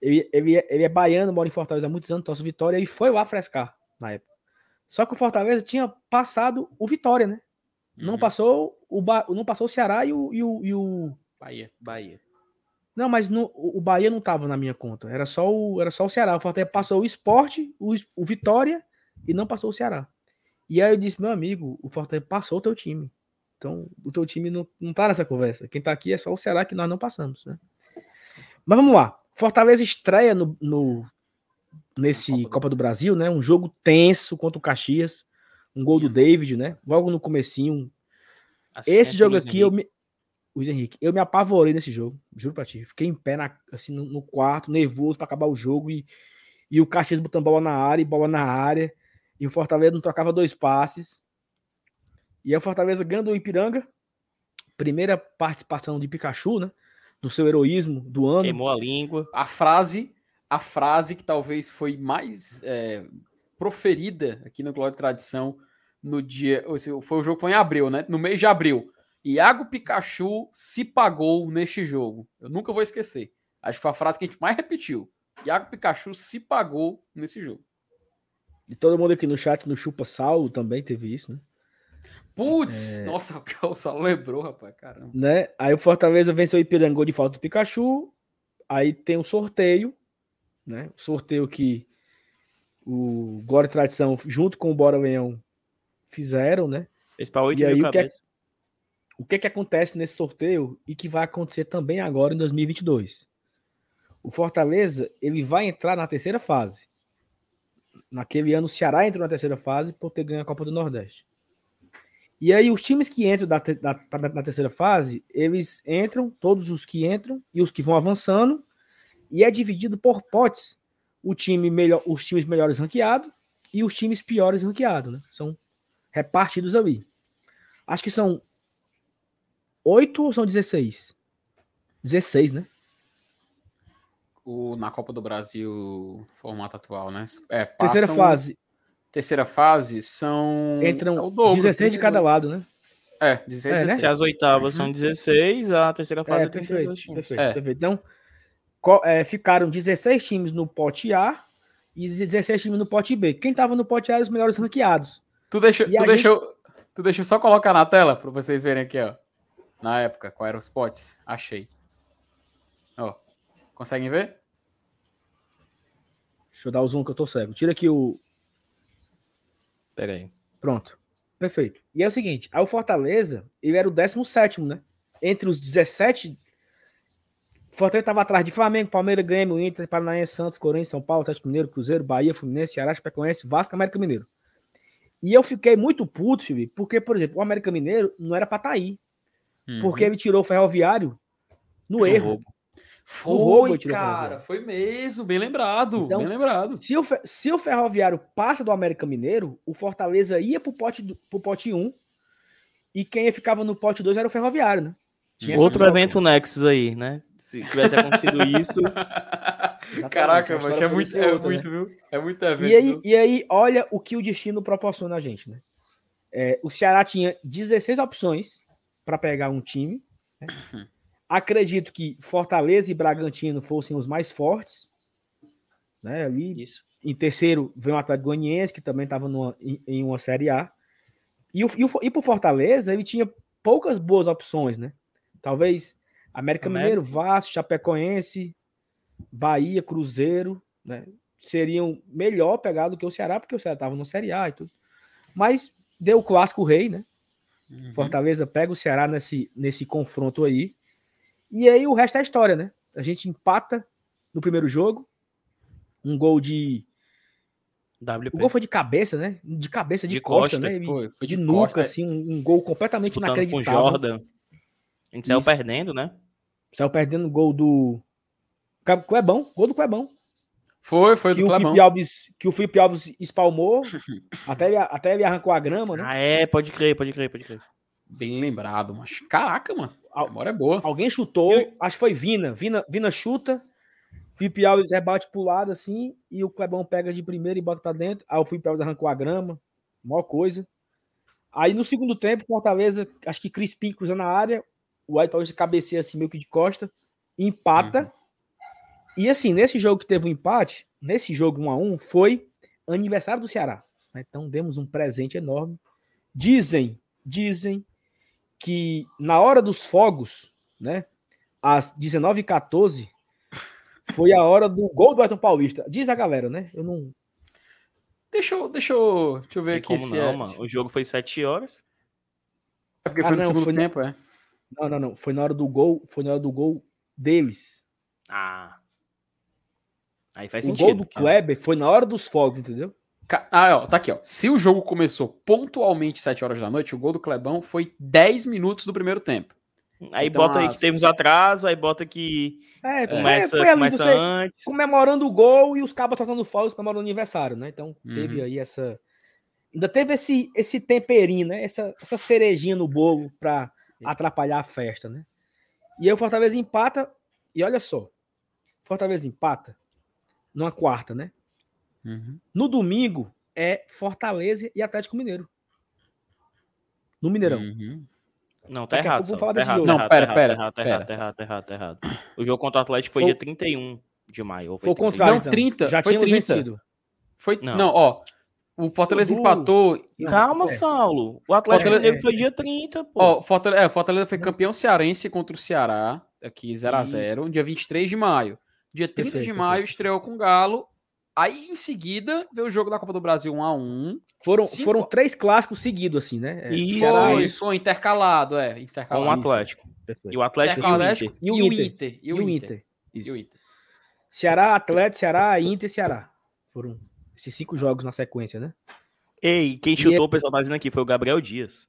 Ele, ele, ele é baiano, mora em Fortaleza há muitos anos, torce Vitória, e foi lá frescar na época. Só que o Fortaleza tinha passado o Vitória, né? Não Uhum. passou o ba... não passou o Ceará e o, e o, e o- Bahia. Bahia. Não, mas no- o Bahia não tava na minha conta. Era só o, era só o Ceará. O Fortaleza passou o Esporte, o, o Vitória e não passou o Ceará. E aí eu disse, meu amigo, o Fortaleza passou o teu time. Então, o teu time não, não tá nessa conversa. Quem tá aqui é só o Ceará que nós não passamos, né? Mas vamos lá. Fortaleza estreia no, no- nesse Copa do- Copa do Brasil, né? Um jogo tenso contra o Caxias. Um gol do David, né? Logo no comecinho, esse jogo aqui, eu me. Luiz Henrique, eu me apavorei nesse jogo, juro pra ti. Fiquei em pé na- assim, no, no quarto, nervoso pra acabar o jogo e, e o Caxias botando bola na área e bola na área. E o Fortaleza não trocava dois passes. E aí o Fortaleza ganha do Ipiranga. Primeira participação de Pikachu, né? Do seu heroísmo do ano. Queimou a língua. A frase, a frase que talvez foi mais é, proferida aqui no Glória e Tradição no dia. Foi o jogo foi em abril, né? No mês de abril. Iago Pikachu se pagou neste jogo. Eu nunca vou esquecer. Acho que foi a frase que a gente mais repetiu. Iago Pikachu se pagou nesse jogo. E todo mundo aqui no chat, no Chupa Saulo também teve isso, né? Putz, nossa, o Saulo lembrou, rapaz, caramba. né? Aí o Fortaleza venceu o Ipiranga de falta do Pikachu. Aí tem o sorteio, né? O sorteio que o Glória e Tradição, junto com o Bora Leão, fizeram, né? Fez pra 8 E aí, o que é-. O que que acontece nesse sorteio e que vai acontecer também agora em 2022? O Fortaleza, ele vai entrar na terceira fase. Naquele ano, o Ceará entrou na terceira fase por ter ganho a Copa do Nordeste. E aí, os times que entram da da- terceira fase, eles entram, todos os que entram e os que vão avançando, e é dividido por potes. O time melhor, os times melhores ranqueados e os times piores ranqueados, né? São repartidos ali. Acho que são oito ou são 16? 16, né? O, na Copa do Brasil, formato atual, né? É, Terceira fase, Terceira fase são. entram é dobro, 16 de cada 32. lado, né? É, 16, É, né? 16. Se as oitavas são 16, a terceira fase É, é, perfeito, 32 times. perfeito, É. perfeito. Então, é, ficaram 16 times no pote A e 16 times no pote B. Quem tava no pote A eram os melhores ranqueados. Tu deixa, a tu, deixa, eu- tu deixa eu só colocar na tela para vocês verem aqui, ó. Na época, qual eram os potes? Achei. Ó, conseguem ver? Deixa eu dar o zoom que eu tô cego. Tira aqui o. Pera aí. Pronto. Perfeito. E é o seguinte: aí o Fortaleza, ele era o 17, né? Entre os 17. Fortaleza estava atrás de Flamengo, Palmeiras, Grêmio, Inter, Paranaense, Santos, Corinthians, São Paulo, Atlético Mineiro, Cruzeiro, Bahia, Fluminense, Ceará, Chapecoense, Vasco, América Mineiro. E eu fiquei muito puto, Felipe, porque, por exemplo, o América Mineiro não era pra estar aí. Porque ele tirou o Ferroviário no erro. roubo. Foi, roubo o cara, foi mesmo, bem lembrado, Então, bem lembrado. Se o, se o Ferroviário passa do América Mineiro, o Fortaleza ia pro pote, do- pro pote 1 e quem ficava no pote 2 era o Ferroviário, né? Tinha Outro evento Nexus aí, né? Se tivesse acontecido isso, Caraca, a mas é muito, é outra, né? muito, viu? É muito evento. E aí, viu? e aí, olha o que o destino proporciona a gente, né? É, o Ceará tinha 16 opções para pegar um time. né? Acredito que Fortaleza e Bragantino fossem os mais fortes. Né? Ali, isso. em terceiro vem o Atlético Goianiense, que também estava em, em uma Série A. E, o, e, o, e pro Fortaleza, ele tinha poucas boas opções, né? Talvez América América. Mineiro, Vasco, Chapecoense, Bahia, Cruzeiro, né? Seriam melhor pegar do que o Ceará, porque o Ceará estava no Série A e tudo. Mas deu o clássico rei, né? Uhum. Fortaleza pega o Ceará nesse, nesse confronto aí. E aí o resto é história, né? A gente empata no primeiro jogo. Um gol de. WP. O gol foi de cabeça, né? De cabeça de, De costa, costa, né? Foi, foi de, de, nuca, costa. assim, um, um gol completamente disputando com o inacreditável. Jordan. A gente saiu Isso. perdendo, né? Saiu perdendo o gol do. Clebão, gol do Clebão. Foi, foi Que do o, Clebão. Felipe Alves, que o Felipe Alves espalmou. até, ele, até ele arrancou a grama, né? Ah, é, pode crer, pode crer, pode crer. Bem lembrado, mas caraca, mano. A memória é boa. Alguém chutou, acho que foi Vina. Vina, Vina chuta, Felipe Alves rebate pro lado assim, e o Clebão pega de primeira e bota pra dentro. Aí o Felipe Alves arrancou a grama, maior coisa. Aí no segundo tempo, Fortaleza, acho que Crispim cruzando a área, o White Paulista cabeceia assim meio que de costa, empata. E assim, nesse jogo que teve um empate, nesse jogo 1 a 1 foi aniversário do Ceará. né? Então demos um presente enorme. Dizem, dizem que na hora dos fogos, né? Às 19h14, foi a hora do gol do Ayrton Paulista. Diz a galera, né? Eu não. Deixa eu, deixa eu, deixa eu ver E aqui como se não, é. mano? O jogo foi 7 horas. É porque Ah, foi no não, segundo foi no- tempo, é. Não, não, não. Foi na hora do gol. Foi na hora do gol deles. Ah. Aí faz o sentido. gol do Kleber foi na hora dos fogos, entendeu? Ah, ó, tá aqui, ó. Se o jogo começou pontualmente 7 horas da noite, o gol do Clebão foi 10 minutos do primeiro tempo. Aí Então, bota aí as- que teve uns atrasos, aí bota que É, foi- começa, foi ali começa você antes. comemorando o gol e os cabas soltando fogos comemorando o aniversário, né? Então teve Uhum. aí essa. Ainda teve esse, esse temperinho, né? Essa, essa cerejinha no bolo pra atrapalhar a festa, né? E aí o Fortaleza empata. E olha só. Fortaleza empata numa quarta, né? No domingo é Fortaleza e Atlético Mineiro. No Mineirão. Uhum. Não, tá Daqui errado. Saulo, falar tá desse errado, jogo. tá Não, errado, pera, tá pera, errado, tá errado, tá errado, tá errado, tá errado. O jogo contra o Atlético foi Foi- dia 31 de maio. ou Foi o 31. contrário. Não, então. 30, Já foi 30. vencido. Foi, não. Não. ó. O Fortaleza Dudu. empatou. Calma, É. Saulo. O Atlético Fortaleza- Mineiro foi dia 30, pô. Ó, Fortaleza, é, Fortaleza foi campeão cearense contra o Ceará, aqui 0x0, dia 23 de maio. Dia 30 Perfeito, de maio perfeito. estreou com o Galo. Aí em seguida veio o jogo da Copa do Brasil 1x1. Foram, Cinco- foram três clássicos seguidos, assim, né? É, Isso. Ceará Foi, e- foi intercalado, é. Com o Intercalado. Atlético. Perfeito. E o Atlético e o Intercalado Inter. e o Inter. E o Inter. E Isso. o Inter. Ceará, Atlético, Ceará, Inter e Ceará. Foram esses cinco jogos na sequência, né? Ei, quem chutou, o pessoal tá dizendo aqui, foi o Gabriel Dias.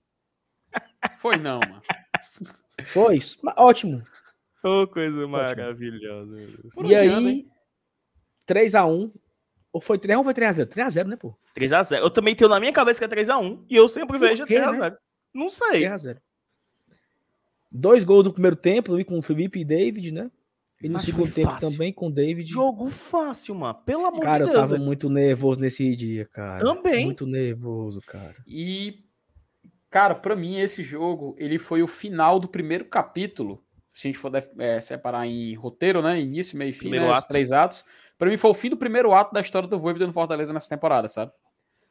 Foi não, mano. Foi isso. Mas Ótimo. Ô, coisa maravilhosa. Por e aí, hein? 3x1. Ou foi 3x1 ou foi 3x0? 3x0, né, pô? 3x0. Eu também tenho na minha cabeça que é 3x1. E eu sempre vejo quê, 3x0. Não sei. 3x0. Dois gols do primeiro tempo, e com o Felipe e David, né? E no Mas segundo tempo fácil. também com o David. Jogo fácil, mano. Pelo amor Cara, de eu Deus. tava velho. muito nervoso nesse dia, cara. Também. Muito nervoso, cara. E, cara, pra mim esse jogo, ele foi o final do primeiro capítulo. Se a gente for é, separar em roteiro, né? Início, meio e fim, Primeiro né, os ato. três atos. Pra mim foi o fim do primeiro ato da história do Voivoda no Fortaleza nessa temporada, sabe?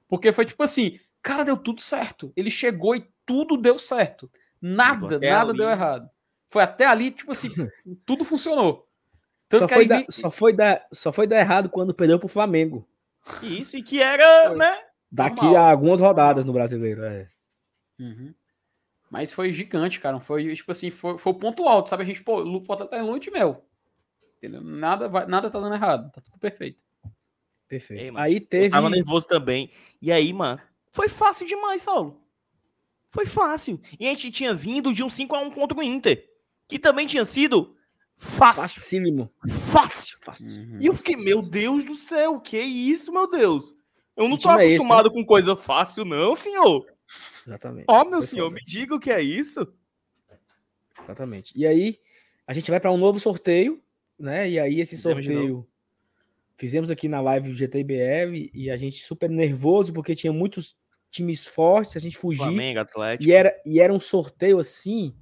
Porque foi tipo assim, cara, deu tudo certo. Ele chegou e tudo deu certo. Nada, nada ali. deu errado. Foi até ali, tipo assim, tudo funcionou. Tanto Só que foi, aí dar, só, foi dar, só foi dar errado quando perdeu pro Flamengo. Isso, e que era, né? Daqui Normal. a algumas rodadas no brasileiro. É. Uhum. Mas foi gigante, cara. Foi, tipo assim, foi, foi o ponto alto, sabe? A gente, pô, o Fortaleza tá em lua de mel. Entendeu? Nada, vai, nada tá dando errado. Tá tudo perfeito. Perfeito. Ei, aí Eu teve. tava nervoso também. E aí, mano, foi fácil demais, Saulo. Foi fácil. E a gente tinha vindo de um 5x1 contra o Inter. Que também tinha sido fácil. Facílimo. Fácil. Fácil. Uhum. E eu fiquei, meu Deus do céu, que isso, meu Deus? Eu não tô time é esse, acostumado com coisa fácil, não, senhor. Exatamente. Ó, meu Foi senhor, me diga o que é isso. Exatamente. E aí, a gente vai para um novo sorteio, né? E aí, esse Fizemos sorteio fizemos aqui na live do GTBR e a gente super nervoso porque tinha muitos times fortes, a gente fugia. Flamengo, Atlético. E era, e era um sorteio assim,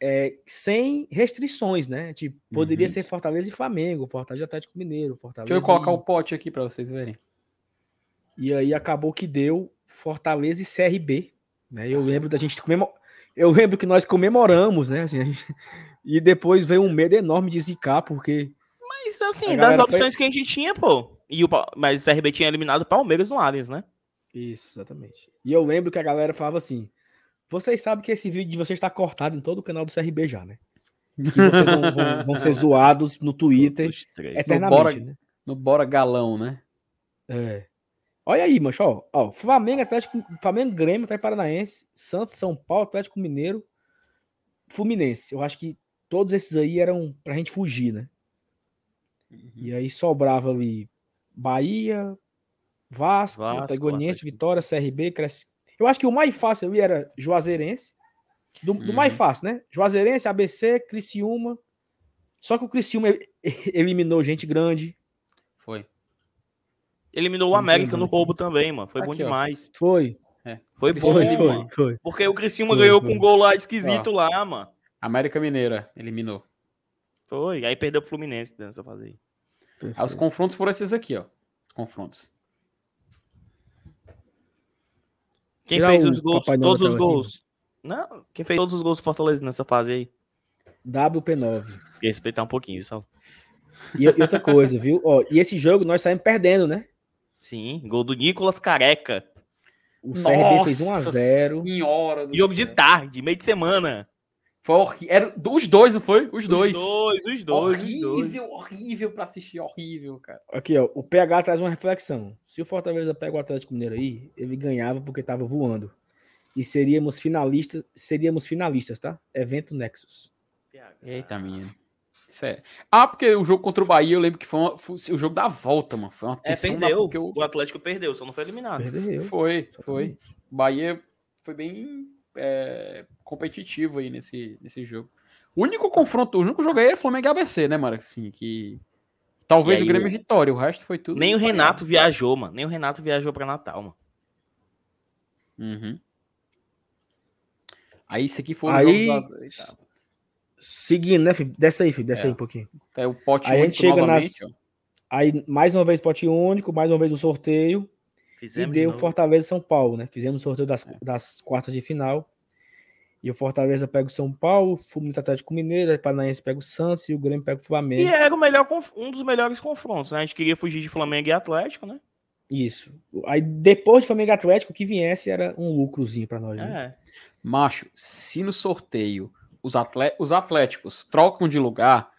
é, sem restrições, né? Tipo, poderia Uhum. ser Fortaleza e Flamengo, Fortaleza e Atlético Mineiro, Fortaleza. Deixa eu colocar e... o pote aqui pra vocês verem. E aí acabou que deu Fortaleza e CRB, né? Eu lembro da gente comemor... Eu lembro que nós comemoramos, né? Assim, a gente- E depois veio um medo enorme de zicar, porque Mas assim, das galera foi- opções que a gente tinha, pô. E o, mas o CRB tinha eliminado o Palmeiras no Allianz, né? Isso, exatamente. E eu lembro que a galera falava assim: vocês sabem que esse vídeo de vocês está cortado em todo o canal do CRB já, né? Que vocês vão, vão- vão ser zoados no Twitter eternamente, Bora- né? No Bora Galão, né? É. Olha aí, mancho, ó, ó. Flamengo, Atlético, Flamengo, Grêmio, Atlético Paranaense, Santos, São Paulo, Atlético Mineiro, Fluminense. Eu acho que todos esses aí eram pra gente fugir, né? E aí sobrava ali Bahia, Vasco, Vasco. Vitória, CRB, Cresce. Eu acho que o mais fácil ali era Juazeirense. Do, do Uhum. mais fácil, né? Juazeirense, ABC, Criciúma. Só que o Criciúma eliminou gente grande. Foi. Eliminou o América no roubo também, mano. Foi bom Aqui, ó. demais. Foi. Foi bom, Foi, eliminou. foi, mano. foi. Porque o Criciúma Foi, ganhou foi. com um gol lá esquisito lá, mano. América Mineira eliminou. Foi. Aí perdeu pro Fluminense fase aí. Aí os confrontos foram esses aqui, ó. Os confrontos. Quem Tirar fez os gols, todos os tela aqui. gols? Não, quem fez todos os gols do Fortaleza nessa fase aí? WP9. Respeitar um pouquinho, só. E, e outra coisa, viu? Ó, e esse jogo nós saímos perdendo, né? Sim, gol do Nicolas Careca. O CRB fez 1x0. Senhora do Jogo de céu. tarde, meio de semana. Foi horrível. Era os dois, não foi? Os dois. Os dois, os dois, os dois. horrível, horrível pra assistir, horrível, cara. Aqui, ó. O PH traz uma reflexão. Se o Fortaleza pega o Atlético Mineiro aí, ele ganhava porque tava voando. E seríamos finalistas, seríamos finalistas, tá? Evento Nexus. Eita, menino. Sério. Ah, porque o jogo contra o Bahia, eu lembro que foi, uma- foi o jogo da volta, mano. Foi uma É, tensão perdeu. porque o- O Atlético perdeu, só não foi eliminado. Perdeu. Foi, foi. O Bahia foi bem é, competitivo aí nesse, nesse jogo. O único confronto, o único jogo aí era Flamengo e ABC, né, Mara? Assim, que talvez E o aí, Grêmio e Vitória, o resto foi tudo. Nem o. Renato viajou, mano. Nem o Renato viajou pra Natal, mano. Uhum. Aí isso aqui foi Aí- das- Seguindo, né, Felipe? Desce aí, Felipe. Desce É. aí um pouquinho. É o pote Aí a único gente chega novamente, nas- ó. Aí, mais uma vez, pote único, mais uma vez o sorteio. E Fizemos de deu novo. Fortaleza e São Paulo, né? Fizemos o sorteio das, É. das quartas de final. E o Fortaleza pega o São Paulo, o Fluminense Atlético Mineiro, o Paranaense pega o Santos e o Grêmio pega o E Flamengo. era o melhor, um dos melhores confrontos, né? A gente queria fugir de Flamengo e Atlético, né? Isso. Aí depois de Flamengo e Atlético, o que viesse era um lucrozinho pra nós. Né? É. Macho, se no sorteio os, atle- os Atléticos trocam de lugar,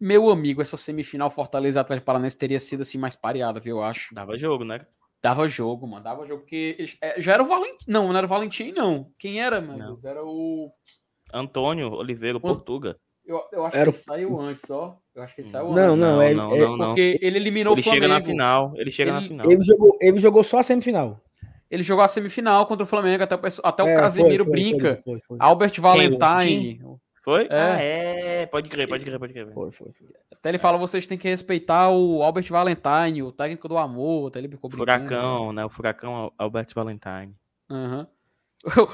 meu amigo, essa semifinal Fortaleza e Atlético Paranaense teria sido assim mais pareada, viu? Eu acho. Dava jogo, né? Dava jogo, mano. Dava jogo, porque eles- é, já era o Valentim. Não, não era o Valentim, não. Quem era, mano? Era o. Antônio Oliveira, Portuga. Eu, eu acho Era que ele saiu antes, ó. Eu acho que ele saiu Não, antes. não, é- não, é não, não. Porque ele eliminou Ele o Flamengo. chega na final. Ele chega na Ele- final. Ele, jogou, ele jogou só a semifinal. Ele jogou a semifinal contra o Flamengo, até o, até o É, Casemiro foi, foi, brinca. Foi, foi, foi. Albert Quem, o Valentine. Foi? É. Ah, é. Pode crer, pode crer, pode crer. Foi, foi, foi. Até ele fala, vocês têm que respeitar o Albert Valentine, o técnico do amor. Até ele ficou brincando. Furacão, né? O Furacão Alberto Valentine. Aham.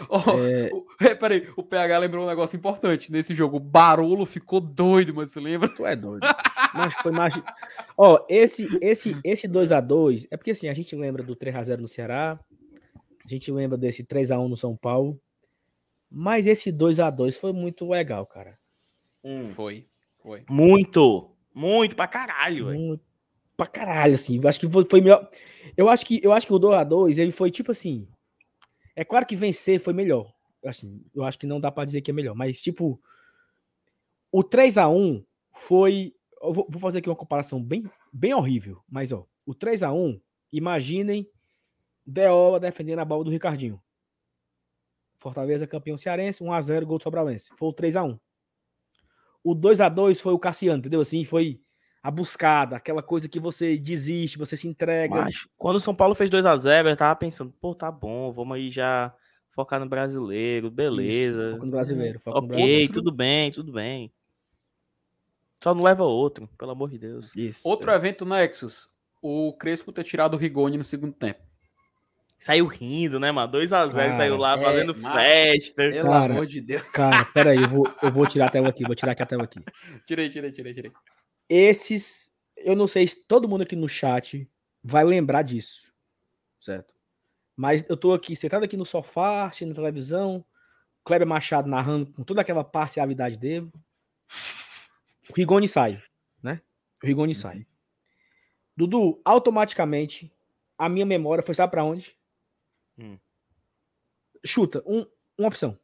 Oh, É, o- é, peraí, o PH lembrou um negócio importante nesse jogo. O Barolo ficou doido, mas você lembra? tu é doido. Mas foi mais. Ó, esse, esse, esse 2x2, é porque assim, a gente lembra do 3x0 no Ceará, a gente lembra desse 3x1 no São Paulo, mas esse 2x2 foi muito legal, cara. Foi, foi. Muito! Muito pra caralho, velho. Muito pra caralho, assim. Eu acho que foi, foi melhor. Eu acho que, eu acho que o 2x2, ele foi tipo assim. É claro que vencer foi melhor. Assim, eu acho que não dá pra dizer que é melhor, mas tipo. O 3x1 foi. Eu vou, vou fazer aqui uma comparação bem, bem horrível, mas ó. O 3x1, imaginem Deola defendendo a bola do Ricardinho. Fortaleza campeão cearense, 1x0, gol do Sobralense. Foi o 3x1. O 2x2 foi o Cassiano, entendeu? Assim, foi a buscada, aquela coisa que você desiste, você se entrega. Mas, quando o São Paulo fez 2x0, eu tava pensando, pô, tá bom, vamos aí já focar no brasileiro, beleza. Isso, foco no brasileiro. foco no Ok, brasileiro. tudo bem, tudo bem. Só não leva outro, pelo amor de Deus. Isso. Outro evento Nexus, o Crespo ter tirado o Rigoni no segundo tempo. Saiu rindo, né, mano? 2x0, Cara, saiu lá é, fazendo mas- festa. Pelo Cara. amor de Deus. Cara, peraí, eu vou, eu vou tirar a tela aqui, vou tirar aqui a tela aqui. Tirei, tirei, tirei, tirei. Esses, eu não sei se todo mundo aqui no chat vai lembrar disso, certo? Mas eu tô aqui, sentado aqui no sofá, assistindo televisão, Kleber Machado narrando com toda aquela parcialidade dele. O Rigoni sai, né? O Rigoni sai. Dudu, automaticamente, a minha memória foi, sabe pra onde? Hum. Chuta, um, uma opção.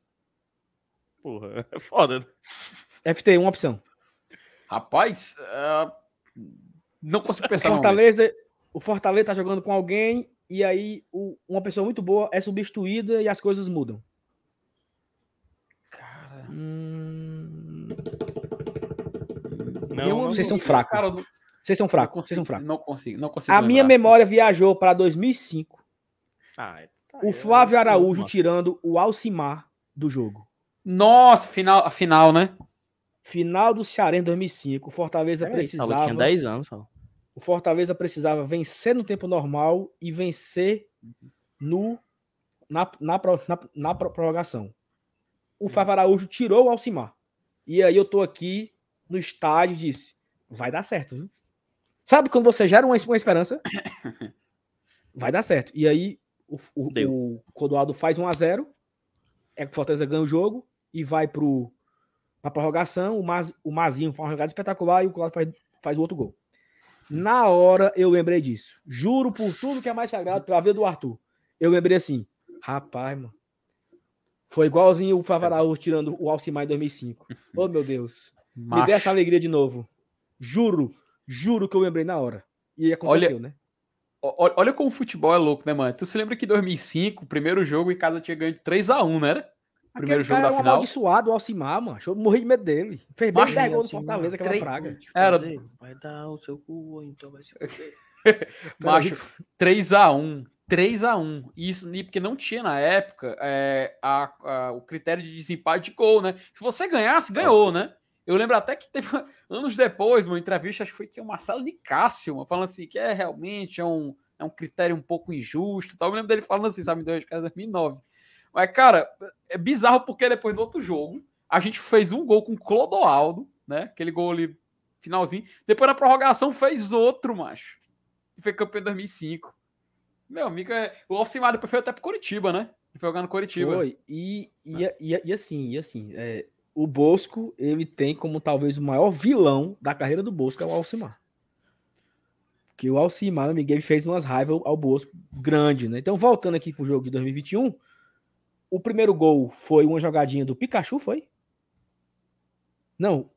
Porra, é foda. FT, uma opção. Rapaz, ah, não consigo pensar. Fortaleza, o Fortaleza tá jogando com alguém e aí o- uma pessoa muito boa é substituída e as coisas mudam. Cara, Hum, Não, eu não vocês são fracos. cara, não- Vocês são fracos, consigo, vocês são fracos. Não consigo, não consigo. A minha lembrar. memória viajou para 2005. Ah, tá, O é, Flávio é, Araújo tirando o Alcimar do jogo. Nossa, final, a final, né? Final do Ceará em 2005. O Fortaleza Saulo, precisava. tinha 10 anos, Saulo. O Fortaleza precisava vencer no tempo normal e vencer no na, na, na, na pro- prorrogação. O Flávio Araújo tirou o Alcimar. E aí eu tô aqui no estádio e disse: vai dar certo, viu? Sabe quando você gera uma, uma esperança? Vai dar certo. E aí O, o, o Clodoaldo faz 1x0, é que o Fortaleza ganha o jogo e vai pro, pra prorrogação. O, Maz, o Mazinho faz uma jogada espetacular e o Clodoaldo faz, faz o outro gol. Na hora eu lembrei disso. Juro por tudo que é mais sagrado pela vida do Arthur. Eu lembrei assim, rapaz, mano. Foi igualzinho o Favaraú tirando o Alcimar em 2005. Oh, meu Deus. Macho. Me dê essa alegria de novo. Juro, juro que eu lembrei na hora. E aconteceu, olha, né? Olha como o futebol é louco, né, mano? Tu se lembra que em 2005, o primeiro jogo em casa tinha ganho de 3x1, né? Primeiro Aquele jogo da final. amaldiçoado, o Alcimar, mano. Eu morri de medo dele. Fez bem 10 gols no Fortaleza, aquela 3... praga. Era... Vai dar o seu cu, então vai se Macho, 3x1. 3x1. Isso porque não tinha na época é, a, a, o critério de desempate de gol, né? Se você ganhasse, ganhou, né? Eu lembro até que teve anos depois, uma entrevista, acho que foi que o Marcelo de Cássio, falando assim, que é realmente é um, é um critério um pouco injusto. Tal. Eu lembro dele falando assim, sabe, em 2009. Mas, cara, é bizarro porque depois do outro jogo, a gente fez um gol com o Clodoaldo, né? Aquele gol ali, finalzinho. Depois na prorrogação fez outro, macho. E foi campeão em 2005. Meu amigo, é... o Alcimar depois foi até pro Curitiba, né? Ele foi jogar no Curitiba. Foi, e, e, e, e assim, e assim, é, o Bosco, ele tem como talvez o maior vilão da carreira do Bosco, é o Alcimar. Que o Alcimar, o Miguel, fez umas raivas ao Bosco grande, né? Então, voltando aqui pro jogo de 2021, o primeiro gol foi uma jogadinha do Pikachu, foi? Não.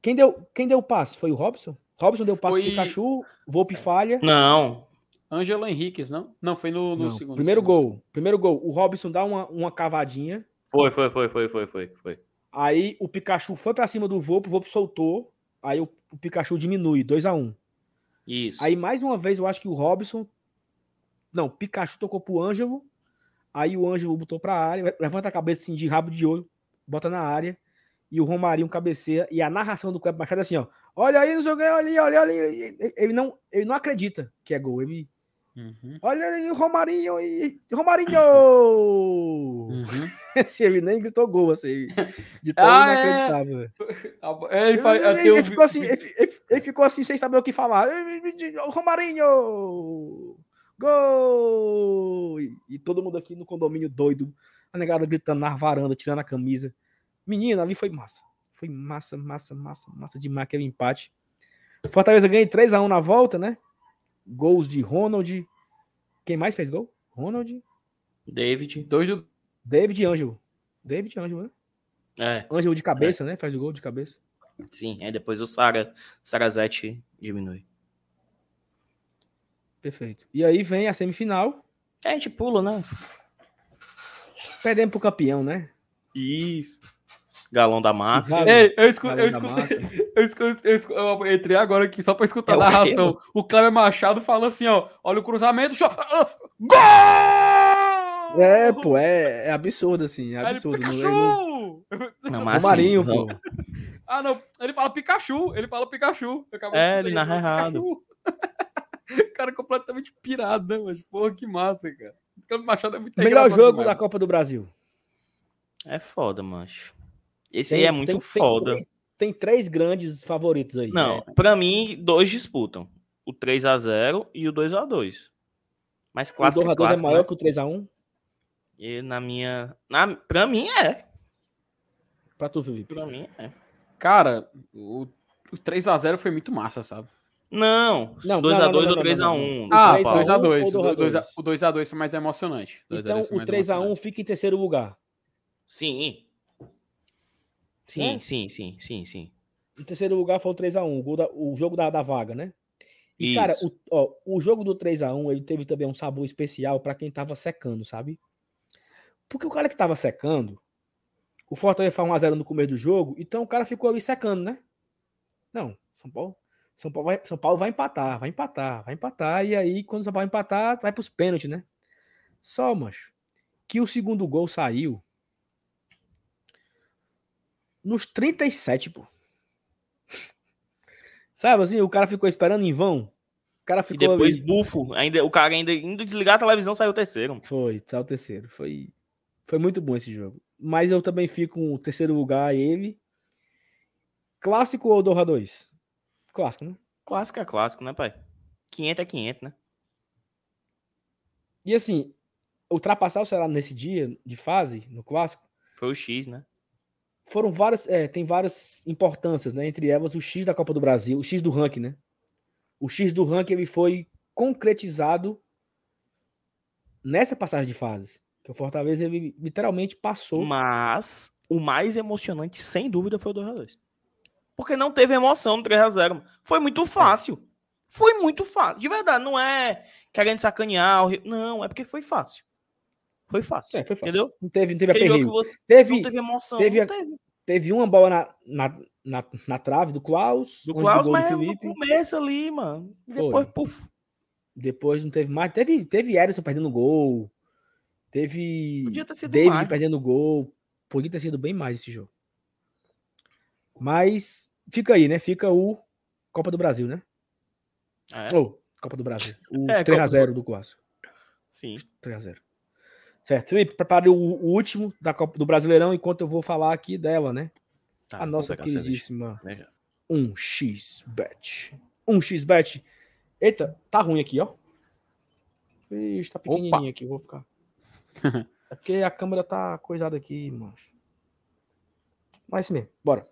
Quem deu, quem deu o passe? Foi o Robson? Robson deu o passe foi... pro Pikachu, Volpe falha. Não. Ângelo Henriquez, não? Não, foi no, no não, segundo. Primeiro segundo. gol. Primeiro gol. O Robson dá uma, uma cavadinha. Foi, foi, foi, foi, foi, foi, foi. Aí o Pikachu foi para cima do Volpe, o Volpe soltou. Aí o, o Pikachu diminui, 2 a 1 um. Isso. Aí mais uma vez eu acho que o Robson. Não, o Pikachu tocou pro Ângelo. Aí o Ângelo botou pra área, levanta a cabeça assim de rabo de olho, bota na área. E o Romarinho cabeceia. E a narração do Cleber Machado é assim, ó. Olha aí, não sei o que, olha ali, olha ali. Ele não, ele não acredita que é gol. Ele Uhum. Olha aí, Romarinho e Romarinho! Uhum. Esse ele nem gritou gol, assim, de tão ah, inacreditável. É. Ele, ele, ele, ele, ficou assim, ele, ficou assim, sem saber o que falar. Romarinho! Gol! E, e, todo mundo aqui no condomínio doido, a negada gritando na varanda, tirando a camisa. Menina, ali foi massa. Foi massa, massa, massa, massa demais aquele empate. Fortaleza ganha 3x1 na volta, né? Gols de Ronald. Quem mais fez gol? Ronald. David. Dois do... David e Ângelo. David e Ângelo, né? É. Ângelo de cabeça, é. né? Faz o gol de cabeça. Sim, aí depois o Sara, Sarazete diminui. Perfeito. E aí vem a semifinal. É, a gente pula, né? Perdemos pro campeão, né? Isso. Galão da massa. Ei, eu, escu eu, escutei, eu, escutei, eu, eu, entrei agora aqui só pra escutar é a narração. O, o Cleber Machado fala assim, ó. Olha o cruzamento. Gol! É, pô, é, é absurdo, assim. É absurdo. Ele, Pikachu! Não, mas o Marinho, assim, pô. Ah, não. Ele fala Pikachu. Ele fala Pikachu. É, ele narra errado. cara completamente pirado, né, mas porra, que massa, cara. O Cleber Machado é muito Melhor jogo demais. da Copa do Brasil. É foda, mancho. Esse tem, aí é muito tem, foda. Tem, tem, três grandes favoritos aí. Não, né? para mim, dois disputam. O 3 x 0 e o 2 x 2 Mas clássico, o 2 x 2 é maior né? que o 3 x 1 E na minha... Na... Pra mim, é. Pra tu, Felipe? Pra mim, é. Cara, o, o 3 x 0 foi muito massa, sabe? Não, não 2x2 ou 3x1. Ah, 2x2. O 2x2 foi mais emocionante. Então, o 3x1 fica em terceiro lugar. Sim. Sim, é? sim, sim, sim, sim. Em terceiro lugar foi o 3x1, o, o jogo da, da vaga, né? E, Isso. cara, o, ó, o jogo do 3x1 ele teve também um sabor especial para quem tava secando, sabe? Porque o cara que tava secando, o Fortaleza faz 1x0 no começo do jogo, então o cara ficou ali secando, né? Não, São Paulo. São Paulo, vai, São Paulo vai empatar, vai empatar, vai empatar, e aí, quando o São Paulo empatar, vai pros pênaltis, né? Só, macho, que o segundo gol saiu nos 37, pô. Sabe assim, o cara ficou esperando em vão. O cara ficou. E depois, ali... bufo. Ainda, o cara ainda indo desligar a televisão saiu o terceiro. Foi, saiu o terceiro. Foi, foi muito bom esse jogo. Mas eu também fico com o terceiro lugar, ele. Clássico ou Doha 2? Clássico, né? Clássico é clássico, né, pai? 500 é 500, né? E assim, ultrapassar o Ceará nesse dia de fase, no clássico, Foi o X, né? Foram várias, é, tem várias importâncias, né? Entre elas o X da Copa do Brasil, o X do ranking, né? O X do ranking ele foi concretizado nessa passagem de fase. Que o Fortaleza ele literalmente passou. Mas o mais emocionante, sem dúvida, foi o 2x2. Porque não teve emoção no 3x0. Foi muito fácil. Foi muito fácil. De verdade, não é querendo sacanear. Não, é porque foi fácil. Foi fácil. É, foi fácil. Entendeu? Não teve, não teve Aquele aperreio. você Teve, não teve emoção. teve não a- teve. teve uma bola na, na, na, na trave do Klaus. Do Klaus, gol do mas é no começo ali, mano. E Foi. Depois, puf. Depois não teve mais. Teve, teve Ederson perdendo gol. Teve Podia ter sido David mais. perdendo gol. Podia ter sido bem mais esse jogo. Mas fica aí, né? Fica o Copa do Brasil, né? É, Ou Copa do Brasil. O É, 3x0 do Clássico. sim. 3x0. Certo. Felipe, prepare o, o último da Copa do Brasileirão enquanto eu vou falar aqui dela, né? Tá, a nossa queridíssima Veja. 1xBet. 1xBet. Eita, tá ruim aqui, ó. Ixi, tá pequenininho aqui, vou ficar. É porque a câmera tá coisada aqui, mancho. Mas isso mesmo, bora.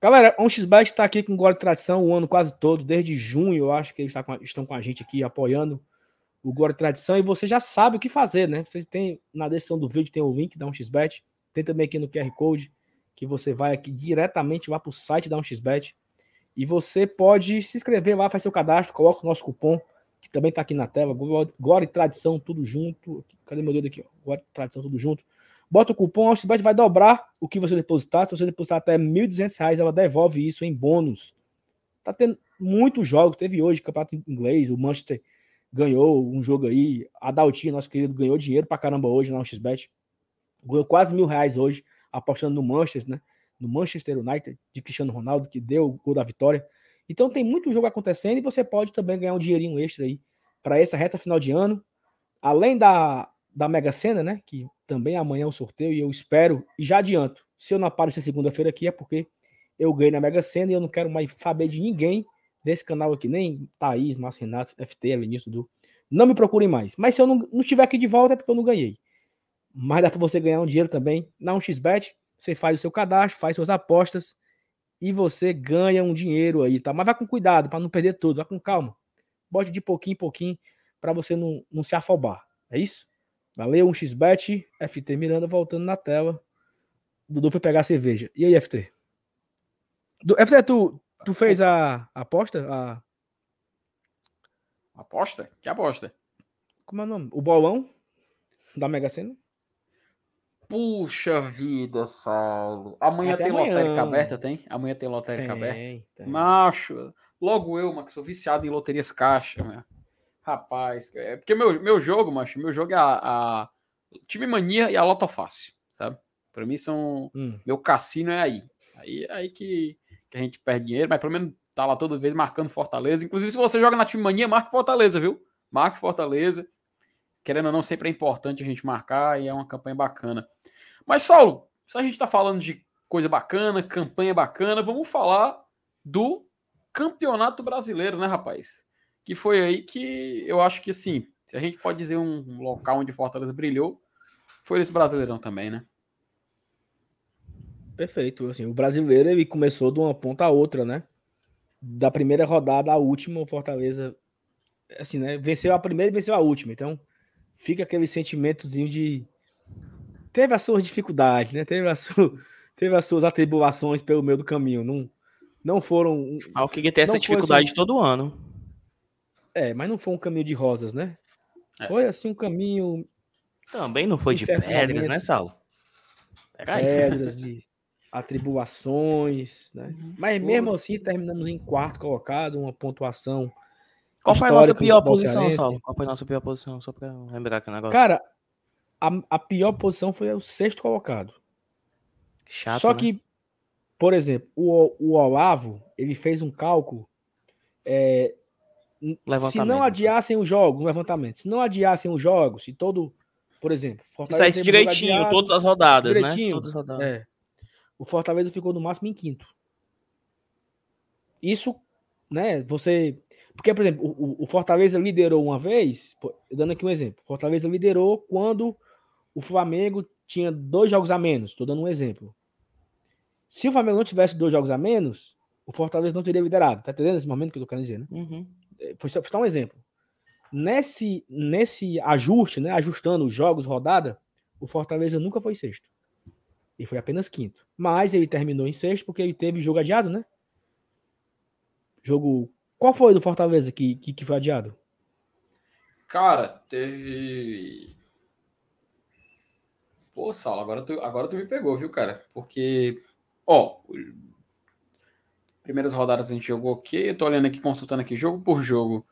Galera, 1xBet tá aqui com Gol de Tradição o ano quase todo, desde junho, eu acho que eles tá estão com a gente aqui apoiando o de Tradição e você já sabe o que fazer, né? Vocês tem na descrição do vídeo tem o link da 1xBet, tem também aqui no QR Code que você vai aqui diretamente lá pro site da 1xBet e você pode se inscrever lá, faz seu cadastro, coloca o nosso cupom, que também tá aqui na tela, Gló- Glória e Tradição, tudo junto. Cadê meu dedo aqui? Ó? Glória e Tradição, tudo junto. Bota o cupom, a 1xBet vai dobrar o que você depositar. Se você depositar até 1.200 reais, ela devolve isso em bônus. Tá tendo muitos jogos. Teve hoje campeonato inglês, o Manchester ganhou um jogo aí. A Daltinha, nosso querido, ganhou dinheiro pra caramba hoje na 1xBet. Ganhou quase mil reais hoje, apostando no Manchester, né? No Manchester United, de Cristiano Ronaldo, que deu o gol da vitória. Então tem muito jogo acontecendo e você pode também ganhar um dinheirinho extra aí para essa reta final de ano. Além da, da Mega Sena, né? Que também amanhã é o sorteio e eu espero, e já adianto, se eu não aparecer segunda-feira aqui é porque eu ganhei na Mega Sena e eu não quero mais saber de ninguém desse canal aqui, nem Thaís, Márcio Renato, FT, Vinícius, Du. Não me procurem mais. Mas se eu não, não estiver aqui de volta é porque eu não ganhei. Mas dá para você ganhar um dinheiro também na 1xBet. Você faz o seu cadastro, faz suas apostas e você ganha um dinheiro aí, tá? Mas vai com cuidado para não perder tudo, vai com calma. Bote de pouquinho em pouquinho para você não, não se afobar. É isso? Valeu, 1xBet, FT Miranda voltando na tela. Dudu foi pegar a cerveja. E aí, FT? Du, FT, tu, tu fez a, a aposta? A, Aposta? Que aposta? como é o nome? O bolão da Mega Sena? Puxa vida, Saulo. Amanhã Até tem amanhã. lotérica aberta, tem? Amanhã tem lotérica aberta. Tem, tem. Macho, logo eu, que sou viciado em loterias caixa, né? Rapaz, é porque meu, meu jogo, macho, meu jogo é a, a Time Mania e a Loto Fácil, sabe? Pra mim são. Hum. Meu cassino é aí. Aí aí que, que a gente perde dinheiro, mas pelo menos tá lá toda vez marcando Fortaleza. Inclusive, se você joga na Time Mania, marque Fortaleza, viu? Marque Fortaleza. Querendo ou não, sempre é importante a gente marcar e é uma campanha bacana. Mas, Saulo, se a gente tá falando de coisa bacana, campanha bacana, vamos falar do Campeonato Brasileiro, né, rapaz? Que foi aí que eu acho que, assim, se a gente pode dizer um local onde Fortaleza brilhou, foi esse Brasileirão também, né? Perfeito. Assim, o brasileiro ele começou de uma ponta a outra, né? Da primeira rodada à última, o Fortaleza assim, né? Venceu a primeira e venceu a última. Então, fica aquele sentimentozinho de teve as suas dificuldades, né? Teve, a sua... teve as suas atribulações pelo meio do caminho. Não, não foram. Ah, o que tem essa dificuldade assim- todo ano. É, mas não foi um caminho de rosas, né? É. Foi assim um caminho Também não foi de pedras, momento. né, Saulo? Peraí. pedras e atribulações, né? Mas mesmo assim terminamos em quarto colocado, uma pontuação. Qual foi a nossa pior posição. Saulo? Qual foi a nossa pior posição? Só pra lembrar aqui o negócio. Cara, a, a pior posição foi o sexto colocado. Chato, Só né? que, por exemplo, o, o Olavo, ele fez um cálculo. é, se não né? adiassem os jogos, um levantamento, se não adiassem os jogos, se todo, por exemplo, Se Fortaleza saísse teve jogo direitinho, adiado, todas as rodadas, direitinho, né? Todas as rodadas. É. O Fortaleza ficou no máximo em quinto. Isso né? Você. Porque, por exemplo, o, o Fortaleza liderou uma vez, dando aqui um exemplo. Fortaleza liderou quando o Flamengo tinha dois jogos a menos. Estou dando um exemplo. Se o Flamengo não tivesse dois jogos a menos, o Fortaleza não teria liderado. Tá entendendo esse momento que eu tô querendo dizer, né? Uhum. É, foi só, foi só um exemplo. Nesse, nesse ajuste, né? Ajustando os jogos, rodada, o Fortaleza nunca foi sexto. E foi apenas quinto. Mas ele terminou em sexto porque ele teve jogo adiado, né? Jogo. Qual foi do Fortaleza que, que, que foi adiado? Cara, teve. Pô, Saulo, agora tu, agora tu me pegou, viu, cara? Porque, ó, primeiras rodadas a gente jogou ok. Eu tô olhando aqui, consultando aqui jogo por jogo.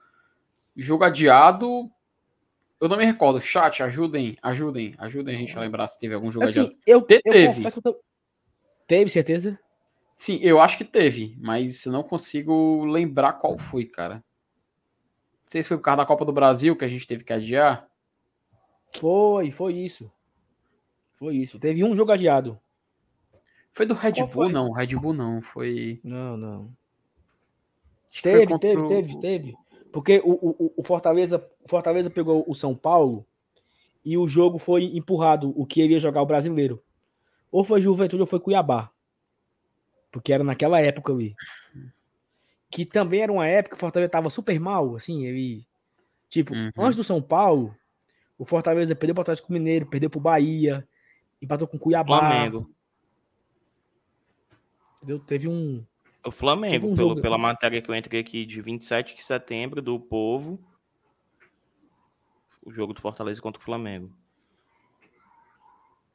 Jogo adiado, eu não me recordo. Chat, ajudem, ajudem, ajudem a gente a lembrar se teve algum jogo assim, adiado. Eu, Te- eu teve. eu tô... Teve, certeza? Sim, eu acho que teve, mas não consigo lembrar qual foi, cara. Não sei se foi por causa da Copa do Brasil que a gente teve que adiar. Foi, foi isso. Foi isso. Teve um jogo adiado. Foi do Red Qual Bull, foi? não. Red Bull não. Foi. Não, não. acho que foi Teve, contra teve, o- teve, teve. Porque o, o, o Fortaleza, Fortaleza pegou o São Paulo e o jogo foi empurrado, o que ele ia jogar o brasileiro. Ou foi Juventude ou foi Cuiabá. Porque era naquela época ali. Que também era uma época que o Fortaleza tava super mal, assim, ele... Tipo, Uhum. antes do São Paulo, o Fortaleza perdeu para o Atlético Mineiro, perdeu pro Bahia, empatou com Cuiabá. Flamengo. Entendeu? Teve um... O Flamengo, um pelo- pela matéria que eu entrei aqui de 27 de setembro do Povo. O jogo do Fortaleza contra o Flamengo.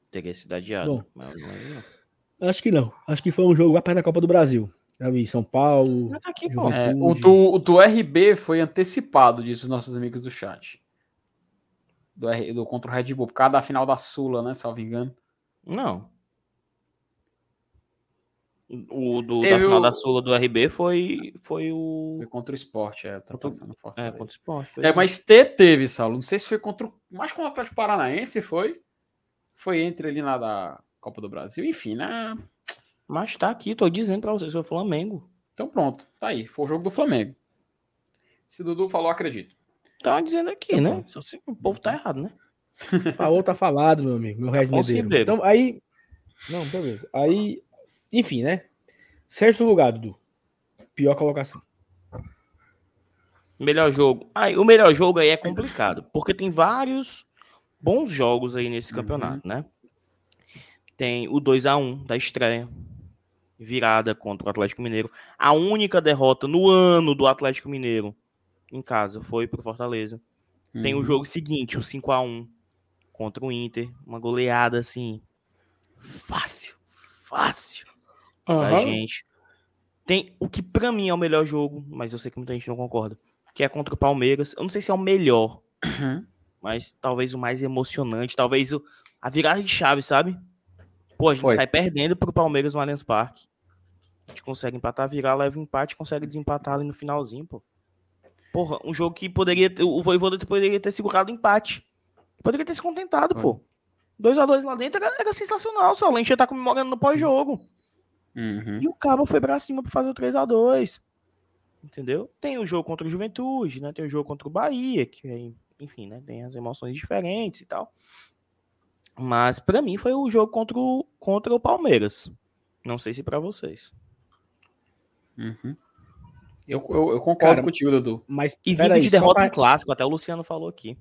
Teria sido adiado. Bom. Mas- mas não. Acho que não. Acho que foi um jogo lá perto da Copa do Brasil. Já vi São Paulo. Tá aqui. É, o, do, o do RB foi antecipado, disso os nossos amigos do chat. Do, R, do contra o Red Bull, por causa da final da Sula, né? Salvo engano. Não. O do, da final o- da Sula do RB foi, foi o. Foi contra o esporte, é. Tá Contra É, contra o esporte. foi É, isso. mas T teve, Saulo. Não sei se foi contra o. Mais contra o Atlético Paranaense, foi? Foi entre ali na da Copa do Brasil. Enfim, né? Mas tá aqui, tô dizendo pra vocês, foi o Flamengo. Então pronto. Tá aí. Foi o jogo do Flamengo. Se o Dudu falou, acredito. Tá dizendo aqui, Tá né? Só se- O povo tá errado, né? Falou, tá falado, meu amigo. Meu Medeiros. Ribeiro. Então, aí. Não, beleza. Aí. Enfim, né? Sexto lugar, Dudu. Pior colocação. Melhor jogo. Aí, o melhor jogo aí é complicado, porque tem vários bons jogos aí nesse campeonato, né? Tem o 2 a 1 da estreia, virada contra o Atlético Mineiro. A única derrota no ano do Atlético Mineiro em casa foi pro Fortaleza. Tem Uhum. o jogo seguinte, o 5 a 1 contra o Inter, uma goleada assim fácil, fácil pra gente. Tem o que pra mim é o melhor jogo, mas eu sei que muita gente não concorda, que é contra o Palmeiras. Eu não sei se é o melhor, Uhum. mas talvez o mais emocionante, talvez o, a virada de chave, sabe? Pô, a gente Foi. sai perdendo pro Palmeiras no Allianz Parque. A gente consegue empatar, virar, leva empate, consegue desempatar ali no finalzinho, pô. Porra, um jogo que poderia ter, o Voivoda poderia ter segurado o empate. Poderia ter se contentado, pô. 2x2 lá dentro era, era sensacional, só o Lencha tá comemorando no pós-jogo. Uhum. E o Cabo foi pra cima pra fazer o 3x2. Entendeu? Tem o jogo contra o Juventude, né? Tem o jogo contra o Bahia, que aí, enfim, né? Tem as emoções diferentes e tal. Mas pra mim foi o jogo contra o, contra o Palmeiras. Não sei se pra vocês. Uhum. Eu, eu, eu concordo Cara, contigo, Dudu. Mas E vindo aí, de derrota pra, em clássico, até o Luciano falou aqui.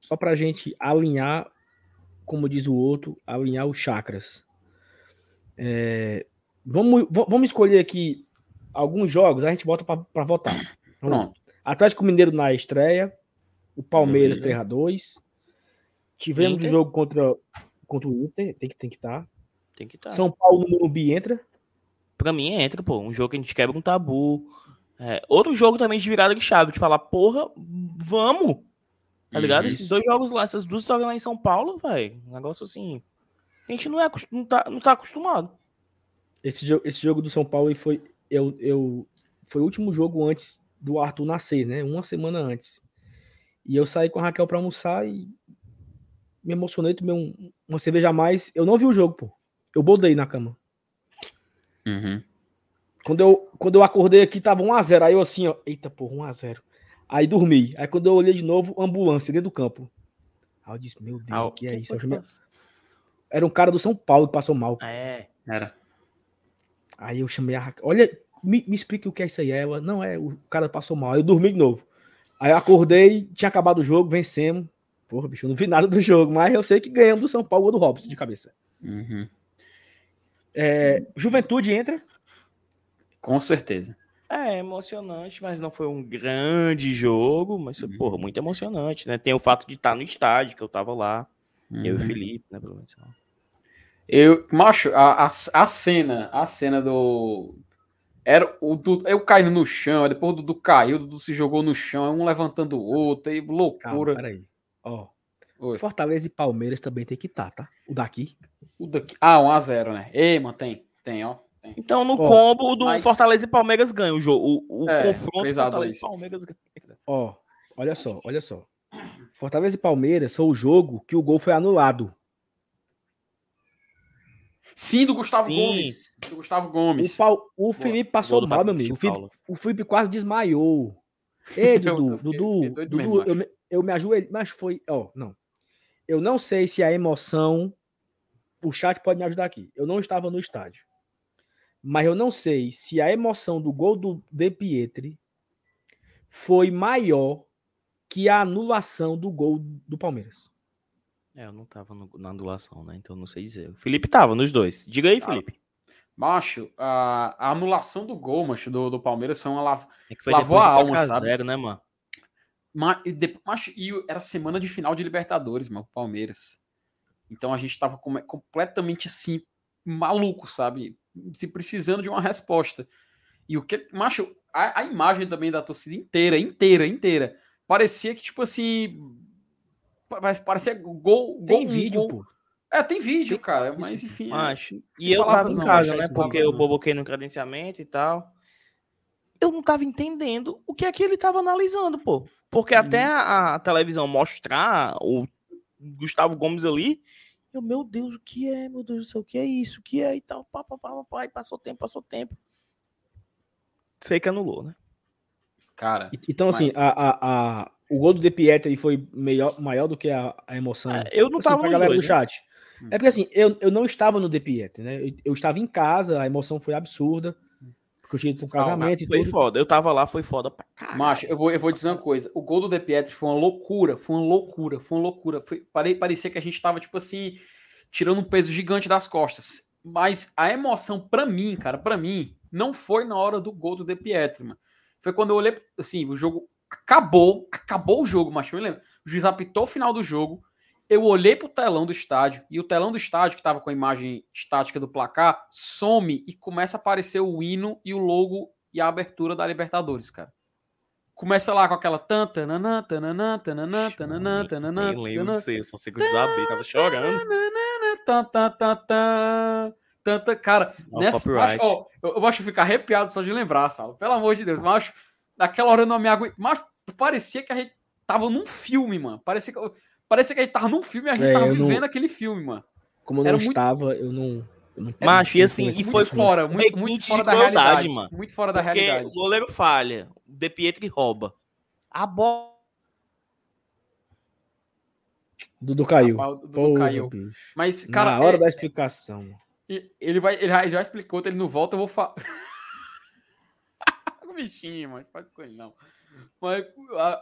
só pra gente alinhar, como diz o outro, alinhar os chakras. É, vamos, vamos escolher aqui alguns jogos, a gente bota pra, pra votar. Pronto. Atlético Mineiro na estreia, o Palmeiras Beleza. 3x2. Tivemos Inter. o jogo contra, contra o Inter, tem que tem que estar. Tem que estar. São Paulo no Morumbi entra. Pra mim entra, pô. Um jogo que a gente quebra um tabu. É, outro jogo também de virada de chave, de falar, porra, vamos! Tá ligado? Uhum. Esses dois jogos lá, essas duas histórias lá em São Paulo, velho. Um negócio assim. A gente não, é, não, tá, não tá acostumado. Esse, esse jogo do São Paulo aí foi, eu, eu, foi o último jogo antes do Arthur nascer, né? Uma semana antes. E eu saí com a Raquel pra almoçar e me emocionei, tomei um- uma cerveja a mais. Eu não vi o jogo, pô. Eu bodei na cama. Uhum. Quando eu, quando eu acordei aqui, tava 1x0. Aí eu assim, ó. Eita, porra, 1x0. Aí dormi. Aí quando eu olhei de novo, ambulância dentro do campo. Aí eu disse, meu Deus, Ah, o que é isso? foi Eu que chamei- passou? Era um cara do São Paulo que passou mal. É. Era. Aí eu chamei a Raquel. Olha, me, me explique o que é isso aí. Ela, não é, o cara passou mal. Aí eu dormi de novo. Aí eu acordei, tinha acabado o jogo, vencemos. Porra, bicho, eu não vi nada do jogo, mas eu sei que ganhamos do São Paulo, gol do Robson de cabeça. Uhum. É, Juventude entra. Com certeza. É emocionante, mas não foi um grande jogo, mas foi, Uhum. porra, muito emocionante, né? Tem o fato de estar no estádio, que eu tava lá, eu e o Uhum. Felipe, né, pelo menos. Eu, macho, a, a, a cena, a cena do. Era o Dudu, eu caindo no chão, depois o Dudu caiu, o Dudu se jogou no chão, um levantando o outro, aí Calma, loucura. peraí. Ó, Oi. Fortaleza e Palmeiras também tem que estar, tá? O daqui. O daqui. Ah, 1x0, né? Ei, mano, tem, tem, ó. Tem. Então, no Ó, combo do mas- Fortaleza e Palmeiras ganha o jogo. O, o É, confronto 3 a 2. Fortaleza e Palmeiras ganha. Ó, olha só, olha só. Fortaleza e Palmeiras foi o jogo que o gol foi anulado. Sim, do Gustavo Sim. Gomes. Do Gustavo O, Gomes. Pau- o Felipe passou mal, meu amigo. O Felipe, o Felipe quase desmaiou. Ei, Eu- Dudu, Dudu, Dudu, mesmo, eu, me, eu me ajoelhei, mas foi, ó, não. Eu não sei se a emoção, o chat pode me ajudar aqui. Eu não estava no estádio. Mas eu não sei se a emoção do gol do De Pietri foi maior que a anulação do gol do Palmeiras. É, eu não tava no- na anulação, né? Então não sei dizer. O Felipe tava nos dois. Diga aí, Felipe. Macho, a, a anulação do gol, macho, do, do Palmeiras foi uma lav... É que foi Lavou a alma, 4 a sabe? 0, né, mano? Ma- e macho, e era semana de final de Libertadores, mano, Palmeiras. Então a gente tava come- completamente assim, maluco, sabe? Se precisando de uma resposta. E o que. Macho, a, a imagem também da torcida inteira, inteira, inteira. Parecia que, tipo assim. Pa- Parecia gol. Tem gol- vídeo, gol- pô. É, tem vídeo, Tem- cara. Mas enfim. é- Acho. E eu tava em casa, né? sem Porque eu boboquei no credenciamento e tal. Eu não tava entendendo o que é que ele tava analisando, pô. Porque Uhum. até a, a televisão mostrar o Gustavo Gomes ali, eu, meu Deus, o que é, meu Deus do céu, o que é isso, o que é e tal, pá, pá, pá, pá, pá, e passou tempo, passou tempo. Sei que anulou, né? Cara. E- Então, assim, a, a, a- o gol do De Pietri foi melhor, maior do que a, a emoção. É, eu não assim, tava pra nos galera dois, do né? chat. É porque assim, eu, eu não estava no De Pietri, né? Eu, eu estava em casa, a emoção foi absurda. Porque eu tinha ido para um casamento e Foi tudo. foda, eu tava lá, foi foda pra caralho. Macho, eu vou, eu vou dizer uma coisa. O gol do De Pietri foi uma loucura, foi uma loucura, foi uma loucura. Foi, pare- parecia que a gente tava, tipo assim, tirando um peso gigante das costas. Mas a emoção, pra mim, cara, pra mim, não foi na hora do gol do De Pietri, mano. Foi quando eu olhei, assim, o jogo acabou, acabou o jogo, macho. Eu me lembro. O juiz apitou o final do jogo. Eu olhei pro telão do estádio e o telão do estádio, que tava com a imagem estática do placar, some e começa a aparecer o hino e o logo e a abertura da Libertadores, cara. Começa lá com aquela tan, tananã, tananã, tananã, tananã, tananã, Nem lembro de ser, só sei que eu desabei, tava chorando. tan, tan, tan, tan, tan, tan. Cara, nessa. Macho, ó, eu, eu acho ficar arrepiado só de lembrar, Saulo. Pelo amor de Deus, macho. Naquela hora eu não me aguento. Mas parecia que a gente tava num filme, mano. Parecia que, parecia que a gente tava num filme e a gente É, tava eu não- vivendo aquele filme, mano. Como eu não Era muito- estava, eu não. eu não- Macho, e assim, e foi muito. Fora, muito, muito fora de da realidade. mano. Muito fora da Porque realidade. o goleiro falha, o De Pietri rouba. A bola. Dudu caiu. Rapaz, o Dudu Porra, caiu. bicho. Mas, cara, Na hora é- da explicação. E- Ele vai, ele já, ele já explicou, ele não volta, eu vou falar. bichinho, mano, faz com ele não. Mas,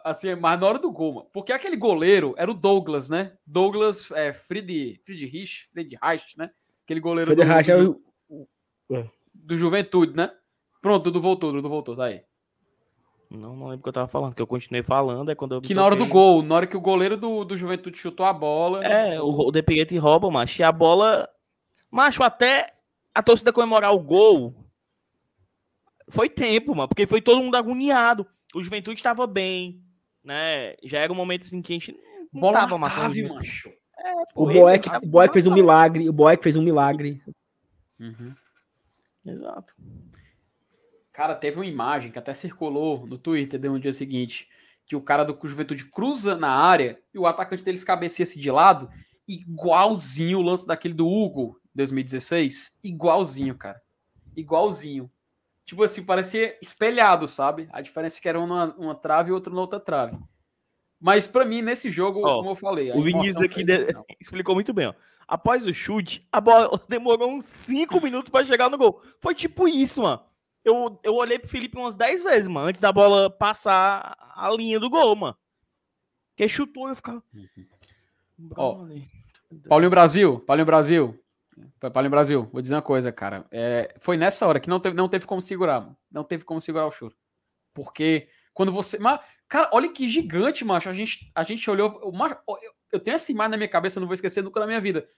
assim, mas na hora do gol, mano. Porque aquele goleiro era o Douglas, né? Douglas é, Fried, Friedrich, Friedreich, né? Aquele goleiro do, é o- do Juventude, né? Pronto, Dudu voltou, Dudu voltou, tá aí. Não, não lembro o que eu tava falando, que eu continuei falando, é quando eu. Que na hora do gol, na hora que o goleiro do, do Juventude chutou a bola. É, o, o De Pietri rouba, macho. E a bola. Macho, até a torcida comemorar o gol. Foi tempo, mano. Porque foi todo mundo agoniado. O Juventude tava bem, né? Já era um momento assim que a gente não bola tava o Juventude. macho. O Pô, ele Boeck, o Boeck fez um milagre. O Boeck fez um milagre. Uhum. Exato. Cara, teve uma imagem que até circulou no Twitter de um dia seguinte, que o cara do Juventude cruza na área e o atacante deles cabeceia-se de lado, igualzinho o lance daquele do Hugo, 2016, igualzinho, cara. Igualzinho. Tipo assim, parecia espelhado, sabe? A diferença é que era uma, uma trave e outra na outra trave. Mas para mim, nesse jogo, Ó, como eu falei. O Vinícius aqui de- explicou muito bem, ó. Após o chute, a bola demorou uns 5 minutos pra chegar no gol. Foi tipo isso, mano. Eu, eu olhei pro Felipe umas 10 vezes, mano, antes da bola passar a linha do gol, mano. Que chutou e eu ficava. Ó, Brother. Paulinho Brasil, Paulinho Brasil. Paulinho Brasil, vou dizer uma coisa, cara. É, foi nessa hora que não teve, não teve como segurar. Não teve como segurar o choro. Porque quando você. Mas, cara, olha que gigante, macho. A gente, a gente olhou. o macho- eu, tenho essa imagem na minha cabeça, eu não vou esquecer nunca na minha vida.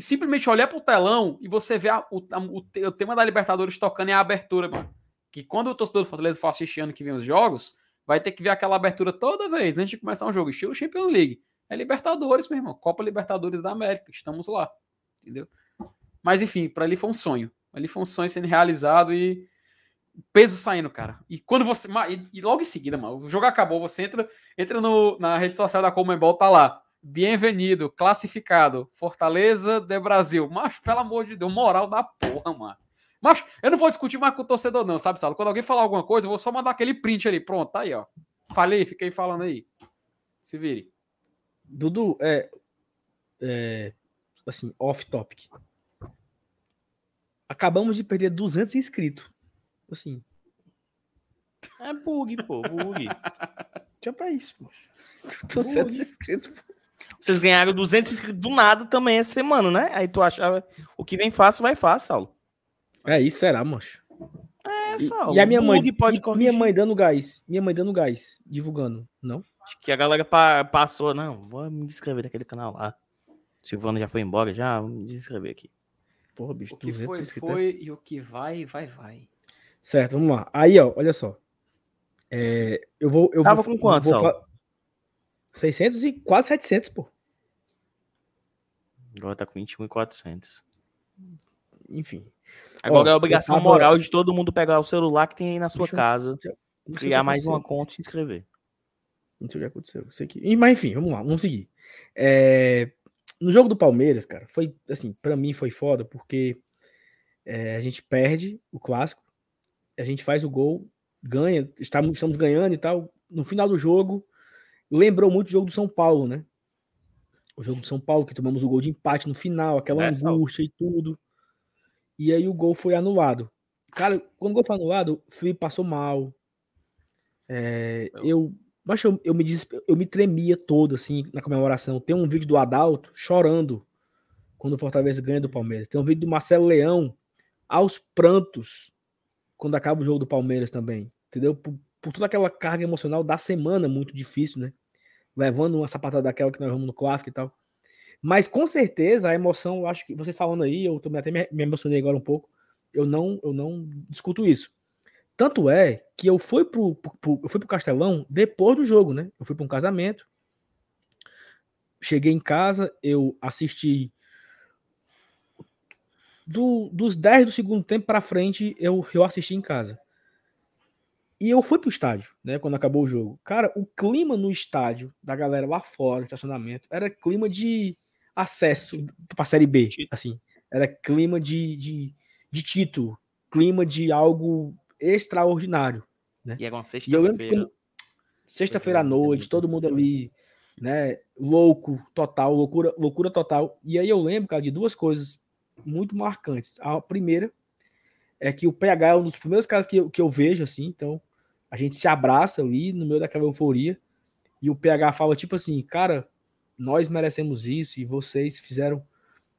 Simplesmente olhar pro telão e você vê a- o, a- o o tema da Libertadores tocando é a abertura, mano. Que quando o torcedor do Fortaleza for assistir ano que vem os jogos, vai ter que ver aquela abertura toda vez antes de começar um jogo, estilo Champions League. É Libertadores, meu irmão. Copa Libertadores da América. Estamos lá. Entendeu? Mas enfim, para ali foi um sonho. Ali foi um sonho sendo realizado e peso saindo, cara. E quando você. E, logo em seguida, mano, o jogo acabou, você entra, entra no, na rede social da Comembol, tá lá. Bem-vindo, classificado. Fortaleza de Brasil. Mas, pelo amor de Deus, moral da porra, mano. Mas eu não vou discutir mais com o torcedor, não, sabe, Salo? Quando alguém falar alguma coisa, eu vou só mandar aquele print ali. Pronto, tá aí, ó. Falei, fiquei falando aí. Se vire. Dudu, é, é, assim, off topic. Acabamos de perder 200 inscritos. Assim, É bug, pô, bug. tinha pra isso, pô. 200 inscritos. pô. Vocês ganharam 200 inscritos do nada também essa semana, né? Aí tu achava o que vem fácil, vai fácil, Saulo. É isso, será, mancho? É, E, Saulo. e a minha mãe, pode e minha mãe dando gás. Minha mãe dando gás, divulgando. Não? Acho que a galera pa- passou, não, vou me inscrever daquele canal lá. Silvano já foi embora, já, vou me inscrever aqui. Porra, bicho, O que 200 foi, inscritos. é- foi. E o que vai, vai, vai. Certo, vamos lá. Aí, ó, olha só. É, eu vou. Eu Tava vou, com quanto, vou Saulo? fa- 600 e quase 700, pô. Agora tá com 21,400. Enfim. Agora Ó, é a obrigação eu tava- moral de todo mundo pegar o celular que tem aí na sua Deixa eu- casa, que criar mais uma conta e se inscrever. Não sei o que aconteceu. Sei que... Mas enfim, vamos lá, vamos seguir. É, No jogo do Palmeiras, cara, foi assim, pra mim foi foda, porque é, a gente perde o clássico, a gente faz o gol, ganha, estamos, estamos ganhando e tal. No final do jogo, lembrou muito o jogo do São Paulo, né? O jogo do São Paulo, que tomamos o gol de empate no final, aquela angústia e tudo. E aí o gol foi anulado. Cara, quando o gol foi anulado, o Felipe passou mal. É, eu, mas eu, eu, me eu me tremia todo, assim, na comemoração. Tem um vídeo do Adalto chorando quando o Fortaleza ganha do Palmeiras. Tem um vídeo do Marcelo Leão aos prantos quando acaba o jogo do Palmeiras também. Entendeu? Por, por toda aquela carga emocional da semana muito difícil, né? Levando uma sapatada daquela que nós vamos no clássico e tal. Mas com certeza a emoção, eu acho que vocês falando aí, eu também até me, me emocionei agora um pouco. Eu não, eu não discuto isso. Tanto é que eu fui pro, pro, eu fui pro Castelão depois do jogo, né? Eu fui para um casamento. Cheguei em casa, eu assisti do, dos 10 do segundo tempo para frente, eu, eu assisti em casa. E eu fui pro estádio, né, quando acabou o jogo. Cara, o clima no estádio, da galera lá fora, no estacionamento, era clima de acesso pra Série B, assim. Era clima de, de, de título, clima de algo extraordinário. E uma E eu lembro que sexta-feira. sexta-feira à Coisa linda, noite, todo mundo ali, né, louco, total, loucura, loucura total. E aí eu lembro, cara, de duas coisas muito marcantes. A primeira é que o PH é um dos primeiros casos que eu, que eu vejo, assim, então a gente se abraça ali no meio daquela euforia e o PH fala tipo assim, cara, nós merecemos isso e vocês fizeram,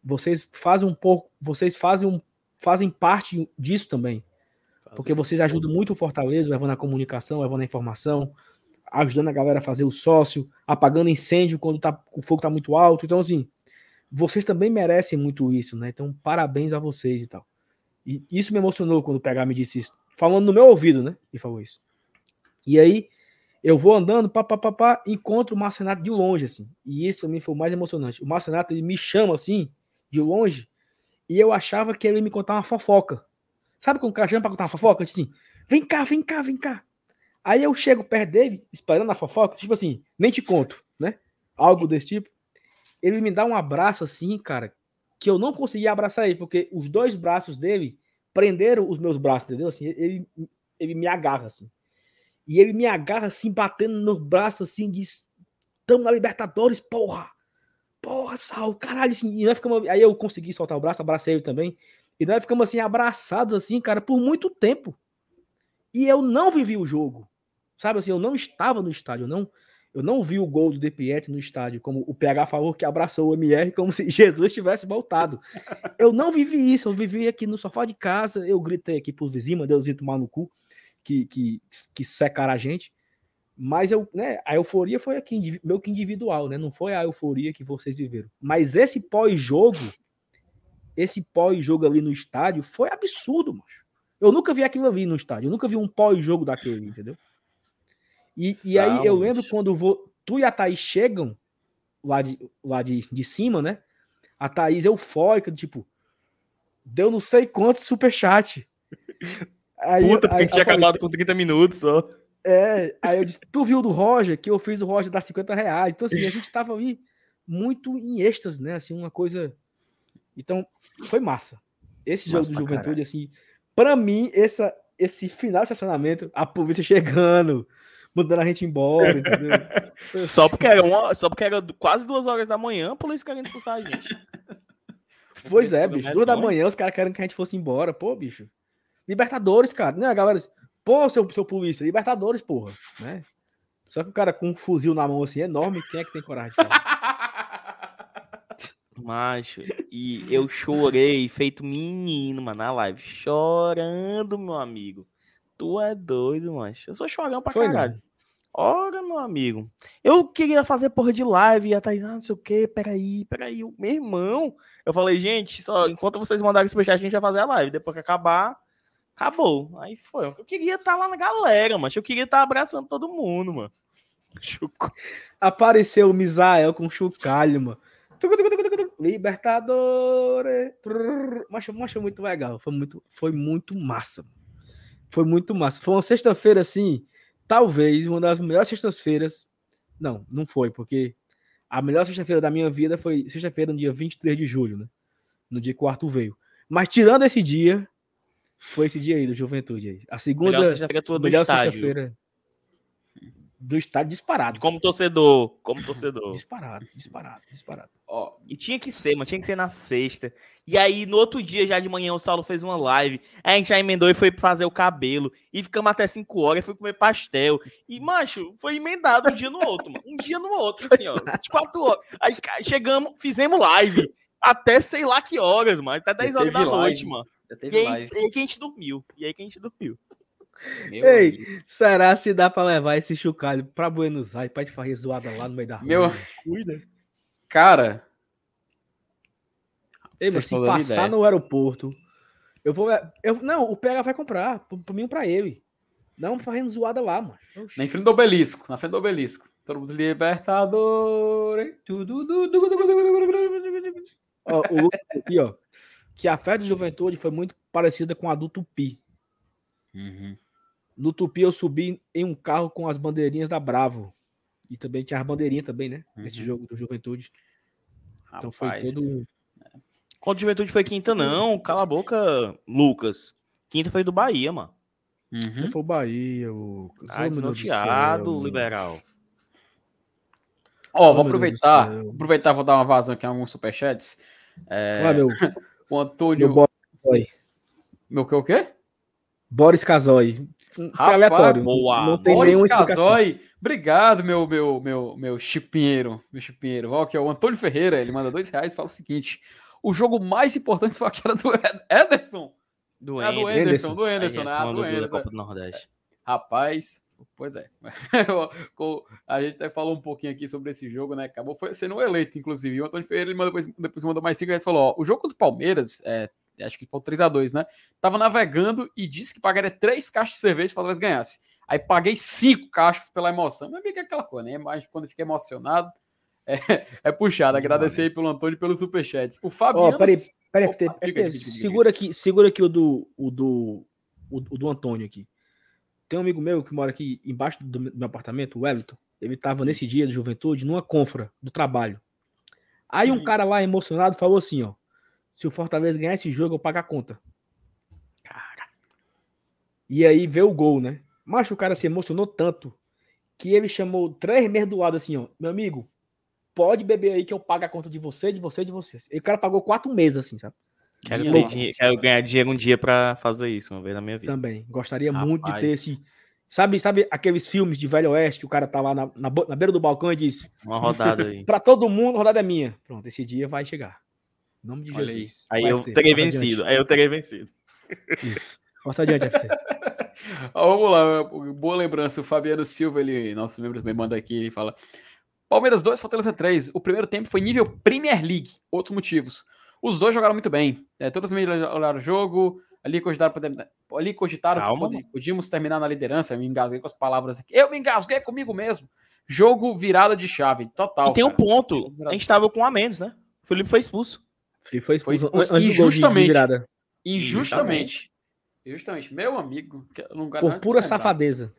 vocês fazem um pouco, vocês fazem um, fazem parte disso também. Porque vocês ajudam muito o Fortaleza, levando a comunicação, levando a informação, ajudando a galera a fazer o sócio, apagando incêndio quando tá, o fogo tá muito alto. Então, assim, vocês também merecem muito isso, né? Então, parabéns a vocês e tal. E isso me emocionou quando o PH me disse isso. Falando no meu ouvido, né? E falou isso. E aí, eu vou andando, pá, pá, pá, pá, encontro o Marcenato de longe, assim. E esse pra mim foi o mais emocionante. O Marcenato, ele me chama, assim, de longe, e eu achava que ele ia me contar uma fofoca. Sabe quando o cara chama pra contar uma fofoca? Tipo Assim, vem cá, vem cá, vem cá. Aí eu chego perto dele, esperando a fofoca, tipo assim, nem te conto, né? Algo desse tipo. Ele me dá um abraço assim, cara, que eu não conseguia abraçar ele, porque os dois braços dele prenderam os meus braços, entendeu? Assim, ele, ele me agarra assim. E ele me agarra assim, batendo no braço assim, diz: Tamo na Libertadores, porra! Porra, Sal, caralho, assim, e nós ficamos, aí eu consegui soltar o braço, abracei ele também. E nós ficamos assim, abraçados, assim, cara, por muito tempo. E eu não vivi o jogo. Sabe assim, eu não estava no estádio, eu não, eu não vi o gol do De Pietri no estádio, como o PH falou que abraçou o MR como se Jesus tivesse voltado. Eu não vivi isso, eu vivi aqui no sofá de casa, eu gritei aqui pros vizinhos, mandei os tomar no cu, que, que, que secaram a gente. Mas eu, né, a euforia foi aqui, meio que individual, né? Não foi a euforia que vocês viveram. Mas esse pós-jogo, esse pós-jogo ali no estádio foi absurdo, macho. Eu nunca vi aquilo ali no estádio, eu nunca vi um pós-jogo daquele, entendeu? E, e aí eu lembro quando vou, tu e a Thaís chegam lá de, lá de, de cima, né? A Thaís eufórica, tipo, deu não sei quanto superchat. Aí, Puta, porque aí, tinha acabado com 30 minutos só. É, aí eu disse, tu viu do Roger, que eu fiz o Roger dar 50 reais. Então, assim, a gente tava ali muito em êxtase, né? Assim, uma coisa. Então, foi massa. Esse jogo de juventude, caralho. assim, para mim, essa, esse final de estacionamento, a polícia chegando, mandando a gente embora, entendeu? só, porque era uma, só porque era quase duas horas da manhã, a polícia querendo expulsar a gente. Pois é, bicho. Duas da manhã, os caras querem que a gente fosse embora. Pô, bicho. Libertadores, cara. Né, galera? Pô, seu, seu polícia, Libertadores, porra, né? Só que o cara com um fuzil na mão assim enorme, quem é que tem coragem de falar? Macho, e eu chorei, feito menino, mano, na live. Chorando, meu amigo. Tu é doido, macho. Eu sou chorão pra Foi caralho. Não. Ora, meu amigo. Eu queria fazer porra de live e a Thaís, ah, não sei o que, peraí, peraí. Meu irmão. Eu falei, gente, só enquanto vocês mandarem esse a gente vai fazer a live. Depois que acabar, Acabou. Aí foi. Eu queria estar tá lá na galera, mas eu queria estar tá abraçando todo mundo, mano. Apareceu o Misael com chocalho, mano. Libertadores. Mas, mas muito legal. Foi muito, foi muito massa. Foi muito massa. Foi uma sexta-feira assim, talvez uma das melhores sextas-feiras. Não, não foi, porque a melhor sexta-feira da minha vida foi sexta-feira, no dia 23 de julho, né? No dia que o Arthur veio. Mas tirando esse dia, foi esse dia aí do Juventude aí. A segunda melhor sexta-feira do estádio disparado. Como torcedor, como torcedor. disparado, disparado, disparado. Ó, e tinha que ser, mano, tinha que ser na sexta. E aí, no outro dia, já de manhã, o Saulo fez uma live. Aí a gente já emendou e foi fazer o cabelo. E ficamos até 5 horas, foi comer pastel. E, macho, foi emendado um dia no outro, mano. Um dia no outro, assim, ó. De 4 horas. Aí chegamos, fizemos live. Até sei lá que horas, mano. Até 10 horas da live. noite, mano. e aí, e aí que a gente dormiu. E aí que a gente dormiu. Meu Ei, amigo. será se dá para levar esse chucalho para Buenos Aires para te fazer zoada lá no meio da rua? Meu, cuida. Cara, Ei, mas se passar no aeroporto, eu vou. Eu, não, o PH vai comprar, para mim para ele. Não fazendo zoada lá, mano. Na frente do obelisco, na frente do obelisco. Todo mundo libertador. Ó, o aqui, ó. Que a festa de juventude foi muito parecida com a do Tupi. Uhum. No Tupi eu subi em um carro com as bandeirinhas da Bravo. E também tinha as bandeirinhas também, né? Uhum. Nesse jogo do Juventude. Então Rapaz, foi todo. O Juventude foi quinta, não. Cala a boca, Lucas. Quinta foi do Bahia, mano. Uhum. Foi o Bahia, o. Ah, desnorteado, liberal. Ó, oh, vou aproveitar. Aproveitar, vou dar uma vazão aqui em alguns superchats. É... meu. o Antônio. Meu, meu que o quê? Boris Casoy. Foi Rapaz, aleatório. Boa. Não tem Boris Casoy. Obrigado, meu, meu, meu, meu chipinheiro. Meu chipinheiro. Ó, que é o Antônio Ferreira. Ele manda dois reais e fala o seguinte: o jogo mais importante foi aquela do Ederson. Do, é, do Ederson, do Ederson, né? Ah, do Ederson. Copa do Nordeste. Rapaz, pois é. a gente até falou um pouquinho aqui sobre esse jogo, né? Acabou sendo eleito, inclusive. O Antônio Ferreira ele mandou, depois, depois mandou mais cinco reais e falou: ó, o jogo do Palmeiras é, acho que foi 3x2, né? Tava navegando e disse que pagaria três caixas de cerveja se o Palmeiras ganhasse. Aí paguei cinco caixas pela emoção. Mas é aquela coisa, né? Mas quando fica emocionado, é, é puxado. Agradecer aí pelo Antônio pelos superchats. O Fabiano. Oh, peraí, peraí, Opa, peraí, segura aqui, segura aqui o do, o do, o, do Antônio aqui. Tem um amigo meu que mora aqui embaixo do, do meu apartamento, o Wellington. Ele tava nesse dia de juventude numa confra do trabalho. Aí um uhum. cara lá emocionado falou assim, ó. Se o Fortaleza ganhar esse jogo, eu pago a conta. E aí vê o gol, né? Mas o cara se emocionou tanto que ele chamou três meses do lado assim, ó. Meu amigo, pode beber aí que eu pago a conta de você, de você, de você. E o cara pagou quatro meses, assim, sabe? Quero, ter dinhe- quero ganhar dinheiro um dia pra fazer isso uma vez na minha vida. Também. Gostaria muito de ter Rapaz. esse. Sabe, sabe aqueles filmes de Velho Oeste o cara tá lá na, na, na beira do balcão e diz: Uma rodada aí. Pra todo mundo, a rodada é minha. Pronto, esse dia vai chegar. Nome de Olha Jesus. Aí Vai, eu FT, terei vencido. Aí eu terei vencido. Isso. Passa adiante, FT. Vamos lá, boa lembrança. O Fabiano Silva, ele, nosso membro também manda aqui, ele fala: Palmeiras 2, Fortaleza 3. O primeiro tempo foi nível Premier League. Outros motivos. Os dois jogaram muito bem. É, todas as olharam o jogo. Ali cogitaram, poder- ali cogitaram Calma, que pode- podíamos terminar na liderança. Eu me engasguei com as palavras aqui. Eu me engasguei comigo mesmo. Jogo virada de chave, total. e tem um cara. ponto. A gente tava com um a menos, né? O Felipe foi expulso. Foi, foi expulso Foi expulso antes do gol de- de injustamente. virada. Injustamente. Injustamente. Meu amigo. não Por pura lembrar. safadeza.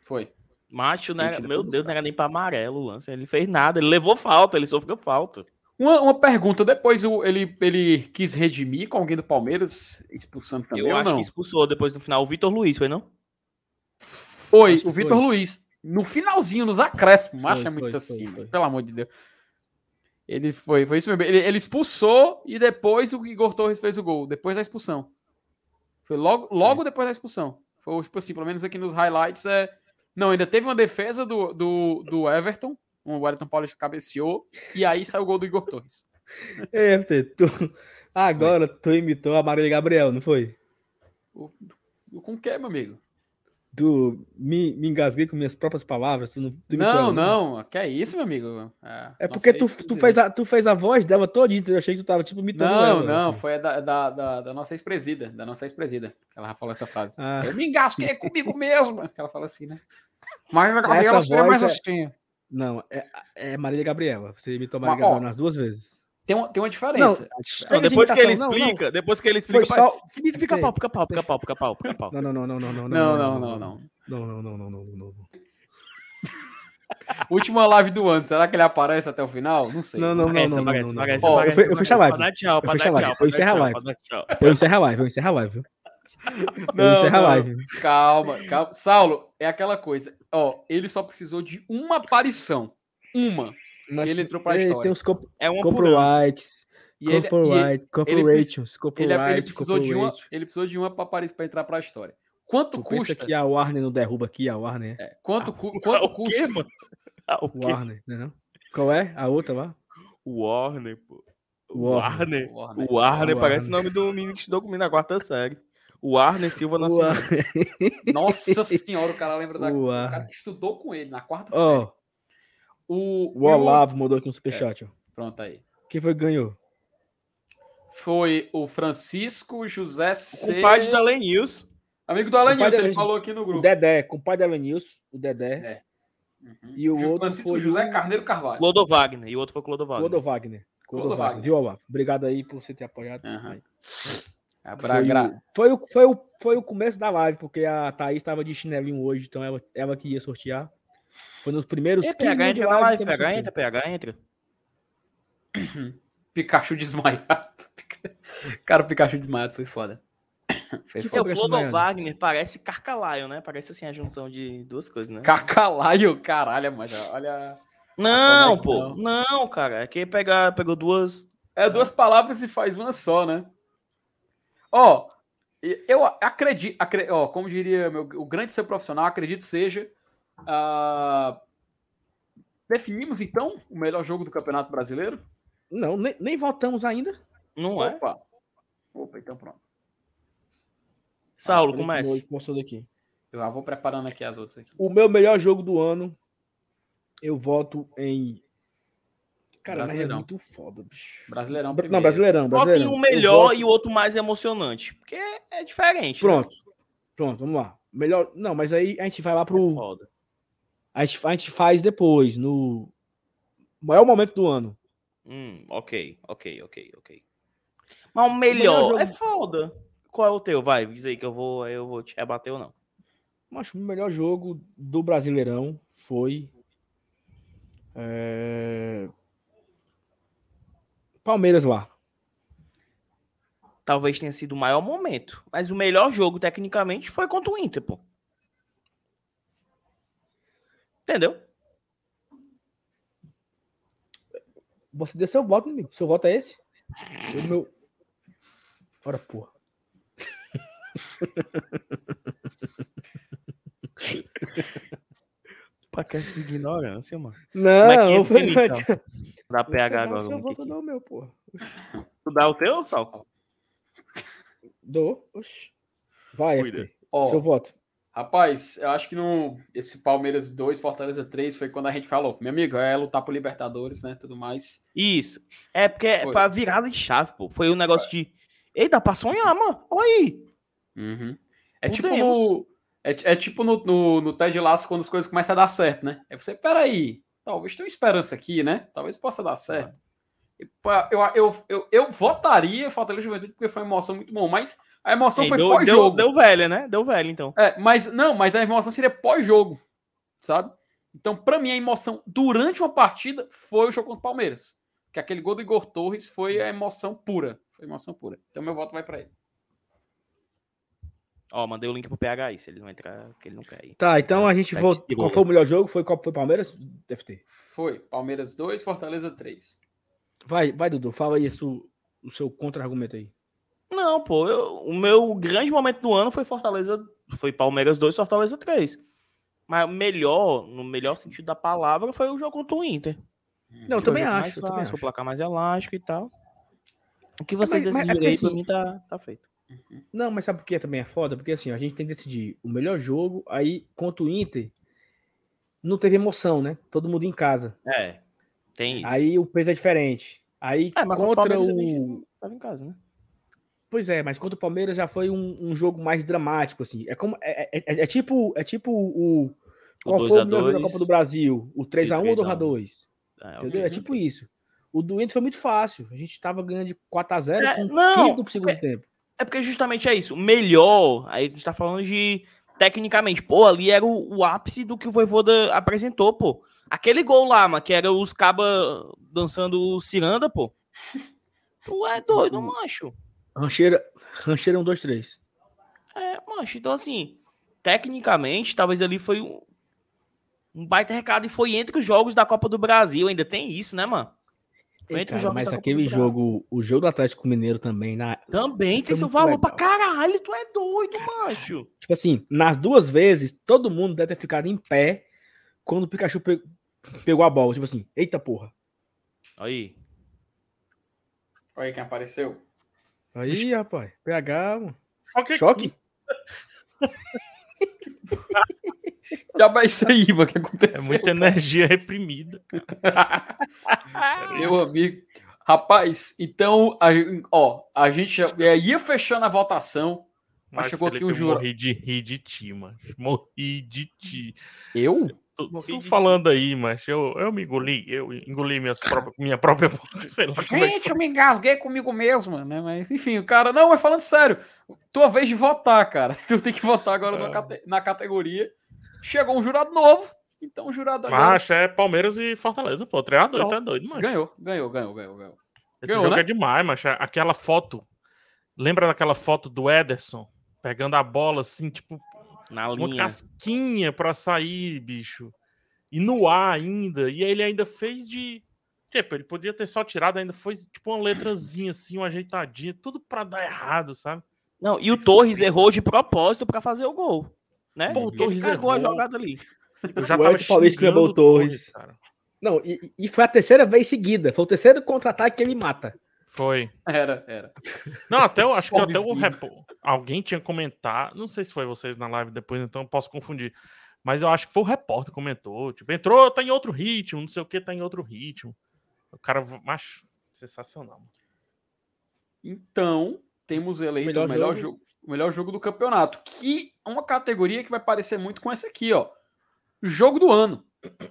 Foi. Macho, né? Meu foi Deus, não era nem pra amarelo o lance. Ele fez nada. Ele levou falta, ele sofreu falta. Uma, uma pergunta, depois o- ele, ele quis redimir com alguém do Palmeiras, expulsando também eu ou acho não? que expulsou depois no final o Vitor Luiz, foi não? Foi, Acho o Vitor. Luiz. No finalzinho, nos acréscimos, macho Foi, é muito foi, assim, foi, foi. pelo amor de Deus. Ele foi, foi isso mesmo. Ele, ele expulsou e depois o Igor Torres fez o gol, depois da expulsão. Foi logo, logo Isso. depois da expulsão. Foi, tipo assim, pelo menos aqui nos highlights é. Não, ainda teve uma defesa do, do, do Everton. O Everton Paulista cabeceou. E aí saiu o gol do Igor Torres. É, tu... Agora tu imitou a Maria Gabriel, não foi? O- Com o que, meu amigo? Tu me, me engasguei com minhas próprias palavras. Tu não, tu Não, não, que é isso, meu amigo? É porque tu, tu, fez a, tu fez a voz dela toda, eu achei que tu tava tipo imitando Não, ela. não, assim. foi da, da, da, da nossa ex-presida, da nossa ex-presida, que ela falou essa frase. Ah. Eu me engasguei comigo mesmo, ela fala assim, né? Mas a Gabriela seria mais voz é- assim. Não, é, é Maria Gabriela. Você imitou Maria Gabriela nas duas vezes. Tem uma, tem uma Não, diferença. Não, de depois que ele imitação, não, não. explica, depois que ele explica. Foi só. Fica, fica pau, fica pau, fica pau, fica pau, fica pau. Não, não, não, não, não, não, não, não, não, não. Não, não, não, não, não, não, não. Última live do ano, será que ele aparece até o final? Não sei. Não, não, não, não, não, não, não. Eu fe- eu fecho a live. Eu fecho a live, eu encerro a live. Eu encerro a live, eu encerro a live, viu? Não, a não. live. Calma, calma. Saulo, é aquela coisa. Ó, ele só precisou de uma aparição. Uma. Nós- Ele entrou pra Ele história. Tem os comp É ano. copyrights, E ele, e ele, copyright, copyrights, ele, copyright, ele precisou de uma, ele precisou de uma para Paris para entrar para a história. Quanto Tu pensa custa? que a Warner não derruba aqui, a Warner? É, quanto, cu- Ah, quanto o custa? quê, mano? Ah, o quê? Warner, né não? Qual é? A outra lá? Warner, pô. Warner. Warner. Warner. O Warner parece o nome do menino que estudou comigo na quarta série. O Warner Silva. Warner. Nossa senhora, o cara lembra da O cara que estudou com ele na quarta série. O, o Olavo mandou aqui um superchat, ó. Pronto aí. Quem foi que ganhou? Foi o Francisco José O C. compadre da Lenils. Amigo do Alan Nilson, ele falou aqui no O grupo. Dedé, compadre Elenilson, o Dedé. Uhum. E o Ju- outro Francisco foi José o- Carneiro Carvalho. Clodo Wagner. E o outro foi Clodo Wagner. Clodo Wagner. Clodo Clodo Wagner. Wagner. Viu, Olavo? Obrigado aí por você ter apoiado. Aí. Abra, Foi, gra- o, foi, o, foi, o, foi o começo da live, porque a Thaís estava de chinelinho hoje, então ela, ela que ia sortear. Foi nos primeiros E 15 PH entra na live. PH entra, PH entra. Pikachu desmaiado. Cara, o Pikachu desmaiado foi foda. Foi Que foda. É, o Clodo Chineiro. Wagner parece Carcalaio, né? Parece assim a junção de duas coisas, né? Cacalaio, caralho, mas olha. Não, pô. Não, cara. É que pega, pegou duas. É duas palavras e faz uma só, né? Ó, eu acredito, acre- ó, como diria meu, o grande ser profissional, acredito seja. Ah, definimos então o melhor jogo do Campeonato Brasileiro? Não, nem, nem votamos ainda. Não é? Opa! Opa, então pronto. Saulo, comece. nojo, mostrou daqui. Eu já vou preparando aqui as outras aqui. O meu melhor jogo do ano, eu voto em. Cara, mas é Brasileirão. muito foda, bicho. Brasileirão Não, primeiro. Brasileirão, Bota em Brasileirão. um Eu melhor voto- e o outro mais emocionante. Porque é diferente. né? Pronto. Pronto, vamos lá. Melhor. Não, mas aí a gente vai lá É pro. foda. A gente, a gente faz depois, no maior momento do ano. Hum, ok, ok, ok, ok. Mas o melhor, jogo- é foda. Qual é o teu? Vai, diz aí que eu vou, eu vou te rebater ou não. Acho que o melhor jogo do Brasileirão foi. é, Palmeiras lá. talvez tenha sido o maior momento. Mas o melhor jogo, tecnicamente, foi contra o Inter, pô. Entendeu? Você deu seu voto, amigo. Seu voto é esse? O meu. Ora, porra. Pra que essa ignorância, mano? Não, não foi. então? Dá Você PH agora. seu vamos voto, aqui. não, meu, porra. Tu dá o teu, Sal? Dou. Oxi. Vai, Cuida. FT. Ó, Seu voto. Rapaz, eu acho que no, esse Palmeiras 2, Fortaleza 3 foi quando a gente falou, meu amigo, é lutar por Libertadores, né? Tudo mais. Isso. É porque Foi. foi a virada de chave, pô. Foi um negócio de. Eita, pra sonhar, mano. Olha aí. Uhum. É tipo no. É, é tipo no, no, no Ted Laço quando as coisas começam a dar certo, né? É você, peraí, talvez tenha uma esperança aqui, né? Talvez possa dar certo. E, pá, Eu, eu, eu, eu votaria Fortaleza Juventude porque foi uma emoção muito bom, mas a emoção foi deu, deu, pós-jogo. deu velha, né? Deu velha, então. É, mas não, mas a emoção seria pós-jogo, sabe? Então, pra mim, a emoção durante uma partida foi o jogo contra o Palmeiras. Que aquele gol do Igor Torres foi a emoção pura. Foi emoção pura. Então, meu voto vai pra ele. Ó, mandei o link pro PH aí, se ele não entrar, que ele não quer ir. Tá, então a gente volta. que Qual foi o melhor jogo? Foi qual foi Palmeiras? FT. Foi Palmeiras 2, Fortaleza 3. Vai, vai, Dudu. Fala aí isso, o seu contra-argumento aí. Não, pô, eu- o meu grande momento do ano foi Fortaleza, foi Palmeiras 2, Fortaleza 3. Mas o melhor, no melhor sentido da palavra, foi o jogo contra o Inter. Não, eu também acho. mais Eu também fácil, o acho. placar mais elástico e tal. O que vocês mas- mas é decidirem aí, pra assim- mim, tá, tá feito. Não, mas sabe por que também é foda? Porque assim, a gente tem que decidir o melhor jogo, aí contra o Inter, não teve emoção, né? Todo mundo em casa. É, tem isso. Aí o peso é diferente. Aí é, mas contra o tava em casa, né? Pois é, mas contra o Palmeiras já foi um, um jogo mais dramático, assim. É como. É, é- é- é tipo, é tipo o. O Qual 2 foi a o melhor jogo da 2 Copa do Brasil? O 3x1 ou o 3 a 1. 2x2? É, Entendeu? É tipo isso. O do Inter foi muito fácil. A gente tava ganhando de 4x0 É, com não, 15 do segundo é- tempo. É porque justamente é isso. O melhor, aí a gente tá falando de tecnicamente, pô, ali era o, o ápice do que o Voivoda apresentou, pô. Aquele gol lá, mano, que era os cabas dançando o ciranda, pô. Tu é doido, Uhum. Rancheira, rancheira 1, 2, 3. É, macho. Então, assim, tecnicamente, talvez ali foi um, um baita recado e foi entre os jogos da Copa do Brasil. Ainda tem isso, né, mano? Foi Ei, entre os cara, jogos mas da Copa aquele jogo, o jogo do Atlético Mineiro também, na, Também Foi tem seu valor legal. pra caralho. Tu é doido, macho. tipo assim, nas duas vezes, todo mundo deve ter ficado em pé quando o Pikachu pe- pegou a bola. Tipo assim, eita porra. Aí. Olha aí quem apareceu. Aí, rapaz, PH, mano. Ok. Choque? Já vai aí, mano, que É aconteceu. muita energia reprimida. Meu amigo. Rapaz, então, a, ó, a gente já- é, ia fechando a votação. Mas chegou aqui Felipe, o eu jura- morri de rir de ti, mano. Morri de ti. Eu? Tu, tu falando aí, mas eu, eu me engoli. Eu engoli minhas próprias, minha própria voz. Sei lá é Gente, eu me engasguei comigo mesmo, né? Mas enfim, o cara, não, mas falando sério, tua vez de votar, cara. Tu tem que votar agora na, É. cate- na categoria. Chegou um jurado novo, então o jurado agora Macho, é Palmeiras e Fortaleza, pô. 3x2, Não. tá doido, mano. ganhou, ganhou, ganhou, ganhou, ganhou. Esse ganhou, jogo né? é demais, macho. Aquela foto. Lembra daquela foto do Ederson? Pegando a bola assim, tipo, Na uma linha. casquinha pra sair, bicho. E no ar ainda. E aí ele ainda fez de. Tipo, ele podia ter só tirado, ainda foi tipo uma letrazinha assim, uma ajeitadinha, tudo pra dar errado, sabe? Não, e o Torres errou de propósito pra fazer o gol. Né? Pô, o Ele Torres cagou a errou. jogada ali. Eu já O tava Paulista que levou o xingando Torres. cara. Não, e, e foi a terceira vez seguida. Foi o terceiro contra-ataque que ele mata. Foi. Era, era. Não, até eu acho que até o repo... alguém tinha comentado, não sei se foi vocês na live depois, então eu posso confundir. Mas eu acho que foi o repórter que comentou, tipo, entrou, tá em outro ritmo, não sei o que, tá em outro ritmo. O cara, macho, sensacional. mano. Então, temos eleito Melhor o melhor jogo. jogo. o melhor jogo do campeonato, que é uma categoria que vai parecer muito com essa aqui, ó. Jogo do ano.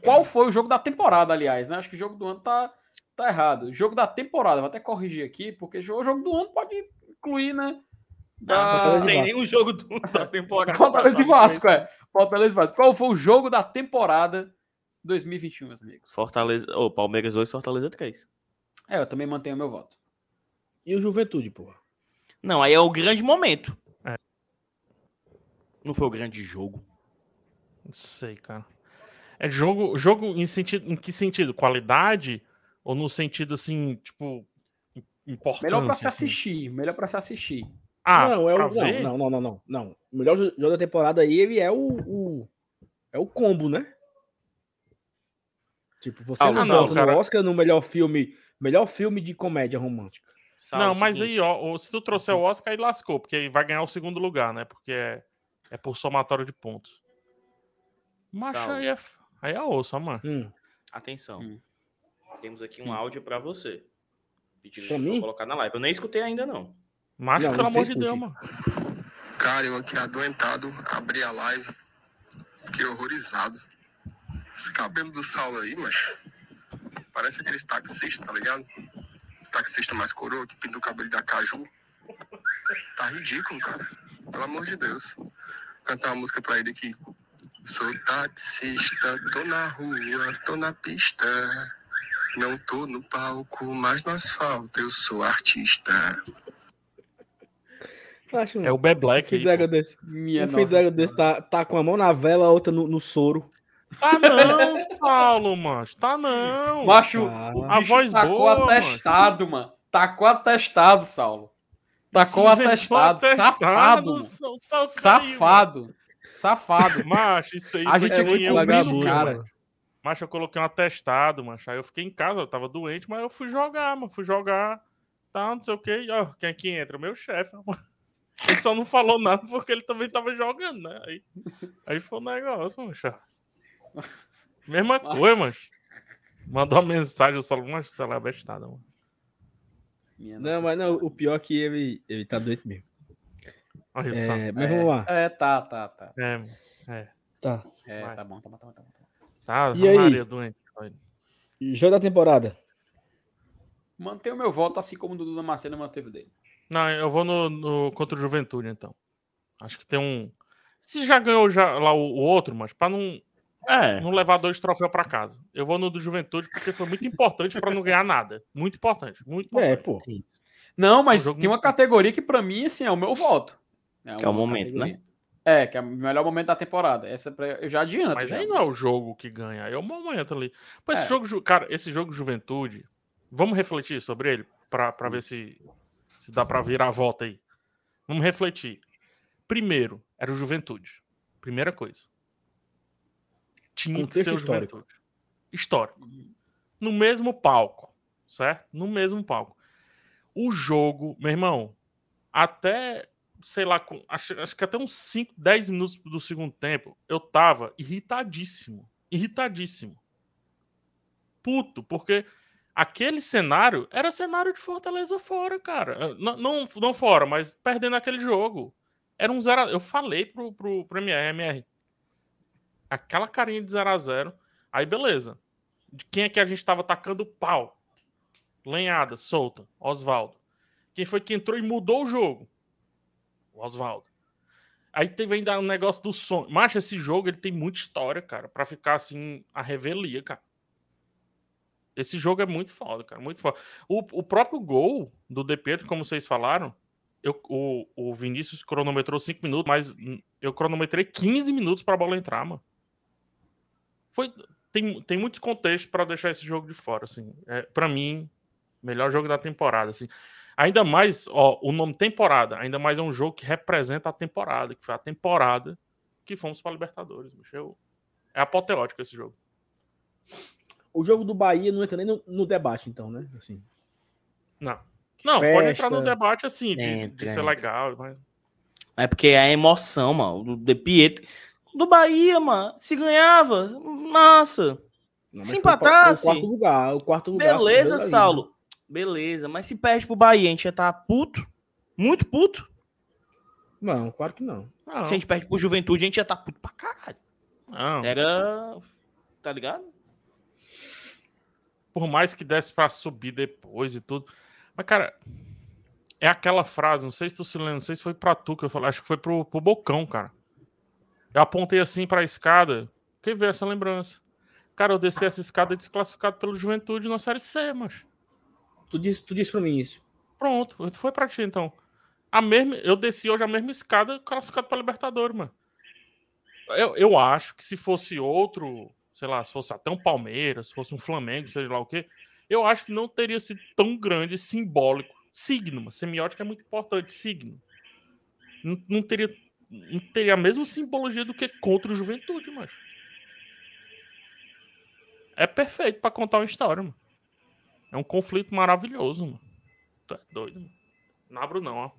Qual foi o jogo da temporada, aliás, né? Acho que o jogo do ano tá, tá errado. Jogo da temporada, vou até corrigir aqui, porque o jogo do ano pode incluir, né? Da... Fortaleza Não tem nenhum jogo do- da temporada. Fortaleza e Vasco, é. Fortaleza e Vasco. Qual foi o jogo da temporada 2021, meus amigos? Fortaleza, ô, Palmeiras 2, Fortaleza 3. É, eu também mantenho meu voto. E o Juventude, porra. Não, aí é o grande momento. É. Não foi o grande jogo. Não sei, cara. É jogo, jogo em sentido, em que sentido? Qualidade ou no sentido assim, tipo, im- importância? Melhor pra se assim? assistir, melhor pra se assistir. Ah, não, é o, ver? não, não, não, não, não. O melhor jo- jogo da temporada aí, ele é o, o- é o combo, né? Tipo, você Ah, não, não, cara. no Oscar no melhor filme, melhor filme de comédia romântica. Saulo, Não, mas seguinte, aí, ó, se tu trouxer o Oscar, aí lascou, porque aí vai ganhar o segundo lugar, né? Porque é, é por somatório de pontos. Mas aí é, aí é osso, mano. Hum. Atenção. Hum. Temos aqui um áudio pra você. Pedindo Pra mim? colocar na live. Eu nem escutei ainda, não. Mas, Não, pelo amor de. Deus, mano. Cara, eu aqui adoentado, abri a live, fiquei horrorizado. Esse cabelo do Saulo aí, macho, parece aqueles taxistas, tá ligado? Taxista mais coroa que pinta o cabelo da caju. Tá ridículo, cara. Pelo amor de Deus. Vou cantar uma música pra ele aqui. Sou taxista, tô na rua, tô na pista. Não tô no palco, mas no asfalto eu sou artista. Acho, É o B um Black filho aí. desse. Minha Um filho desse tá, tá com a mão na vela, a outra no, no soro. Tá não, Saulo, mano. Tá não. Macho, Ah. o A voz tacou boa, atestado, mano. Tacou atestado, Saulo. Tacou inventou atestado. Safado. mano. Caiu, Safado. Safado. mano. Macho, isso aí A gente cobrindo brinco, o cara. mano. Macho, eu coloquei um atestado, macho. Aí eu fiquei em casa, eu tava doente, mas eu fui jogar, mano. Fui jogar, tá, não sei o que. E, ó, quem é que entra? Meu chefe, mano. Ele só não falou nada porque ele também tava jogando, né? Aí, aí foi um negócio, macho. Mesma coisa, macho. Mandou uma mensagem, eu só, macho, sei lá, bestada, mano. Minha Não, mas não, o pior é que ele, ele tá doente mesmo. Olha só. É, mas É. vamos lá. É, tá, tá, tá. É, mano. é. Tá. É, tá bom, tá bom, tá bom. Tá bom. Tá, E aí? Maria doente. Jogo da temporada. Mantenho o meu voto, assim como o Dudu Damasceno manteve o dele. Não, eu vou no, no contra o Juventude, então. Acho que tem um. Você já ganhou já lá o, o outro, mas pra não, É. não levar dois troféus pra casa. Eu vou no do Juventude porque foi muito importante pra não ganhar nada. Muito importante, muito É, importante. pô. Não, mas Um jogo tem uma muito- categoria que pra mim, assim, é o meu voto. é o uma momento, categoria. É, que é o melhor momento da temporada. Essa é eu já adianto. Mas já. aí não é o jogo que ganha, é o momento ali. Esse É. jogo, Ju- cara, esse jogo Juventude, vamos refletir sobre ele pra, pra ver se, se dá pra virar a volta aí. Vamos refletir. Primeiro, era o Juventude. Primeira coisa. Tinha que Contexto ser o histórico. Juventude. Histórico. No mesmo palco, certo? No mesmo palco. O jogo, meu irmão, até, sei lá, com- acho, acho que até uns 5, 10 minutos do segundo tempo, eu tava irritadíssimo. Irritadíssimo. Puto, porque aquele cenário era cenário de Fortaleza fora, cara. Não, não, não fora, mas perdendo aquele jogo. Era um zero. a- Eu falei pro, pro, pro MR, MR. Aquela carinha de 0 a 0 Aí, beleza. De quem é que a gente tava tacando pau? Lenhada, solta. Oswaldo. Quem foi que entrou e mudou o jogo? Oswaldo. Aí teve ainda um negócio do som. Mas esse jogo ele tem muita história, cara, Pra ficar assim a revelia, cara. Esse jogo é muito foda, cara, muito foda. O, o próprio gol do De como vocês falaram, eu, o, o Vinícius cronometrou 5 minutos, mas eu cronometrei 15 minutos pra bola entrar, mano. Foi, tem, tem muitos contextos pra deixar esse jogo de fora, assim. É, para mim, melhor jogo da temporada, assim. Ainda mais, ó, o nome temporada, ainda mais é um jogo que representa a temporada, que foi a temporada que fomos pra Libertadores, bicho. Eu, é apoteótico esse jogo. O jogo do Bahia não entra nem no, no debate, então, né? Assim, Não. Não, pode entrar Festa. no debate assim, de, Entra, de ser entra. legal, mas É porque é a emoção, mano. Do De Pietro. Do Bahia, mano. Se ganhava, massa. não, Se empatasse, O quarto lugar, o quarto lugar. Beleza, né? Saulo. Beleza. Mas se perde pro Bahia, a gente ia estar puto. Muito puto. Não, claro que não. não, Se a gente perde pro Juventude, a gente ia estar puto pra caralho. não. Era. Tá ligado? por mais que desse pra subir depois e tudo. Mas, cara, é aquela frase, não sei se tu se lembra, não sei se foi pra tu que eu falei, acho que foi pro, pro Bocão, cara. Eu apontei assim pra escada, quem vê essa lembrança? Cara, eu desci essa escada desclassificado pelo Juventude na Série C, mas Tu disse, tu disse pra mim isso. pronto, foi pra ti então. A mesma, eu desci hoje a mesma escada classificado para Libertadores, mano. Eu, eu acho que se fosse outro, sei lá, se fosse até um Palmeiras, se fosse um Flamengo, seja lá o quê, eu acho que não teria sido tão grande, simbólico. Signo, mano. semiótica é muito importante, signo. Não, não teria não teria a mesma simbologia do que contra o Juventude, mas é perfeito para contar uma história, mano. É um conflito maravilhoso, mano. Tu é doido, mano. Não abro não, ó.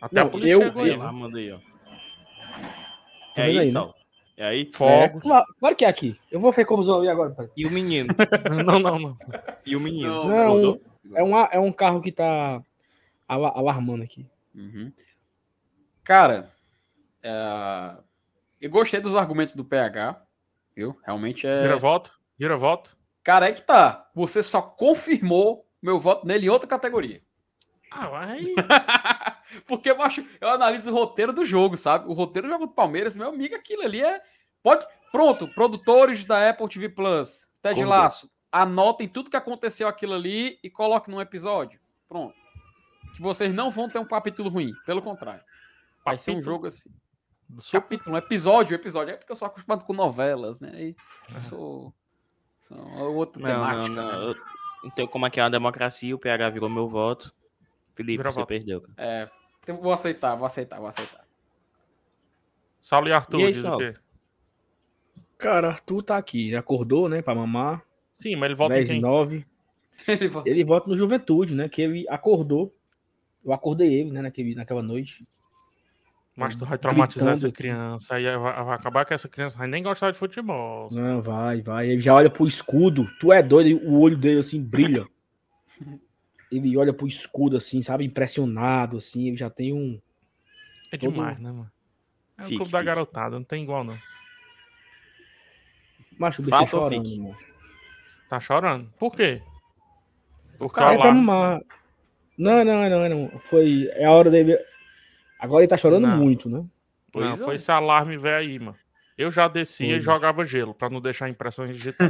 Até Não, a polícia eu- chegou aí, Aí, lá, aí, ó. Tá É vendo aí, aí, né? Sal. É aí? Fogos. Claro, claro que é aqui. Eu vou fazer confusão ali agora. pai. E o menino? Não, não, não. E o menino? Não? É um, é um carro que tá ala- alarmando aqui. Uhum. Cara, é, eu gostei dos argumentos do PH, viu? Realmente é. Vira voto? Vira voto? Cara, é que tá. Você só confirmou meu voto nele em outra categoria. Ah, vai. Porque eu acho, eu analiso o roteiro do jogo, sabe? O roteiro do jogo do Palmeiras, meu amigo, aquilo ali é. Pode. Pronto, produtores da Apple TV Plus, Ted Como Laço, anotem tudo que aconteceu aquilo ali e coloquem num episódio. Pronto. Que vocês não vão ter um capítulo ruim. Pelo contrário. Vai ser um Capítulo? jogo assim. Capítulo, um episódio, episódio. É porque eu sou acostumado com novelas, né? E eu sou. Sou outro Não, não, temática. não. né? Eu- Então, como aqui é uma democracia, o PH virou meu voto. Felipe, Vira você voto. perdeu. cara. É, eu vou aceitar, vou aceitar, vou aceitar. Saulo e Arthur, E aí, diz Saulo? o quê? Cara, Arthur tá aqui. Acordou, né? Pra mamar. Sim, mas ele volta em 10 e quem? 9. Ele vai- Ele volta no Juventude, né? Que ele acordou. Eu acordei ele, né? Naquele, naquela noite. Mas tu vai traumatizar Gritando essa criança. Aí vai, vai acabar que essa criança vai nem gostar de futebol. Não, vai, vai. Ele já olha pro escudo. Tu é doido, o olho dele assim brilha. Ele olha pro escudo assim, sabe? Impressionado, assim. Ele já tem um. É Todo- demais, né, mano? É o Fique, clube da garotada, não tem igual, não. Macho, o bicho chorando, irmão. Tá chorando? Por quê? O pra alarme- mamar. Não, não, não, não. Foi. É a hora dele. Agora ele tá chorando Não. muito, né? Não, Pois foi é. esse alarme velho aí, mano. Eu já descia Foi. e jogava gelo, pra não deixar impressões digitais.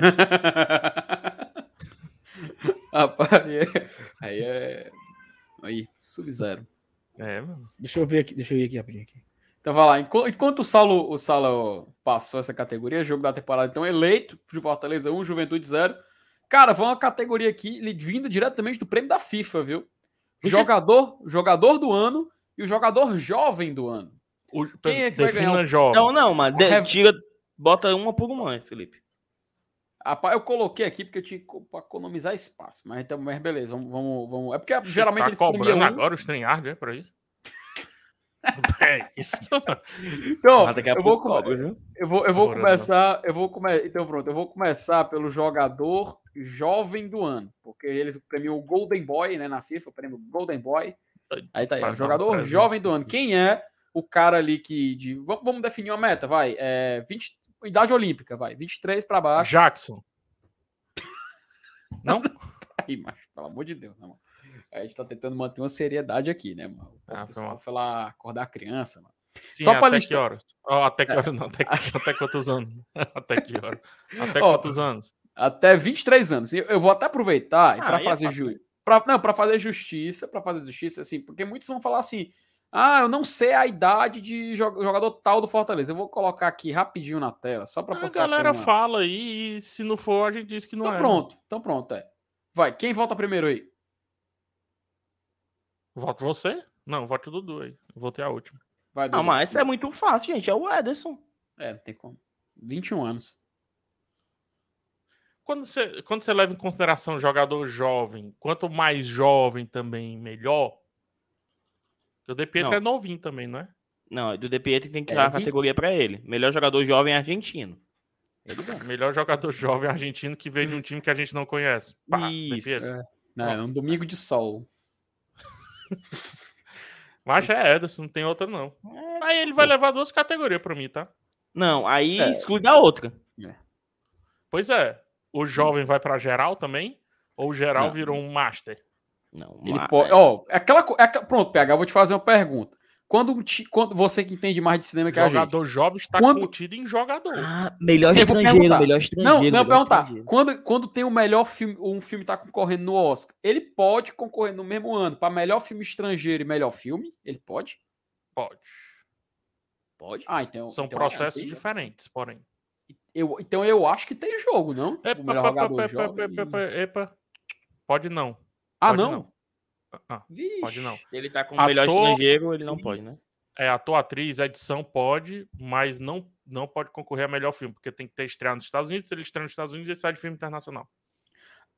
Rapaz, aí é. Aí é. Aí, sub-zero. é, mano. Deixa eu ver aqui, deixa eu ir aqui rapidinho aqui. Então vai lá. Enquanto, o Saulo, o Saulo passou essa categoria, jogo da temporada, então eleito, de Fortaleza 1, Juventude 0. Cara, foi uma categoria aqui vinda diretamente do prêmio da FIFA, viu? Jogador, jogador do ano e o jogador jovem do ano. O, Quem é que vai ganhar o- jovem. Não, não, mas de- Rev- tira, bota uma por uma, Felipe. Rapaz, eu coloquei aqui porque eu tinha pra economizar espaço. Mas, então, mas beleza, vamos, vamos, vamos. É porque geralmente tá eles cobrando um. agora o StreamYard, é pra isso? é isso. Então, eu vou, cobra, viu? eu vou, eu vou começar, eu vou come... então pronto, eu vou começar pelo jogador jovem do ano, porque eles premiam o Golden Boy, né, na FIFA, o prêmio Golden Boy. Aí tá aí, ó, jogador jovem do ano. Quem é o cara ali que de vamos, definir uma meta, vai, é 20 idade olímpica, vai, 23 para baixo. Jackson. Não? Aí, macho, pelo amor de Deus, né, mano? A gente tá tentando manter uma seriedade aqui, né, mano? O Ah, pessoal foi lá acordar a criança, mano. Sim, Só pra até listar. que hora? Ó, até que hora não, até, até quantos anos? Até que hora? Até Ó, quantos anos? Até 23 anos. Eu, eu vou até aproveitar Ah, para aí é fazer ju... pra, não, para fazer justiça, para fazer justiça assim, porque muitos vão falar assim: "Ah, eu não sei a idade de jo- jogador tal do Fortaleza". Eu vou colocar aqui rapidinho na tela, só para A postar galera fala aí e se não for, a gente diz que não Então é. pronto, então pronto, é. Vai, quem volta primeiro aí? Voto você? Não, voto o Dudu aí. Eu Votei a última. Vai, Não, Dudu. mas essa é muito fácil, gente. É o Ederson. É, não tem como. 21 anos. Quando você, quando você leva em consideração jogador jovem, quanto mais jovem também, melhor. O De Pietro Não. é novinho também, não é? Não, do De Pietri tem que É, dar a categoria pra ele. Melhor jogador jovem argentino. Ele ganha. Melhor jogador jovem argentino que veio de um time que a gente não conhece. Pá, Isso. Pietro. É, Não, é um domingo de sol. Mas é Ederson, não tem outra não. Aí ele vai levar duas categorias pra mim, tá? Não, aí É. exclui da outra. Pois é. O jovem vai pra geral também? Ou o geral Não. virou um master? Não, Ele mas- pode. Ó, é aquela, co- é aquela- Pronto, PH, eu vou te fazer uma pergunta. quando, um ti- quando você que entende mais de cinema que a gente. Jogador jovem está Quando- contido em jogador. Ah, melhor estrangeiro, melhor Não, estrangeiro. não, melhor perguntar. estrangeiro. Quando, quando tem o melhor filme, um filme tá concorrendo no Oscar, ele pode concorrer no mesmo ano para melhor filme estrangeiro e melhor filme? Ele pode? Pode. Pode? Ah, então. São então, processos tem- diferentes, porém. Eu, então eu acho que tem jogo, não? Epa, o melhor epa, jogador epa, epa, epa, epa. Pode não. Ah, pode não? não. Ah, Vixe. pode não. Ele tá com o Ator- melhor estrangeiro, ele não pode, né? É, ator, atriz, edição pode, mas não, não pode concorrer a melhor filme, porque tem que ter estreado nos Estados Unidos. Se ele estreia nos Estados Unidos, ele sai de filme internacional.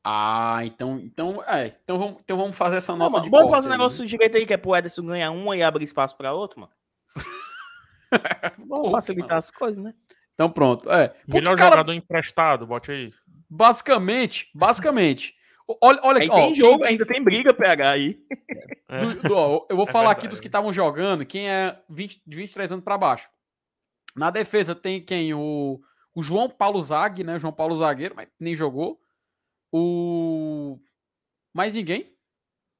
Ah, então, então, é, então vamos, então vamos fazer essa Não, nota mano, de corte fazer um aí, negócio direito aí, que é pro Ederson ganhar uma e abrir espaço pra outro, mano. Vamos facilitar as coisas, né? Então pronto, é. Porque, Melhor cara, jogador emprestado, bote aí. basicamente, basicamente, olha, olha Aí ó, tem quem- jogo, ainda tem briga PH aí. É. do- do- ó, eu vou É falar aqui verdade. dos que estavam jogando, quem é 20, de 23 anos para baixo. Na defesa tem quem? O, o João Paulo Zag, né? João Paulo Zagueiro, mas nem jogou. O. Mais ninguém.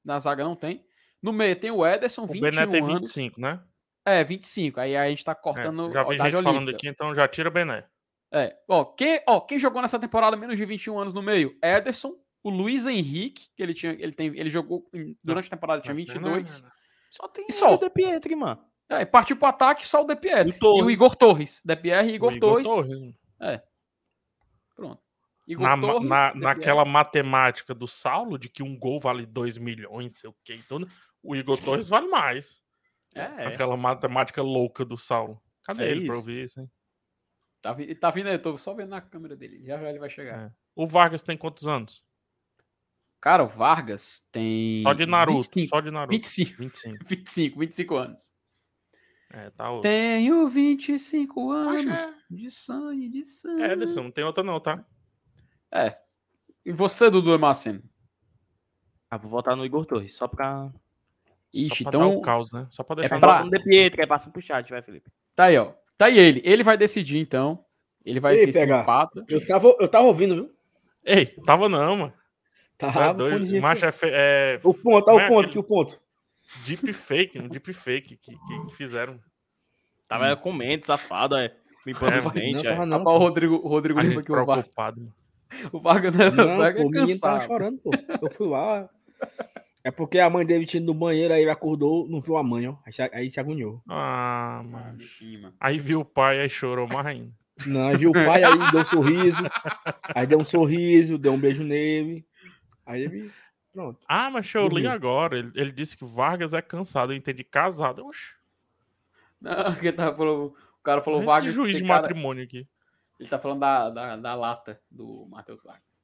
Na zaga não tem. No meio tem o Ederson, O 21 Bené tem anos. 25, né? É, 25. Aí a gente tá É, cortando já ó, vi gente falando aqui, então já tira Bené. É. Ó quem, ó, quem jogou nessa temporada menos de 21 anos no meio? Ederson, o Luiz Henrique, que ele tinha, ele tem, ele jogou em- durante a temporada tinha 22. Só tem E só? o De Pietri, mano. É, partiu pro ataque só o De Pietri. E o E o. Igor Torres. De Pietri e O Igor, Igor Torres. Torres. Pronto. Igor Na, Torres, na- naquela matemática do Saulo, de que um gol vale 2 milhões, sei o quê. Então, o Igor Torres vale mais. Pietri. É, Aquela matemática louca do Saulo. Cadê É ele pra eu isso. isso, hein? tá, vi- tá vindo aí, tô só vendo na câmera dele. Já já ele vai chegar. É. O Vargas tem quantos anos? Cara, o Vargas tem. Só de Naruto. 25, Só de Naruto. 25, 25. 25, 25 anos. É, tá outro. Tenho 25 anos é. de sangue, de sangue. É, Ederson, não tem outra não, tá? É. E você, Dudu Maceno? Ah, vou votar no Igor Torres, só pra... Ixi, Só pra dar então. o caos, né? Só pra deixar... pra- Vota no De Pietri, aí passa pro chat, vai, Felipe. Tá aí, ó. Tá aí ele. Ele vai decidir, então. Ele vai Ei, empata. Eu tava, eu tava ouvindo, viu? Ei, tava não, mano. Tava é doido. Macho é, fe... é O ponto, olha é o ponto aquele- aqui, o ponto. deepfake, um deepfake que, que, que fizeram. Tava com mente, safado, é. Limpando É, os mas dentes, não, é. não. O Rodrigo, o Rodrigo A lembra gente que o, Var... preocupado. mano. o Vargas, o Não, Vargas pô, é o menino tava cansado. chorando, pô. Eu fui lá. É porque a mãe dele tinha ido no banheiro, aí ele acordou, não viu a mãe, ó. Aí se, aí se agoniou. Ah, Ah, mano. Aí viu o pai, aí chorou mais ainda. Não, aí viu o pai, aí deu um sorriso. Aí deu um sorriso, deu um beijo nele. Aí ele. Pronto. Ah, mas eu li agora. Ele, ele disse que Vargas é cansado. Eu entendi casado. Oxe, Não, que tava falando, o cara falou esse Vargas. juiz de cara- matrimônio aqui. Ele tá falando da, da, da lata do Matheus Vargas.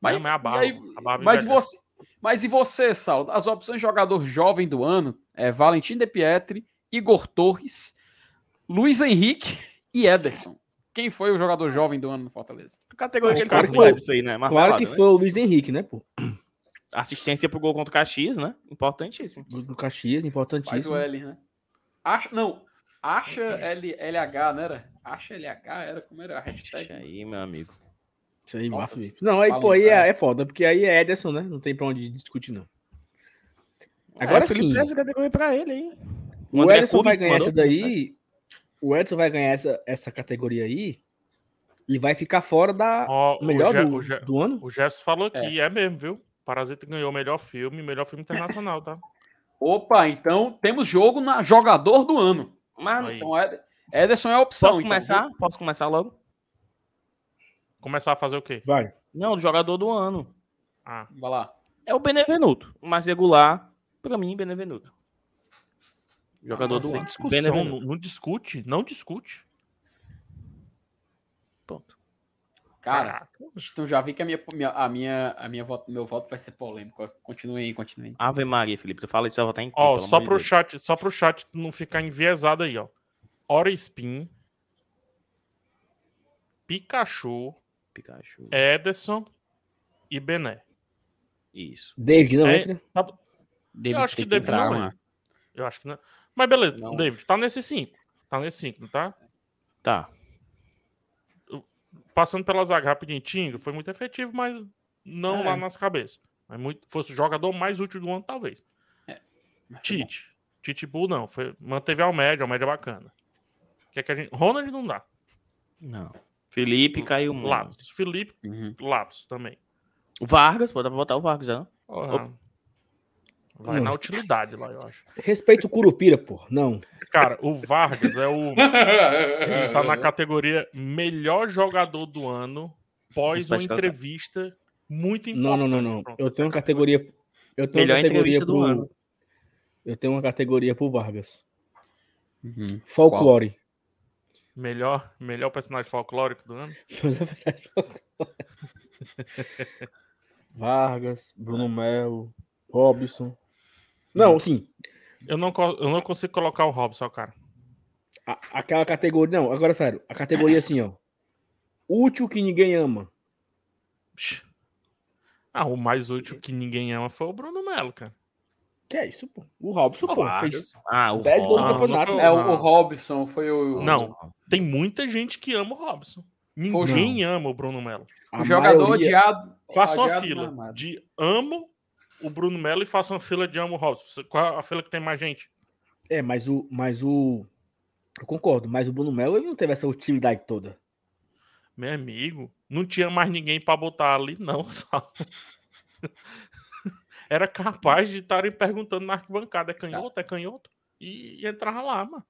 Mas, é a barba. aí- a barba mas, você, mas e você, Saulo? As opções de jogador jovem do ano é Valentim De Pietri, Igor Torres, Luiz Henrique e Ederson. Quem foi o jogador jovem do ano no Fortaleza? A categoria que ele claro foi. Ederson aí, né? Claro que né? foi o Luiz Henrique, né, pô? Assistência pro gol contra o Caxias, né? Importantíssimo. Do, Caxias, Faz importantíssimo. o L, né? Acha, não, acha L, LH, não era? Acha LH, era como era a Deixa hashtag? aí, meu amigo. Isso aí, Nossa, massa. Não, aí, pô, aí é, é foda, porque aí é Ederson, né? Não tem pra onde discutir, não. Agora Agora o Felipe sim. fez essa categoria pra ele aí. O Edson Cury vai ganhar essa daí. O Edson vai ganhar essa, essa categoria aí e vai ficar fora da Ó, o melhor do, o do ano. O Jefferson falou aqui, é. mesmo, viu? Parasita ganhou o melhor filme, melhor filme internacional, tá? Opa, então temos jogo na jogador do ano. Mano, Aí. Então Ed- Ederson é a opção. posso então, começar? viu? Posso começar logo? Começar a fazer o quê? Vai. Não, o jogador do ano. Ah, Vai lá. É o Benevenuto. O mais regular, pra mim, Benevenuto. Jogador não, do sem ano. discussão, Benevenuto. não, não discute, não discute. Ponto. Cara, Caraca. então já vi que a minha, a minha, a minha voto, meu voto vai ser polêmico. Continue aí, continue aí. Ave Maria, Felipe. Tu fala isso, vai votar em quem, Ó, só pro Deus? chat, só pro chat não ficar enviesado aí, ó. Hora Spin, Pikachu, Pikachu. Ederson e Bené. Isso. David não É, entra. David acho tem que David não mano. Eu acho que não. Mas beleza, Não. David, tá nesse 5. Tá nesse 5, não tá? Tá. Passando pela zaga rapidinho, Tinga foi muito efetivo, mas não É. lá nas cabeças. Mas muito, fosse o jogador mais útil do ano, talvez. Mas foi bom. Tite. Titibu não. Foi, manteve a média, a média bacana. Que é que a gente, Ronald não dá. Não. Felipe caiu muito. Lapsus. Felipe, Uhum. Lapsus também. Vargas, pode botar o Vargas, já. Porra. Vai na utilidade lá, eu acho. Respeito o Curupira, pô. Não. Cara, o Vargas é o. Ele tá na categoria melhor jogador do ano pós uma entrevista muito importante. Não, não, não, não. Pronto, Eu tenho uma categoria. Eu tenho Melhor uma categoria entrevista do pro. ano. Eu tenho uma categoria pro Vargas. Uhum. Folclore. Melhor, melhor personagem folclórico do ano. Vargas, Bruno Melo, Robson. Não, sim. Eu não, eu não consigo colocar o Robson, cara. a- aquela categoria. Não, agora sério. A categoria assim, ó. Útil que ninguém ama. Ah, o mais útil que ninguém ama foi o Bruno Melo, cara. Que é isso, pô? O Robson, pô, fez Ah, o 10 gols no campeonato. foi- É, o, Robson foi o. Não. Tem muita gente que ama o Robson. Ninguém ama o Bruno Melo. O jogador maioria- odiado. Faça uma fila amado. de amo o Bruno Melo e faça uma fila de amo o Robson. Qual é a fila que tem mais gente? É, mas o. Mas o. Eu concordo, mas o Bruno Melo ele não teve essa utilidade toda. Meu amigo, não tinha mais ninguém pra botar ali, não, só. Era capaz de estarem perguntando na arquibancada: é canhoto? É canhoto? E, e entrava lá, mano.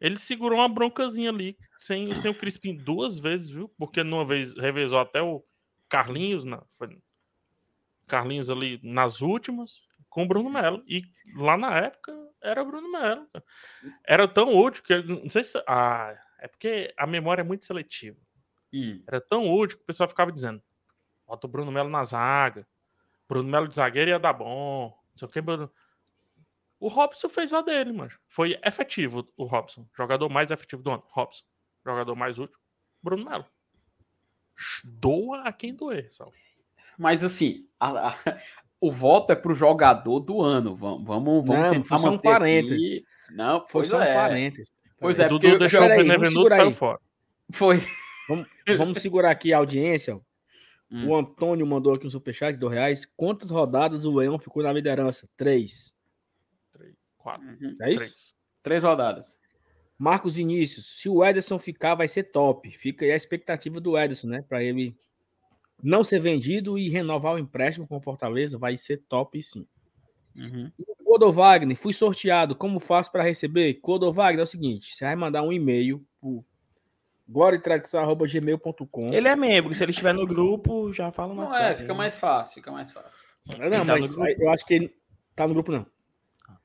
Ele segurou uma broncazinha ali, sem, sem o Crispim duas vezes, viu? Porque numa vez revezou até o Carlinhos, na, Carlinhos ali nas últimas, com o Bruno Melo. E lá na época era o Bruno Melo. Era tão útil que. Não sei se. Ah, é porque a memória é muito seletiva. Hum. Era tão útil que o pessoal ficava dizendo: bota o Bruno Melo na zaga. Bruno Melo de zagueiro ia dar bom. Não sei o que, Bruno. O Robson fez a dele, mano. Foi efetivo o Robson. Jogador mais efetivo do ano. Robson. Jogador mais útil. Bruno Melo. Doa a quem doer, Sal. Mas assim, a- a- o voto é pro jogador do ano. Vamos, vamos, vamos Não, tentar foi só um manter parênteses. aqui. Não, Foi pois só um é. parênteses. Pois O é, Dudu porque deixou o e segurar saiu aí. fora. foi. Vamos, vamos segurar aqui a audiência. Hum. O Antônio mandou aqui um superchat de dois reais. Quantas rodadas o Leão ficou na liderança? Três. Três, quatro, Uhum. É isso? três. Três rodadas. Marcos Vinícius. Se o Ederson ficar, vai ser top. Fica aí a expectativa do Ederson, né? Para ele não ser vendido e renovar o empréstimo com o Fortaleza. Vai ser top, sim. Uhum. Clodo Wagner, fui sorteado. Como faço para receber? Clodo Wagner é o seguinte: você vai mandar um e-mail pro gloriatradição.gmail.com. Ele é membro, se ele estiver no grupo, já fala no Não WhatsApp. é, fica né? mais fácil, fica mais fácil. Não, Ele tá mas aí eu acho que ele tá no grupo, não.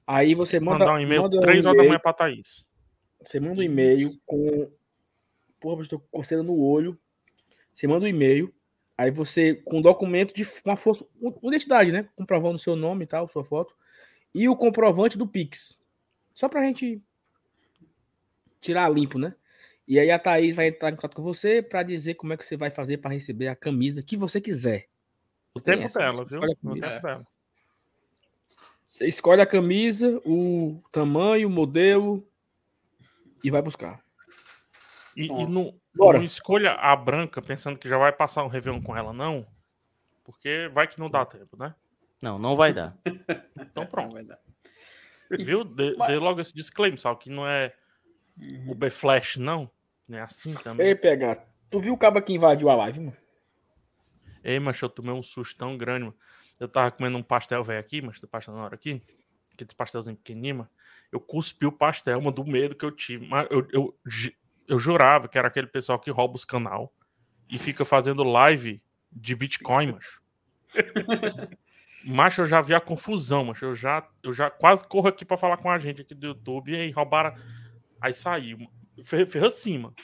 Aí você manda, Mandar um e-mail manda três horas da manhã pra Thaís. Você manda um e-mail com. Porra, eu estou coceira no olho. Você manda um e-mail. Aí você, com um documento de uma força, uma identidade, né? Comprovando o seu nome e tal, sua foto. E o comprovante do Pix. Só pra gente tirar limpo, né? E aí a Thaís vai entrar em contato com você pra dizer como é que você vai fazer pra receber a camisa que você quiser. O Tem tempo essa, dela, viu? O tempo dela. Você escolhe a camisa, o tamanho, o modelo e vai buscar. E, e não, não escolha a branca pensando que já vai passar um Réveillon com ela, não. Porque vai que não dá tempo, né? Não, não vai dar. Então pronto. Vai dar. Viu? Dê, Mas- dê logo esse disclaimer, sal, que não é Uhum. o B-Flash, não. É assim também. Ei, PH, tu viu o cabo que invadiu a live, mano? Ei, mas eu tomei um susto tão grande, mano. Eu tava comendo um pastel velho aqui, mas do pastel na hora aqui. Aqueles pastelzinho pequenininho, mano. Eu cuspi o pastel, mano, do medo que eu tive. Mas eu, eu, eu jurava que era aquele pessoal que rouba os canal e fica fazendo live de Bitcoin, macho. Macho, eu já vi a confusão, macho. Eu já, eu já quase corro aqui pra falar com a gente aqui do YouTube e aí roubaram. Aí saiu. Mano. Assim, mano.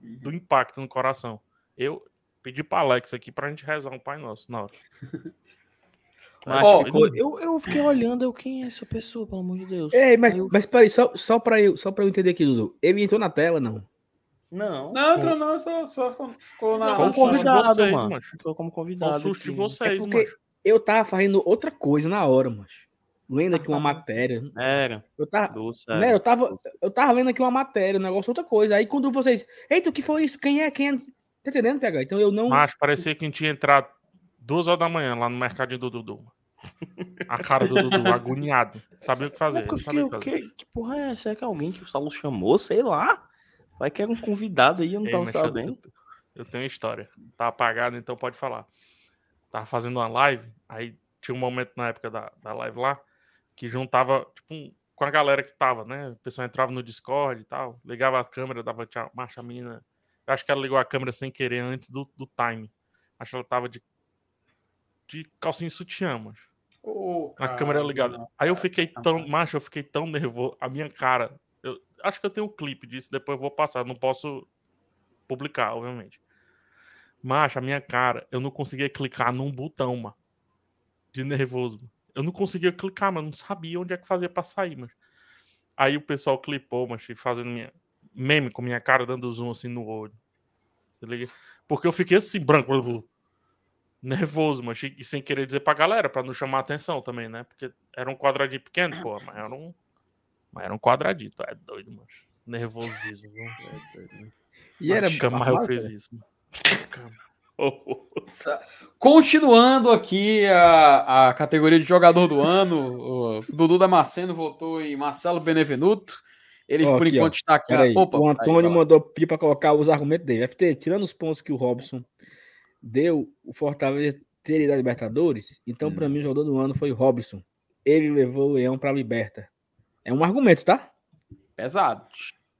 Do impacto no coração. Eu pedi pra Alex aqui pra gente rezar um Pai Nosso na hora. Mas Ó, ficou- eu, eu fiquei olhando, eu, quem é essa pessoa, pelo amor de Deus? Ei, mas, eu- mas peraí, só, só, pra eu, só pra eu entender aqui, Dudu. Ele entrou na tela, não? Não. Não, entrou não, só, só ficou- ficou na. Susto de convidado, vocês, mano. macho. Entrou como convidado. um susto de vocês, É porque- macho. Eu tava fazendo outra coisa na hora, mano. Lendo aqui uma matéria. Era. Eu tava, Doce, né, era. eu tava, eu tava lendo aqui uma matéria, um negócio, outra coisa. Aí quando vocês. Eita, o que foi isso? Quem é? Quem é? Tá entendendo, PH? Então eu não. Macho, parecia que a gente tinha entrado duas horas da manhã lá no mercadinho do Dudu. A cara do Dudu, agoniado. Sabia o que fazer. É não sabia eu o que fiquei, fazer. o que, que porra é essa? É que alguém que o Saulo chamou? Sei lá. Vai que era um convidado aí, eu não Ei, tava mas eu- sabendo. Eu, eu tenho história. Tá apagado, então pode falar. Tava fazendo uma live, aí tinha um momento na época da, da live lá que juntava, tipo, um- com a galera que tava, né? O pessoal entrava no Discord e tal, ligava a câmera, dava tchau, marcha a menina. Eu acho que ela ligou a câmera sem querer antes do, do time. Acho que ela tava de, de calcinha e sutiã, mas Ô, a câmera ligada. não, Aí eu fiquei tão, macho, eu fiquei tão nervoso. A minha cara, eu acho que eu tenho um clipe disso, depois eu vou passar, não posso publicar, obviamente. Macho, a minha cara, eu não conseguia clicar num botão, mano. De nervoso. mano. Eu não conseguia clicar, mas não sabia onde é que fazia pra sair, mas. Aí o pessoal clipou, mas fazendo minha meme com minha cara dando zoom assim no olho. Porque eu fiquei assim, branco, nervoso, mas e sem querer dizer pra galera, pra não chamar atenção também, né? Porque era um quadradinho pequeno, pô, mas era um, mas era um quadradinho, é doido, mano. Nervosismo, viu? É doido, né? E era Nunca mais eu fiz isso. mano. Continuando aqui a, a categoria de jogador do ano, o Dudu Damasceno votou em Marcelo Benevenuto. Ele, Ó, por aqui, enquanto, ó. está aqui. Peraí, Opa, o aí, Antônio lá. mandou pedir para colocar os argumentos dele. FT, tirando os pontos que o Robson deu, o Fortaleza teria à Libertadores. Então, Hum. para mim, o jogador do ano foi o Robson. Ele levou o Leão para a Liberta. É um argumento, tá? Pesado.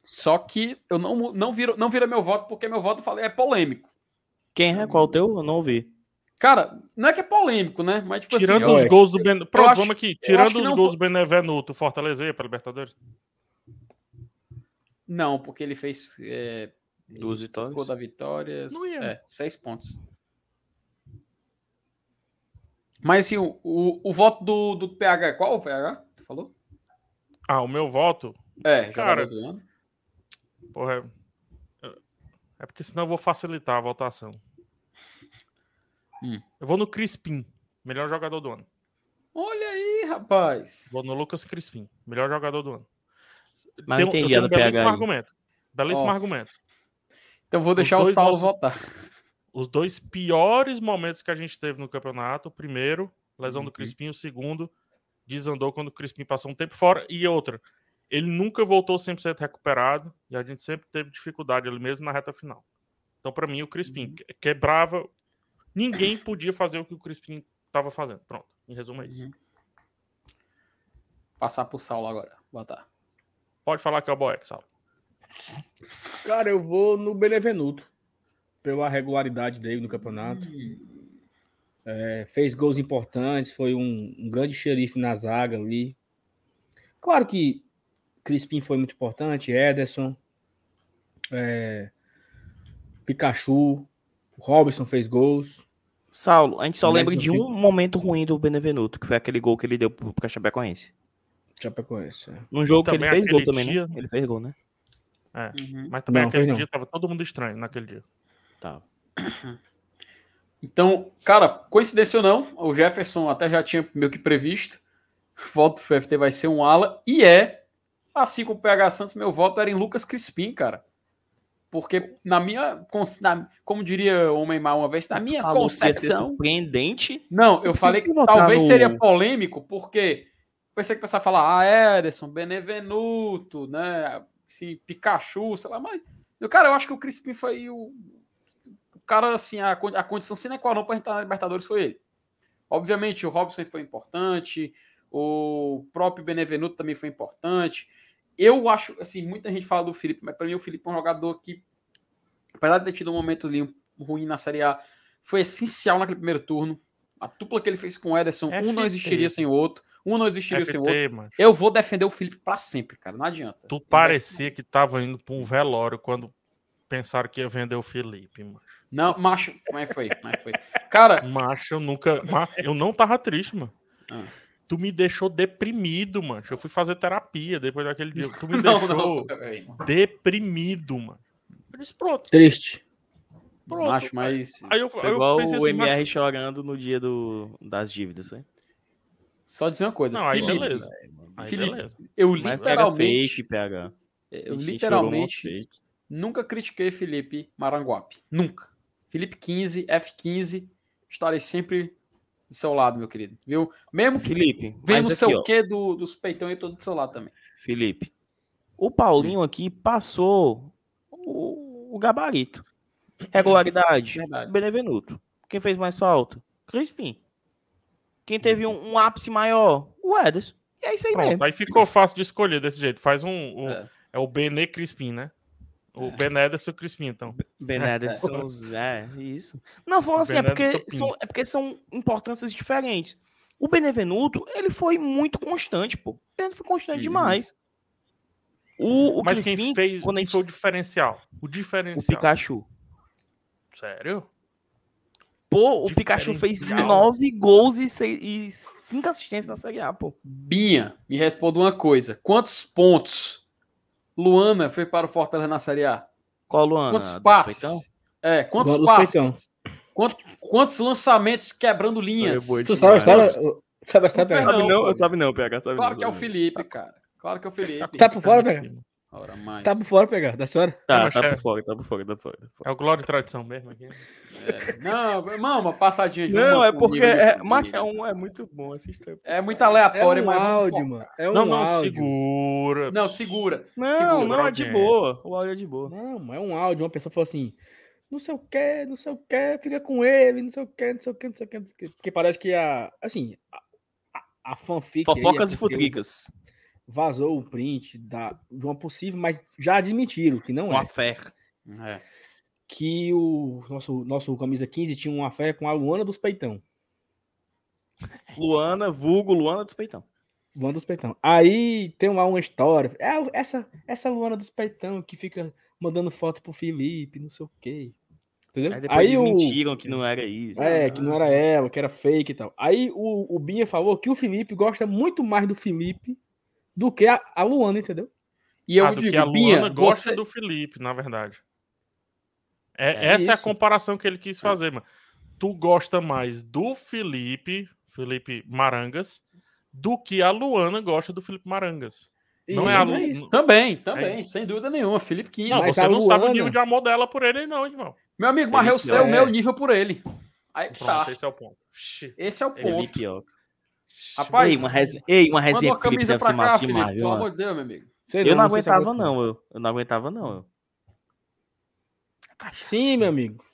Só que eu não, não, viro, não vira meu voto, porque meu voto, é polêmico. Quem é? Qual o teu? Eu não ouvi. Cara, não é que é polêmico, né? Mas, tipo Tirando assim, os ó, gols do Ben... Pronto, acho- vamos aqui. Tirando os gols foi- do Benevenuto, Fortaleza ia pra Libertadores? não, porque ele fez é, Duas vitórias. gol da vitória. Ia. É, seis pontos. Mas assim, o, o, o voto do, do PH é qual, o PH? Tu falou? Ah, o meu voto, É, Cara, porra, é... é porque senão eu vou facilitar a votação. Hum. Eu vou no Crispim, melhor jogador do ano. Olha aí, rapaz. Vou no Lucas Crispim, melhor jogador do ano. Mas Tem um- eu entendi tenho do um belíssimo PH argumento. Belíssimo Ó. argumento. Então vou deixar o Saulo votar. Os dois piores momentos que a gente teve no campeonato, o primeiro, lesão do Uhum. Crispim, o segundo, desandou quando o Crispim passou um tempo fora, e outra, ele nunca voltou 100% recuperado, e a gente sempre teve dificuldade ali mesmo na reta final. Então, pra mim, o Crispim Uhum. que- quebrava. Ninguém podia fazer o que o Crispim estava fazendo. Pronto, em resumo é isso. Uhum. Passar pro Saulo agora. Botar. Pode falar que é o Boeck, Saulo. Cara, eu vou no Benevenuto. Pela regularidade dele no campeonato. É, fez gols importantes, foi um, um grande xerife na zaga ali. Claro que Crispim foi muito importante, Ederson, é, Pikachu, o Robson fez gols. Saulo, a gente só lembra de um momento ruim do Benevenuto, que foi aquele gol que ele deu pro Chapecoense. Chapecoense. é. Num jogo que ele fez gol aquele também, dia- né? Ele fez gol, né? Uhum. Mas também Não, aquele não. dia tava todo mundo estranho naquele dia. Tá. Então, cara, coincidência ou não, o Jefferson até já tinha meio que previsto. Voto do FT vai ser um ala. E é, assim como o PH Santos, meu voto era em Lucas Crispim, cara. Porque na minha, na- como diria o Homem Mal uma vez, na minha Falou concepção. surpreendente. Não, eu Eu falei que talvez no- seria polêmico, porque pensei que o pessoal ia falar, ah, Ederson, Benevenuto, né? Esse Pikachu, sei lá, mas. Cara, eu acho que o Crispim foi o. O cara, assim, a, a condição sine qua non pra gente estar na Libertadores foi ele. Obviamente, o Robson foi importante, o próprio Benevenuto também foi importante. Eu acho, assim, muita gente fala do Felipe, mas para mim o Felipe é um jogador que, apesar de ter tido um momento ali ruim na Série A, foi essencial naquele primeiro turno. A dupla que ele fez com o Ederson, um não FT. existiria sem o outro, um não existiria sem o outro. FT, mano. Eu vou defender o Felipe pra sempre, cara, não adianta. Tu Não parecia que tava indo pra um velório quando pensaram que ia vender o Felipe, mano. Não, macho, mas foi, mas foi. Cara, Macho, eu nunca. Eu não tava triste, mano. Ah. Tu me deixou deprimido, mano. Eu fui fazer terapia depois daquele dia. Tu me não, deixou não, deprimido, mano. Eu disse, pronto, Triste. pronto. Macho, mas Aí eu, Foi aí eu igual pensei o assim, MR macho, chorando no dia do, das dívidas, né? só dizer uma coisa. Não, aí Felipe, beleza. Aí Felipe, beleza. eu Mas pega literalmente, fake, PH. eu literalmente nunca critiquei Felipe Maranguape. Nunca. Felipe 15, F15, estarei sempre do seu lado, meu querido. Viu? Mesmo que Felipe, vendo o mas seu aqui, ó, quê do, dos peitão e todo do seu lado também. Felipe. O Paulinho aqui passou o, o gabarito. Regularidade. Verdade. Benevenuto. Quem fez mais falta? Crispim. Quem teve um, um ápice maior? O Ederson. E é isso aí Pronto, mesmo. aí ficou fácil de escolher desse jeito. Faz um. um- É. é. o Benê Crispim, né? O Benedson Crispim, então. Benedson, é, isso. Não, falando assim, é porque, são, é porque são importâncias diferentes. O Benevenuto, ele foi muito constante, pô. Ele foi constante Uhum. demais. O, o Mas Crispim, quem fez quando gente... foi o diferencial? O o diferencial. Pikachu. Sério? Pô, o Pikachu fez nove gols e, seis, e cinco assistências na Série A, pô. Binha, me responda uma coisa. Quantos pontos Luana fez para o Fortaleza na Série A? Qual Luana? Quantos passes? É, quantos dos passes? Quantos, quantos lançamentos quebrando linhas? Foi Tu sabe, sabe, sabe, sabe, Não, sabe, não, sabe não, PH, sabe Claro não, que é o Felipe, cara. Claro que é o Felipe. Tá por fora, PH? Ora mais. Tá por fora, pegar, da senhora? Tá, tá é- por fora, tá por fora, tá por fora. tá por fora. É o Glória e Tradição mesmo aqui. É. Não, não, uma passadinha de Não, uma é porque é, mas é, um, é muito bom assistir. É muito É aleatório, um mas áudio, mano. É um não, não, áudio. segura. Não, segura. Não, segura. não, é de boa. O áudio é de boa. Não, é um áudio. Uma pessoa falou assim: não sei o que, não sei o que, fica com ele, não sei o que, não sei o que, não sei o que. Porque parece que a. Assim, a, a, fanfic. aí é Fofocas e porque futricas. Vazou o print da, de uma possível, mas já admitiram que não Com é. a fé. É. Que o nosso, nosso camisa 15 tinha uma fé com a Luana dos Peitão. Luana, vulgo Luana dos Peitão. Luana dos Peitão. Aí tem lá uma história. É essa, essa Luana dos Peitão que fica mandando foto pro Felipe, não sei o quê. Entendeu? Aí depois eles mentiram que não era isso. É, que não era ela, que era fake e tal. Aí o, o Binha falou que o Felipe gosta muito mais do Felipe do que a, a Luana, entendeu? E eu ah, do digo, que a Binha, Luana gosta você- do Felipe, na verdade. É, É essa é a isso. comparação que ele quis fazer, mano. Tu gosta mais do Felipe, Felipe Marangas, do que a Luana gosta do Felipe Marangas. Não Isso, é a não Lu... isso. Também, também, sem dúvida nenhuma. Felipe 15. Não, você a não sabe o Luana- nível de amor dela por ele, não, irmão. Meu amigo, mas eu sei o é. meu nível por ele. Aí que Pronto, tá. esse é o ponto. Esse é o ponto. Felipe. Rapaz, Ei, uma resenha, ei, uma resenha uma o Felipe camisa pra ser cá, massa Felipe. demais, Pelo amor de Deus, meu amigo. Sei Eu não se aguentava, aguenta. não, eu. Eu não aguentava, não. Eu. Sim, meu amigo.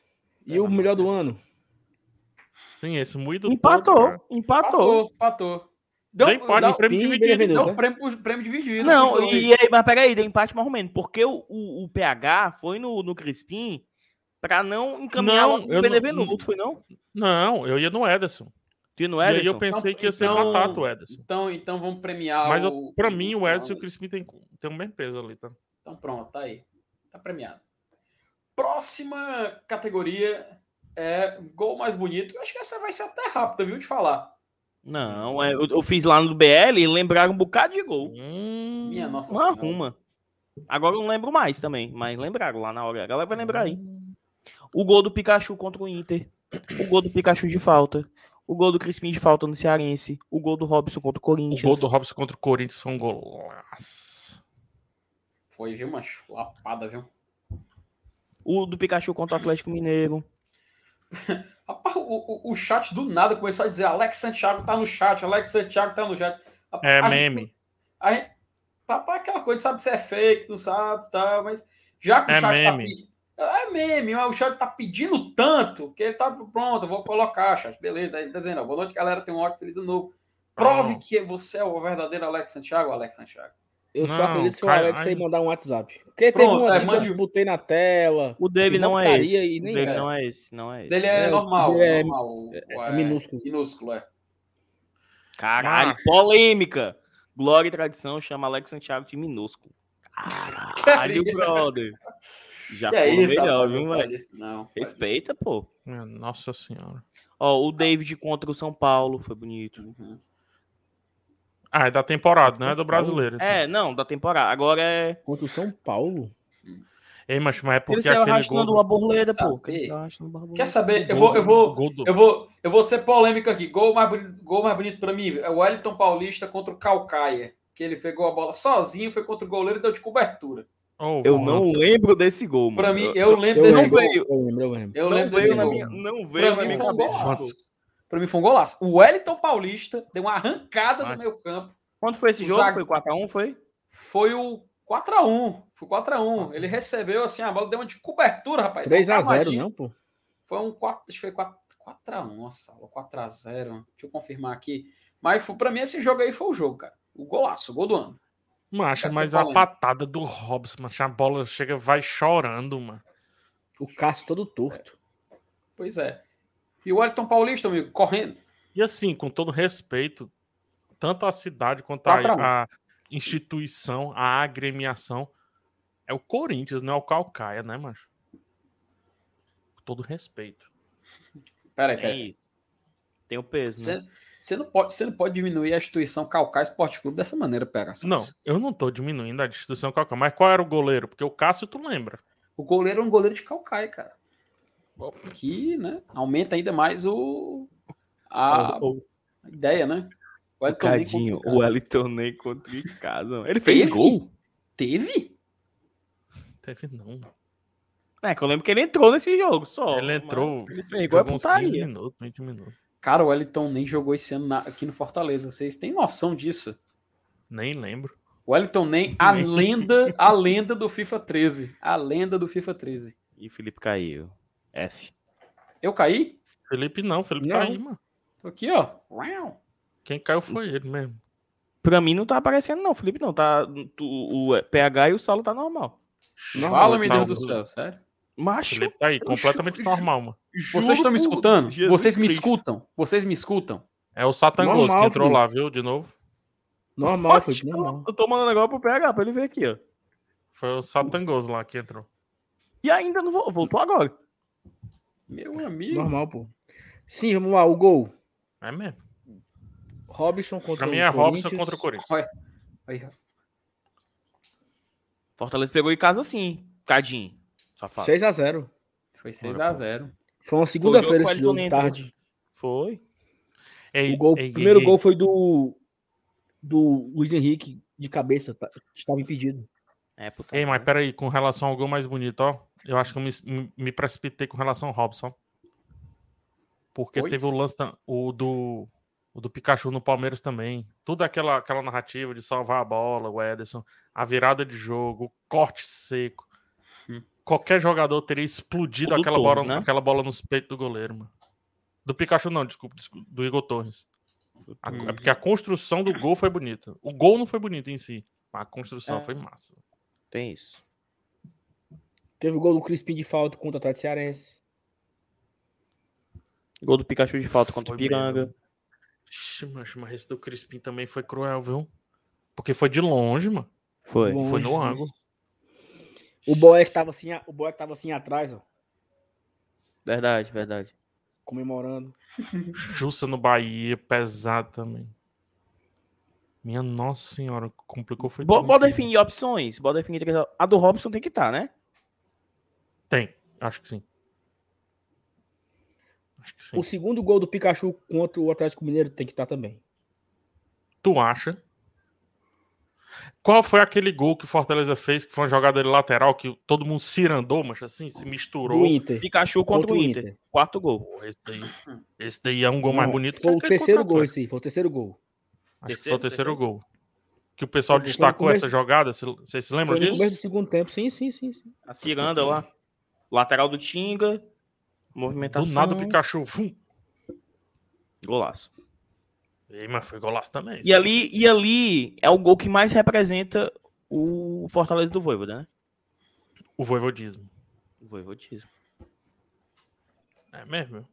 E o melhor do ano? Sim, esse moído todo, Empatou, empatou. Patou, patou. Deu, Deu empate, dá- o prêmio dividido. Benevenuto, deu né? um prêmio, prêmio dividido. Não, dois. e aí, mas peraí, deu empate mais ou menos. Porque o, o, o PH foi no, no Crispim pra não encaminhar Não, não- Benevenuto, foi não? Não, eu ia no Ederson. Que não e aí eu Ederson? pensei que ia ser Então- batata o Ederson. Então, então vamos premiar Mas eu, o... pra mim, o Ederson e o Crispim tem, tem o mesmo peso ali, tá? Então pronto, tá aí. Tá premiado. Próxima categoria é gol mais bonito. Eu acho que essa vai ser até rápida, viu, de falar. Não, é, eu, eu fiz lá no BL e lembraram um bocado de gol. Hum, Minha nossa Uma senhora. arruma. Agora eu não lembro mais também, mas lembraram lá na hora. A galera vai lembrar aí. O gol do Pikachu contra o Inter. O gol do Pikachu de falta. O gol do Crispim de falta no Cearense. O gol do Robson contra o O Corinthians. gol do Robson contra o Corinthians foi um golaço. Foi, viu, macho? Lapada, viu? O do Pikachu contra o Atlético Mineiro. Rapaz, o, o, o chat do nada começou a dizer Alex Santiago tá no chat, Alex Santiago tá no chat. Rapaz, É a meme. Gente, papai, aquela coisa, sabe se é fake, não sabe, tá, mas já que o É chat tá meme. pedindo. É meme, mas o chat tá pedindo tanto que ele tá pronto, vou colocar, chat. Beleza, aí ele tá dizendo, ó, boa noite, galera, tem um ótimo feliz ano novo. Prove Ah. que você é o verdadeiro Alex Santiago, Alex Santiago. Eu só Não, acredito se o Alex aí mandar um WhatsApp. Porque Pronto, teve uma é, vez que mande- eu botei na tela. O dele não é esse. e O nem dele é. não é esse, não é esse. Dele é, É, normal, dele é- normal. o- é é minúsculo. Minúsculo, é. Caralho, Ah. polêmica. Glória e tradição chama Alex Santiago de minúsculo. Caralho, brother. Já é foi isso, melhor, viu, não velho? não. Respeita, pô. Minha Nossa senhora. Ó, o David contra o São Paulo foi bonito. Uhum. Ah, é da temporada, não é do brasileiro. então. É, não, da temporada. Agora é. Contra o São Paulo. Ei, mas, mas é Ele porque saiu aquele arrastando gol. uma borboleta, Quer pô. Ele saiu. Quer saber? Eu vou, eu vou, do- eu vou, eu vou ser polêmico aqui. Gol mais bonito, gol mais bonito para mim é o Wellington Paulista contra o Calcaia, que ele pegou a bola sozinho, foi contra o goleiro e deu de cobertura. Oh, Eu não lembro desse gol, mano. Para mim, eu lembro Eu desse não gol. veio. Eu lembro, eu lembro. Eu não lembro veio desse na gol. minha, não Pra veio na mim minha um cabeça. golaço. Pra mim foi um golaço. O Wellington Paulista deu uma arrancada Mas- no meu campo. Quanto foi esse O jogo? zague- Foi 4x1, foi? Foi o 4x1. Foi 4x1. Ele recebeu assim, a bola deu uma de cobertura, rapaz. 3x0, Camadinho. não, pô. Foi um 4, acho que foi 4, 4x1, nossa, 4x0. Deixa eu confirmar aqui. Mas foi, pra mim esse jogo aí foi o jogo, cara. O golaço, o gol do ano. Macho, Essa mas a patada do Robson, macho, a bola chega, vai chorando, mano. O Cássio todo torto. Pois é. E o Wellington Paulista, amigo, correndo. E assim, com todo respeito, tanto a cidade quanto 4 a 1. a, instituição, a agremiação, é o Corinthians, não é o Calcaia, né, macho? Com todo respeito. Peraí, Tem peraí. isso. Tem o peso, né? Você, não pode, você não pode diminuir a instituição Calcaia Esporte Clube dessa maneira, pega. Não, eu não tô diminuindo a instituição Calcaia, mas qual era o goleiro? Porque o Cássio, tu lembra? O goleiro é um goleiro de Calcaia, cara. Que, né, aumenta ainda mais o a, O- a ideia, né? O Wellington Cadinho, contra o Wellington nem contra em casa. Ele fez Teve? gol. Teve? Teve não. É, que eu lembro que ele entrou nesse jogo só. Ele entrou, Ele fez gol é jogou uns 15 putaria. minutos, 20 minutos. Cara, o Wellington nem jogou esse ano na- aqui no Fortaleza. Vocês têm noção disso? Nem lembro. O Wellington nem, a lenda, a lenda do FIFA 13. A lenda do FIFA 13. E o Felipe caiu. F. Eu caí? Felipe não, Felipe Não. tá aí, mano. Tô aqui, ó. Quem caiu foi ele mesmo. Pra mim não tá aparecendo não, Felipe não. Tá, tu- o PH e o Saulo tá normal. Fala, meu tá, Deus do o- céu, sério. Macho, Felipe tá aí, completamente normal, mano. Vocês estão me escutando? Jesus Vocês me Cristo. escutam? Vocês me escutam? É o Satangoso que entrou filho. lá, viu? De novo. Normal, foi normal. Eu tô mandando agora pro PH pra ele ver aqui, ó. Foi o Satangoso lá que entrou. E ainda não vo- voltou agora. Meu amigo. Normal, pô. Sim, vamos lá, o gol. É mesmo. Robson contra Pra mim é Robson contra o Corinthians. Olha. Fortaleza pegou em casa sim, Cadinho. Safado. 6x0. Foi 6x0. Foi uma segunda-feira esse jogo tarde. Foi. Ei, O, gol, ei, primeiro ei, gol ei. foi do, do Luiz Henrique de cabeça, tá- estava impedido. É, puta. Ei, mas peraí, com relação ao gol mais bonito, ó. Eu acho que eu me, me- precipitei com relação ao Robson. Porque Pois. teve o lance o do, o do Pikachu no Palmeiras também. Tudo aquela, aquela narrativa de salvar a bola, o Ederson, a virada de jogo, o corte seco. Qualquer jogador teria explodido aquela, Torres, bola, né? aquela bola nos peitos do goleiro, mano. Do Pikachu não, desculpa, desculpa, do Igor Torres. A-. É porque a construção do gol foi bonita. O gol não foi bonito em si, mas a construção É. foi massa. Tem isso. Teve o gol do Crispim de falta contra o Atlético Cearense. Gol do Pikachu de falta contra o Piranga. mesmo. Ixi, macho, mas esse do Crispim também foi cruel, viu? Porque foi de longe, mano. Foi. Longe, Foi no ângulo. O Boeck tava assim, o Boeck tava assim atrás, ó, Verdade, verdade. comemorando. Jussa no Bahia, pesado também. Minha nossa senhora, complicou foi Bo- Bora definir opções. Bora definir. A do Robson tem que estar, né? Tem, acho que sim. Acho que sim. O segundo gol do Pikachu contra o Atlético Mineiro tem que estar também. Tu acha? Qual foi aquele gol que o Fortaleza fez, que foi uma jogada de lateral, que todo mundo cirandou, mas assim, se misturou? Inter. Pikachu contra, o Inter. Quarto gol. Esse daí, esse daí é um gol mais Não, bonito. Foi que o terceiro contra gol esse aí, foi o terceiro gol. Acho que foi Terceiro, o terceiro gol. Que o pessoal Foi destacou começo- essa jogada. Cê- Vocês se lembram Foi no disso? começo do segundo tempo, sim, sim, sim, sim. A ciranda lá. Lateral do Tinga. Movimentação. Do nada o Pikachu. Fum. Golaço. Ei, mas foi golaço também. E ali, e ali é o gol que mais representa o Fortaleza do Voivoda, né? O voivodismo. O Voivodismo. É mesmo?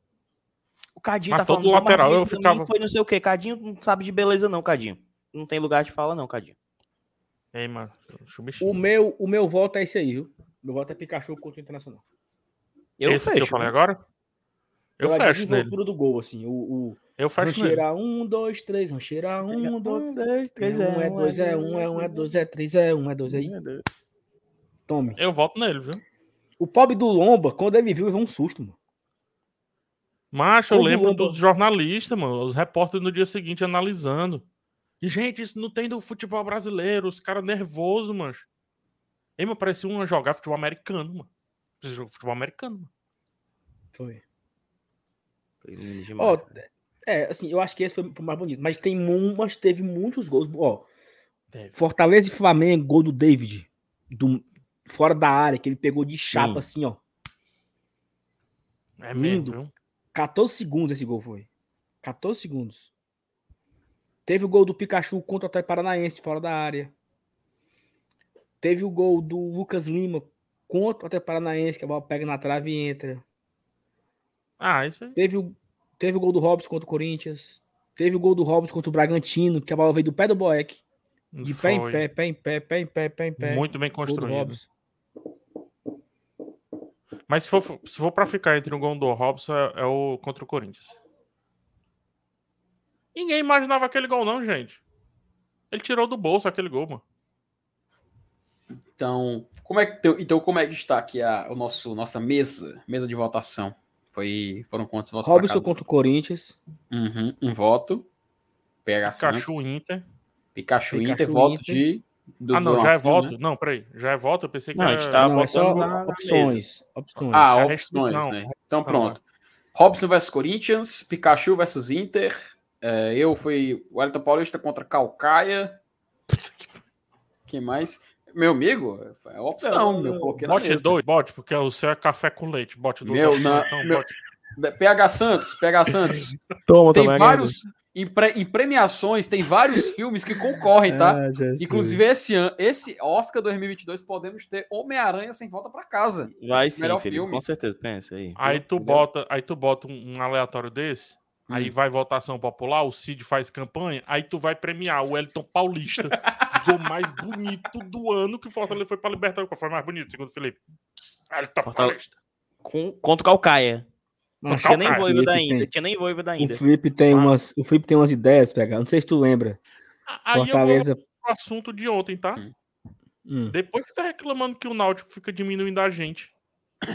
O Cadinho Mas tá todo falando. "Ah, lateral eu ficava- Foi não sei o quê. Cadinho não sabe de beleza, não, Cadinho. Não tem lugar de fala, não, Cadinho. Ei, mano. Deixa eu O meu, o meu voto é esse aí, viu? Meu voto é Pikachu contra o Internacional. Eu Esse fecho. que eu falei né? agora? Eu Pela fecho nele. desenvoltura do gol, assim. O, o Eu fecho nele. rancheira um, dois, três, rancheira um, dois. Um, dois, três, é um, é dois, é um, é um, é dois, é três, é um, é dois aí. Tome. Eu voto nele, viu? O pobre do Lomba, quando ele viu, levou um susto, mano. Macho, eu lembro dos jornalistas, mano. Os repórteres no dia seguinte analisando. E, gente, isso não tem do futebol brasileiro. Os caras nervosos, mano. Ei, mas parecia uma jogar futebol americano, mano. Esse jogo de futebol americano, mano. Foi. Foi lindo Ó, demais. É, assim, eu acho que esse foi, foi mais bonito. Mas tem mas teve muitos gols. Ó, Teve. Fortaleza e Flamengo, gol do David. Do, fora da área, que ele pegou de chapa, Sim. assim, ó. É Lindo. mesmo, viu? 14 segundos esse gol foi. 14 segundos. Teve o gol do Pikachu contra o Atlético Paranaense, fora da área. Teve o gol do Lucas Lima contra o Atlético Paranaense, que a bola pega na trave e entra. Ah, isso aí. Teve o, teve o gol do Robson contra o Corinthians. Teve o gol do Robson contra o Bragantino, que a bola veio do pé do Boeck. De pé em pé, pé em pé, pé em pé, pé em pé. Muito bem construído. Robson. Mas se for, se for pra ficar entre o gol do Robson, é, é o contra o Corinthians. Ninguém imaginava aquele gol, não, gente. Ele tirou do bolso aquele gol, mano. Então, como é que então como é que está aqui a o nosso nossa mesa, mesa de votação? Foi foram quantos votos Robson contra o Corinthians. Uhum, um voto. PH Santos, Pikachu Inter. Pikachu, Pikachu Inter, voto Inter. de do, ah, não, já é voto. né? Não, peraí. Já é voto? Eu pensei que Não, a era... gente tá não, é na- na opções. Opções. Ah, A opções, né? Então Ah, pronto. Robson versus Corinthians, Pikachu versus Inter. é, eu fui o Wellington Paulista contra Calcaia. Quem mais? Meu amigo, é opção. eu Bote dois, bote, porque o seu é café com leite. Bote duas Meu, na- então meu- bote. PH Santos, PH Santos. Toma, tem toma, vários. Em, pre- em premiações, tem vários filmes que concorrem, tá? Ah. Inclusive, esse ano, esse Oscar 2022, podemos ter Homem-Aranha sem volta pra casa. Vai sim, Melhor Felipe, filme. com certeza. Pensa aí. Aí tu Entendeu? bota, aí tu bota um, um aleatório desse, aí Hum. vai votação popular, o Cid faz campanha, aí tu vai premiar o Wellington Paulista, gol mais bonito do ano que o Fortaleza foi pra Libertadores. Qual foi mais bonito, segundo o Felipe? Fortaleza. Paulista. Com, contra o Calcaia. Não, Não tinha nem voivoda ainda. Tinha nem voivoda O ainda. Felipe tem Ah. umas, o Felipe tem umas ideias, pegar. Não sei se tu lembra. Aí eu Fortaleza. vou pro assunto de ontem, tá? Hum. Hum. Depois fica reclamando que o Náutico fica diminuindo a gente.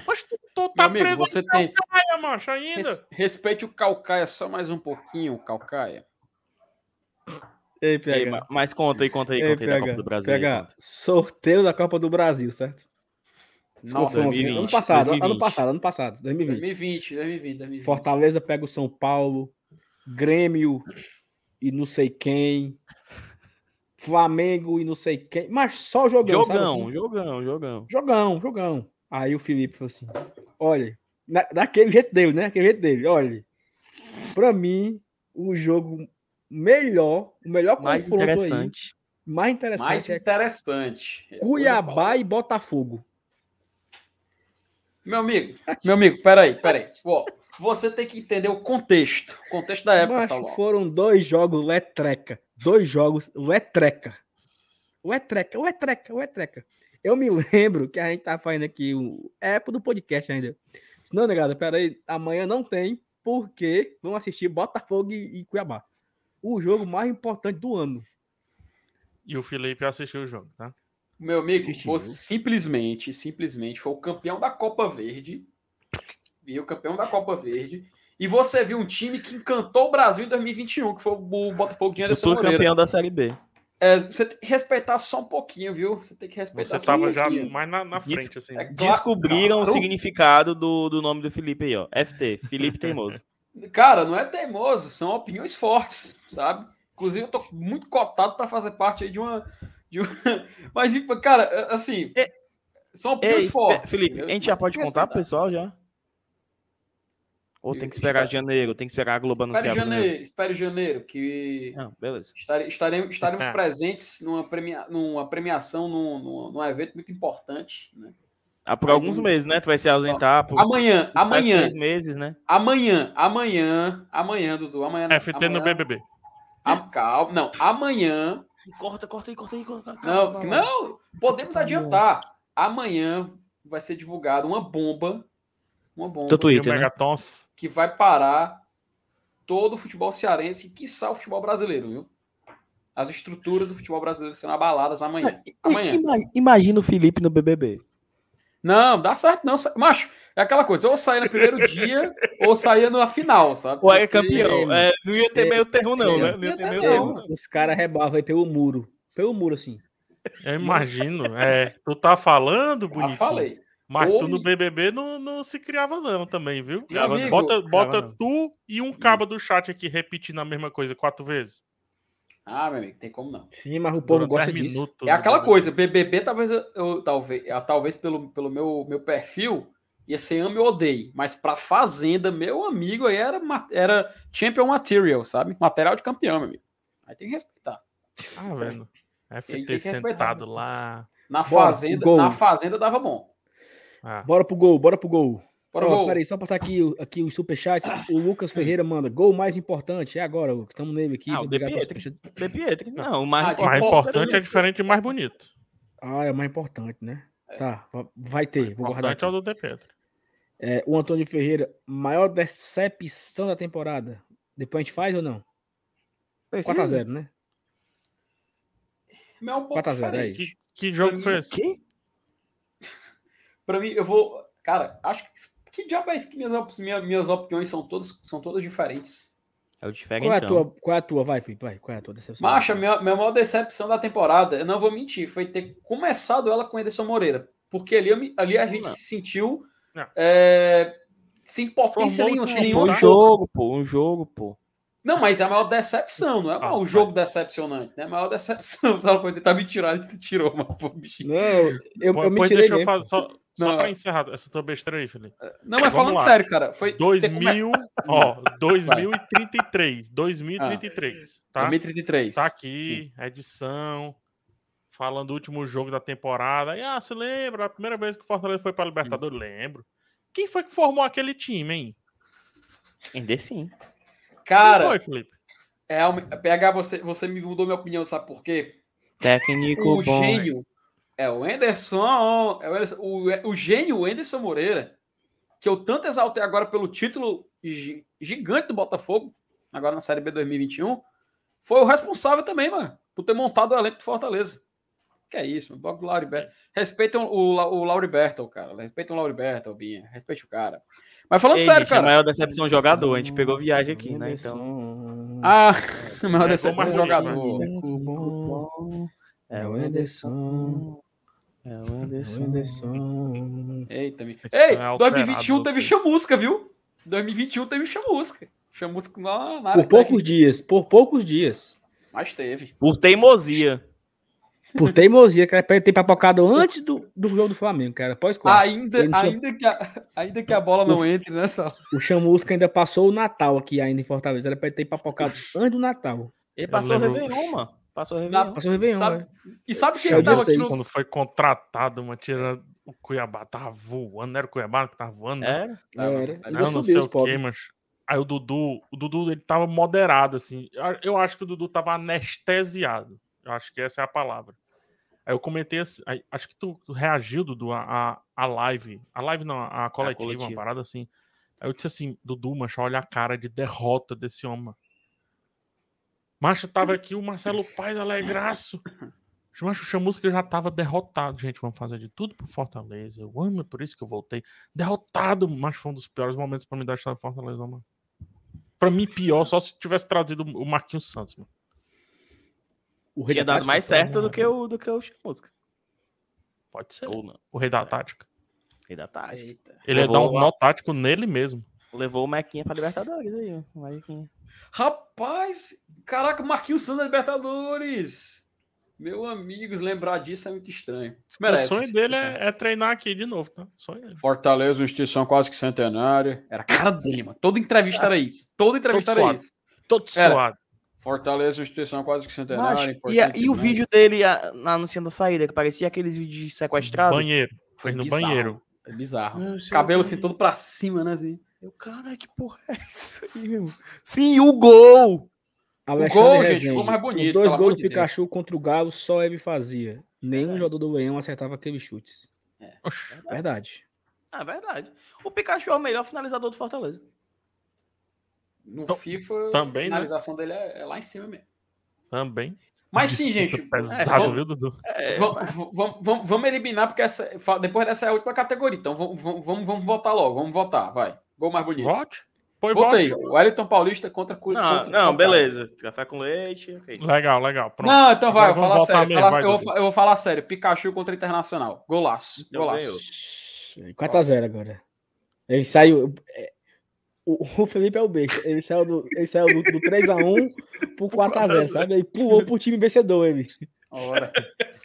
Mas tu, tu tá amigo, preso você no tem. Calcaia, macho, ainda. Res- respeite o Calcaia só mais um pouquinho, Calcaia. Ei, Ei, PH. ma- mas conta aí, conta aí, Ei, conta aí da PH. Copa do Brasil. aí, PH, conta. sorteio da Copa do Brasil, certo? Nossa, Confronto. 2020, ano passado, ano 2020. passado, ano passado, 2020. 2020, 2020, 2020. Fortaleza pega o São Paulo, Grêmio e não sei quem, Flamengo e não sei quem, mas só jogão, sabe Jogão, assim? jogão, jogão. Jogão, jogão. Aí o Felipe falou assim: olha, na- daquele jeito dele, né? Daquele jeito dele, olha. Pra mim, o jogo melhor, o melhor Mais confronto aí, interessante. mais interessante Mais é interessante. Responda, Cuiabá e Botafogo. Meu amigo, meu amigo, peraí, peraí. Ó, você tem que entender o contexto. O contexto da época, Saulo. foram dois jogos letreca. Dois jogos letreca. Letreca, letreca, letreca. Eu me lembro que a gente tá fazendo aqui o é época do podcast ainda. Não, negada, peraí, amanhã não tem, porque vamos assistir Botafogo e e Cuiabá. O jogo mais importante do ano. E o Felipe assistiu o jogo, tá? Meu amigo, Assistiu. você simplesmente, simplesmente foi o campeão da Copa Verde. Viu? Campeão da Copa Verde. E você viu um time que encantou o Brasil em 2021, que foi o Botafogo de Anderson Moreira. campeão da Série B. É, você tem que respeitar só um pouquinho, viu? Você tem que respeitar Você só um tava já pouquinho. mais na, na frente, assim. É claro- Descobriram o claro. significado do, do nome do Felipe aí, ó. FT, Felipe Teimoso. Cara, não é teimoso, são opiniões fortes, sabe? Inclusive, eu tô muito cotado para fazer parte aí de uma. De uma... Mas, cara, assim. É- São opiniões Ei, fortes. Felipe, entendeu? a gente já pode contar pro pessoal já? Ou tem que Eu- esperar espera- janeiro, tem que esperar a Globo anunciar Espere janeiro, espere janeiro, que Não, beleza. estare- estaremos, estaremos presentes numa, premia, numa premiação, num, num, num evento muito importante. Né? Ah, por Mas alguns meses, né? Tu vai se ausentar por Amanhã, amanhã, três meses, né? amanhã, amanhã, amanhã, Dudu, amanhã. FT no amanhã- BBB. Ah, calma, não, amanhã Corta, corta aí, corta aí, corta aí. Não, calma, não, podemos adiantar. Amanhã vai ser divulgada uma bomba, uma bomba Teu E o Twitter, né? Megatons. que vai parar todo o futebol cearense e quiçá o futebol brasileiro, viu? As estruturas do futebol brasileiro serão abaladas amanhã. Amanhã. Ima- Imagina o Felipe no BBB. Não, dá certo não. Macho, é aquela coisa, ou saía no primeiro dia, ou saía na final, sabe? Ou é campeão. É, não ia ter meio termo, não, né? Não ia ter ter meio termo, não. Os caras rebolam aí pelo muro. Pelo muro, assim. Eu imagino. É, tu tá falando, Já bonitinho. falei. Mas Ô, tu no BBB não, não se criava não também, viu? Amigo, bota bota não. tu e um cabo do chat aqui repetindo a mesma coisa quatro vezes. Ah, meu amigo, tem como não. Sim, mas o povo gosta 10 disso. minutos É no aquela BBB. coisa, BBB talvez eu, talvez, ah, talvez pelo, pelo meu, meu perfil ia ser ame ou odeie, mas pra Fazenda, meu amigo, aí era, era champion material, sabe? Material de campeão, meu amigo. Aí tem que respeitar. Ah, velho. Tem FT que respeitar. sentado lá. Na Bora, Fazenda, na Fazenda dava bom. Ah, Bora pro gol, bora pro gol. Bora, gol. peraí, só passar aqui, o- aqui o superchat. O Lucas Ferreira manda gol mais importante. É agora, estamos nele aqui. Ah, o De Pietri. De Pietri. Não, o mais Ah, importante. mais importante é diferente e mais bonito. Ah, é o mais importante, né? Tá, va- vai ter, vou guardar importante é o do De Pedro. É, o Antônio Ferreira, maior decepção da temporada. Depois a gente faz ou não? Precisa. 4x0, né? Mas é um pouco 4 a 0, é diferente. isso. Que, que jogo Pra foi mim, esse? Que? Pra mim, eu vou. Cara, acho que. Que diabo é isso que minhas, op- minha- minhas opiniões são todas, são todas diferentes? É o Qual é, a diferentão. tua, qual é a tua? Vai, Felipe, vai. Qual é a tua decepção? Macha, a minha, minha maior decepção da temporada, eu não vou mentir, foi ter começado ela com o Ederson Moreira. Porque ali, ali a gente Não. se sentiu. É, sem potência nenhuma, um sem time, nenhuma Um tá? força. jogo, pô. Um jogo, pô. Não, mas é a maior decepção, não é Ah, o vai. jogo decepcionante, né? A maior decepção. Se ela pode tentar me tirar, ele se tirou, mas pô, bichinho. Não, eu, eu, Pois me tirei deixa eu fazer, só, só Não. pra encerrar essa tua besteira aí, Felipe. Não, mas Vamos falando lá. sério, cara, foi. ter come- 2000, ó, 2033, 2033, tá? 2033. Tá aqui, edição, falando do último jogo da temporada. E, ah, você lembra? A primeira vez que o Fortaleza foi pra Libertadores? Lembro. Quem foi que formou aquele time, hein? Ainda sim. Cara, Quem foi, Felipe? é, PH, você, você me mudou minha opinião, sabe por quê? Técnico o bom. gênio é o Anderson, é o, Anderson- o, o gênio o Anderson Moreira, que eu tanto exaltei agora pelo título gi- gigante do Botafogo, agora na Série B 2021, foi o responsável também, mano, por ter montado o elenco do Fortaleza. Que é isso. Bloco do Lauriberto. Respeitam o, o Lauriberto, cara. Respeitam o Lauriberto, Binha. Respeite o cara. Mas falando Ei, sério, gente, A cara. maior decepção jogador. A gente pegou viagem aqui, né? Então. Ah, a maior É, decepção a jogador. É o Anderson. É o É Anderson. Anderson. Eita, Esse Ei, é alterado, 2021 teve chamusca, viu? 2021 teve chamusca. Chamusca na, na área Por poucos dias, por poucos dias. Mas teve. Por teimosia. Por teimosia, que era pra ele ter papocado antes do, do jogo do Flamengo, cara. Após quase. Ainda, não tinha- ainda, que a, ainda que a bola não entre nessa. O Chamusca ainda passou o Natal aqui ainda em Fortaleza. Era pra ele ter papocado antes do Natal. Ele passou o Réveillon, mano. Passou o Réveillon. Passou o Réveillon, Sabe- né? E sabe quem É o tava aqui no. Quando foi contratado, uma tira o Cuiabá tava voando, não era o Cuiabá que tava voando, né? Era? Tava, Era. Não, não subiu sei o que, mas. Aí o Dudu, o Dudu ele tava moderado, assim. Eu acho que o Dudu tava anestesiado. Eu acho que essa é a palavra. Aí eu comentei assim, aí, acho que tu, tu reagiu, Dudu, a, a, a live. A live não, a coletiva, uma coletiva. parada assim. Aí eu disse assim, Dudu, macho, olha a cara de derrota desse homem. Macho, tava aqui o Marcelo Paz alegraço. Macho, o Chamusca já tava derrotado. Gente, vamos fazer de tudo pro Fortaleza. Eu amo, é por isso que eu voltei. Derrotado, mas foi um dos piores momentos pra mim da história do Fortaleza, mano. Pra mim, pior, só se tivesse trazido o Marquinhos Santos, mano. O rei Tinha da dado tática mais certo do que o, do que o Chamusca. Pode ser. Ou não. O rei da tática. Rei da tarde. Eita. Ele ia dar Levou um nó tático nele mesmo. Levou o Mequinha pra Libertadores aí, ó. Mequinha. Rapaz, caraca, Marquinhos Santos da Libertadores. Meu amigos, lembrar disso é muito estranho. Merece. O sonho dele é, é treinar aqui de novo, tá? Sonho dele. Fortaleza, uma instituição quase que centenária. Era a cara dele, mano. Toda entrevista era isso. Toda entrevista Todo era suado. isso. Todo Era. suado. Fortaleza, uma instituição quase que centenária. e, a- importante e o vídeo dele a- na anunciando a saída, que parecia aqueles vídeos de sequestrado? Banheiro. Foi no bizarro. banheiro. É bizarro. Não sei Cabelo o assim, todo pra cima, né? Assim. Eu, cara, que porra é isso aí, meu? Sim, o gol! Alexandre gol, gente, Rezende. ficou mais bonito, Os dois gols do de Pikachu contra o Galo só ele fazia. Nenhum jogador do Leão acertava aqueles chutes. Oxi. Verdade. Ah, verdade. O Pikachu é o melhor finalizador do Fortaleza. No Então, FIFA, também, a né? finalização dele é, é lá em cima mesmo. Também. Mas sim, gente. Pesado, vamos- viu, Dudu? É, Vamos, vamos, vamos, vamos eliminar, porque essa, depois dessa é a última categoria. Então vamos, vamos, vamos, votar logo. Vamos votar, vai. Gol mais bonito. Vote. Foi Votei. vote. O Wellington Paulista contra não, contra não, contra- beleza. Café com leite, ok. Legal, legal. Pronto. Não, então vai, eu vou falar sério. mesmo, Fala- vai, eu, vou, eu vou falar sério. Pikachu contra Internacional. Golaço. Então Golaço. ganhou. 4x0 agora. Ele saiu. É, O, o Felipe é o besta. Ele saiu do, ele saiu do, do 3x1 pro 4x0, sabe? Aí pulou pro time vencedor, ele. Ora.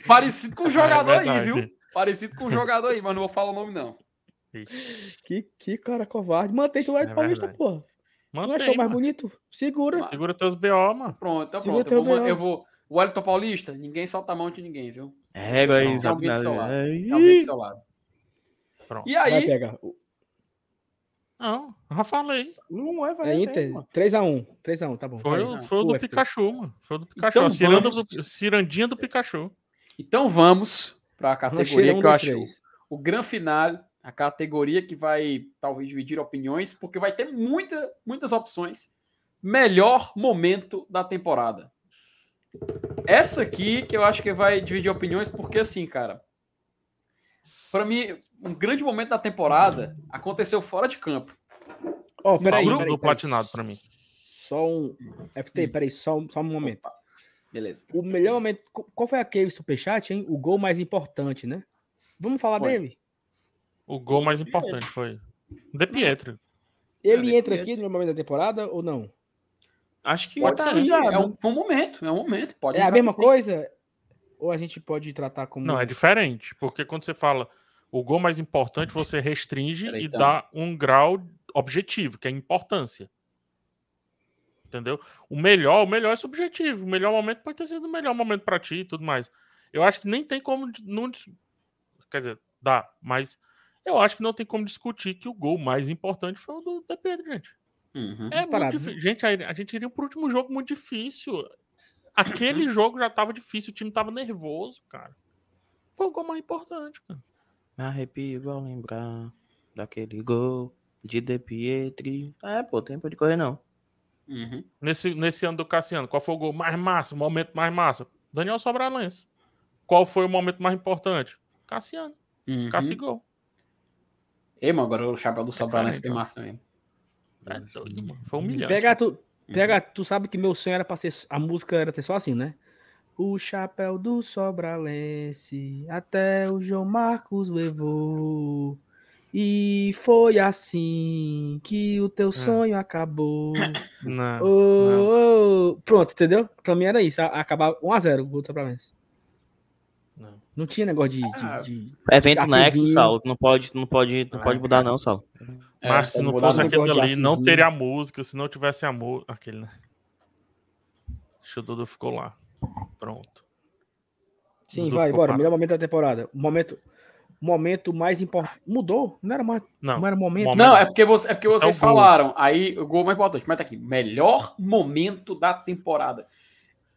Parecido com o jogador aí, verdade. viu? Parecido com o jogador aí, mas não vou falar o nome, não. Que, que cara covarde. Mantém tu lá de É Paulista, porra. Não Mantém, achou mais mano. bonito? Segura. Segura teus BO, mano. Pronto, então Segura pronto. Eu vou, eu vou. O Wellington Paulista, ninguém solta a mão de ninguém, viu? Régua aí, Tem alguém do seu lado. nada. Tem alguém do seu lado. Pronto. E Vai aí, pegar. Não, já falei. Não é, vai. É Inter. mano. 3x1. 3x1, tá bom. Foi, Vai. o, foi o do. Pikachu, mano. Foi o do Pikachu. Então a ciranda vamos- do- cirandinha do Pikachu. então vamos para a categoria 1, que eu 2, acho 3. o grande final, a categoria que vai talvez dividir opiniões, porque vai ter muita, muitas opções. Melhor momento da temporada. Essa aqui que eu acho que vai dividir opiniões, porque assim, cara, para mim, um grande momento da temporada aconteceu fora de campo. Ó, Só peraí, o peraí, do peraí. platinado pra mim. Só um. FT, peraí, só, um- só um momento. Opa, beleza. O melhor momento. qu- Qual foi aquele superchat, hein? O gol mais importante, né? Vamos falar Foi. dele? O gol mais importante foi. De Pietro. Ele É, entra depende. aqui no momento da temporada ou não? Acho que Pode tá sim, já, é né? um, um momento, é um momento. Pode É a mesma coisa? Ou a gente pode tratar como. Não, é diferente. Porque quando você fala o gol mais importante, você restringe Peraí, e então. dá um grau objetivo, que é importância. Entendeu? O melhor, o melhor é subjetivo. O melhor momento pode ter sido o melhor momento pra ti e tudo mais. Eu acho que nem tem como. Não, quer dizer, dá, mas eu acho que não tem como discutir que o gol mais importante foi o do De Pedro, gente. Uhum. É muito difícil. Gente, a, a gente iria pro último jogo muito difícil. Aquele jogo já tava difícil, o time tava nervoso, cara. Foi o gol mais importante, cara. Me arrepio ao lembrar daquele gol de De Pietri. É, pô, tempo de correr não. Uhum. Nesse, nesse ano do Cassiano, qual foi o gol mais massa, o momento mais massa? Daniel Sobralense. Qual foi o momento mais importante? Cassiano. Uhum. Cassi gol. Ei, mano, agora o chapéu do Sobral nesse Diferente, ó. massa mesmo. É doido, mano. Foi humilhante. Pega tu, pega, tu sabe que meu sonho era pra ser. A música era ter só assim, né? O chapéu do Sobralense até o João Marcos levou. E foi assim que o teu sonho acabou. Não. Ô, ô, Pronto, entendeu? Pra mim era isso. Acabar 1x0 o gol do Sobralense. Não. Não tinha negócio de. de- Ah, de- Evento Assazinho. Nexo, Saulo. Não pode, não pode, não Ah, pode mudar não, Saulo. É, Mas se não fosse aquele de ali, não teria a música. Se não tivesse a música. Aquele, né? O Dudu ficou lá. Pronto. Sim, Dudu vai, bora. parado. Melhor momento da temporada. O momento, o momento mais importante. Mudou? Não era mais. Não. Não era momento. Momento. Não, é porque, você, é porque vocês o gol. falaram. Aí o gol mais importante. Mas tá aqui. Melhor momento da temporada.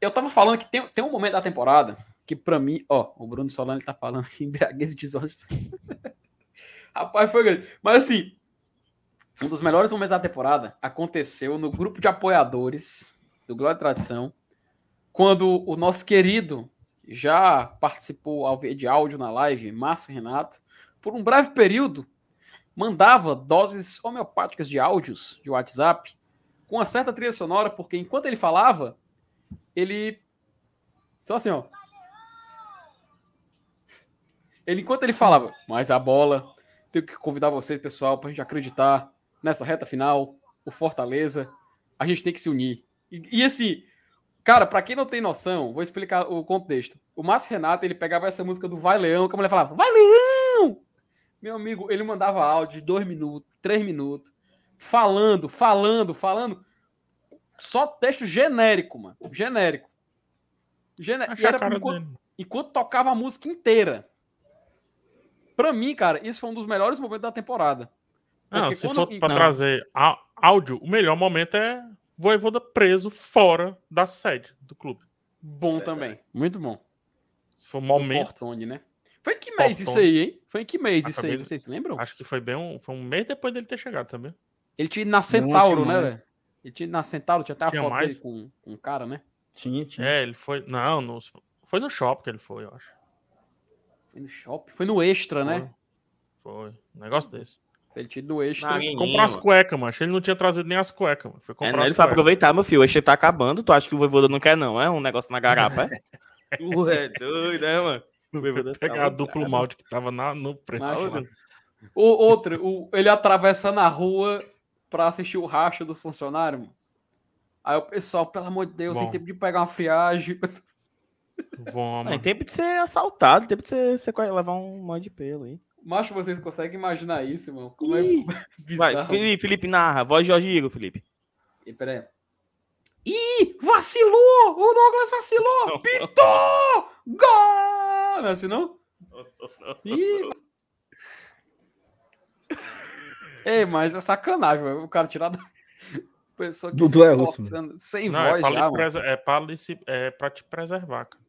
Eu tava falando que tem, tem um momento da temporada que pra mim, ó, o Bruno Solano tá falando que embriaguez de olhos. Rapaz, foi grande. Mas assim, um dos melhores momentos da temporada aconteceu no grupo de apoiadores do Glória e Tradição, quando o nosso querido já participou de áudio na live, Márcio Renato, por um breve período, mandava doses homeopáticas de áudios de WhatsApp com uma certa trilha sonora, porque enquanto ele falava, ele. Só assim, ó. Ele, enquanto ele falava, mais a bola, tenho que convidar vocês, pessoal, pra gente acreditar nessa reta final, o Fortaleza, a gente tem que se unir. E, e assim, cara, pra quem não tem noção, vou explicar o contexto. O Márcio Renato, ele pegava essa música do Vai Leão, que a mulher falava, Vai Leão! Meu amigo, ele mandava áudio de dois minutos, três minutos, falando, falando, falando. Só texto genérico, mano. Genérico. Gené- E a era enquanto, enquanto tocava a música inteira. Pra mim, cara, isso foi um dos melhores momentos da temporada. Não, Porque se quando- for pra não. trazer á- áudio, o melhor momento é Voivoda preso fora da sede do clube. Bom também. Muito bom. Se for um O momento, Portone, né? Foi em que mês isso Portone. aí, hein? Foi em que mês isso aí? Acabei de- Vocês se lembram? acho que foi bem um, foi um mês depois dele ter chegado, sabia? Ele tinha ido na Centauro, né? velho? Ele tinha ido na Centauro, tinha até a Tinha foto mais? dele com, com um cara, né? Tinha, tinha. É, ele foi. Não, no- foi no shopping que ele foi, eu acho. Foi no shopping. Foi no Extra, né? Foi. Um negócio desse. Ele tinha ido no Extra. Na Comprar as mano. cuecas, mano. Ele não tinha trazido nem as cuecas, mano. Foi É, comprar né, as ele foi aproveitar, meu filho. O Extra tá acabando. Tu acha que o Voivoda não quer, não? É um negócio na garapa, é? Ué, doido, né, mano? O Voivoda Pegar tá a duplo malte que tava na, no mano. O outro, o, ele atravessando a rua pra assistir o racha dos funcionários, mano. Aí o pessoal, pelo amor de Deus, Bom. sem tempo de pegar uma friagem. Vamos. Não, em tempo de ser assaltado, em tempo de você, você levar um monte de pelo aí. Macho, vocês conseguem imaginar isso, mano? Como é Vai. Felipe, Felipe narra. Voz de Jorge Igor, Felipe. Ih, pera aí. Ih, vacilou! O Douglas vacilou! Pitou! Gol! Não é assim, não? Ih. Ei, mas é sacanagem. O cara tirar da... Pessoa que Dudu se é sem Não, é voz pra, já, mano. prese- é, pra se- é pra te preservar, cara.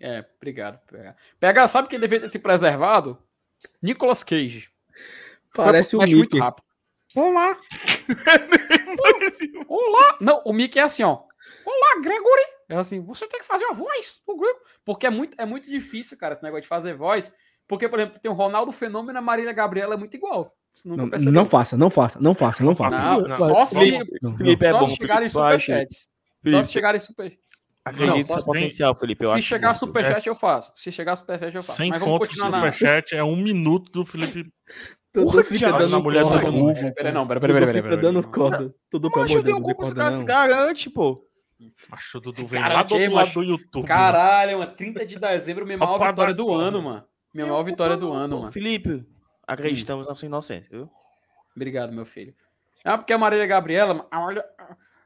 É, obrigado. Pega. Sabe quem deveria ter se preservado? Nicolas Cage. Foi Parece pro o match muito Mickey. rápido. Vamos lá. Olá! Não, o Mickey é assim, ó. Olá, Gregory! É assim, você tem que fazer a voz do Grego. Porque é muito, é muito difícil, cara, esse negócio de fazer voz. Porque, por exemplo, tem o Ronaldo Fenômeno e a Marília Gabriela é muito igual. Não, percebeu? não faça, não faça, não faça, não faça. Não, Não, só se, não, é só bom. se chegarem superchats. Só se chegarem super. Acredito no seu potencial, Felipe. Eu Se acho chegar muito. superchat, É eu faço. Se chegar superchat, eu faço. Sem Mas vamos de continuar na. superchat é um minuto do Felipe. Tudo Porra, fica Thiago, dando na mulher do corda. Google. Pera, pera, não, pera, pera, pera, pera, fica pera, dando corda. Tudo eu de tenho Deus, não culpa, os caras garante, pô. Macho, o Dudu vem cara lá do aqui, outro lado do YouTube. Caralho, mano. 30 de dezembro, minha maior vitória do ano, mano. Minha maior vitória do ano, mano. Felipe, acreditamos na sua inocência, viu? Obrigado, meu filho. Ah, porque a Marília Gabriela, ah, olha.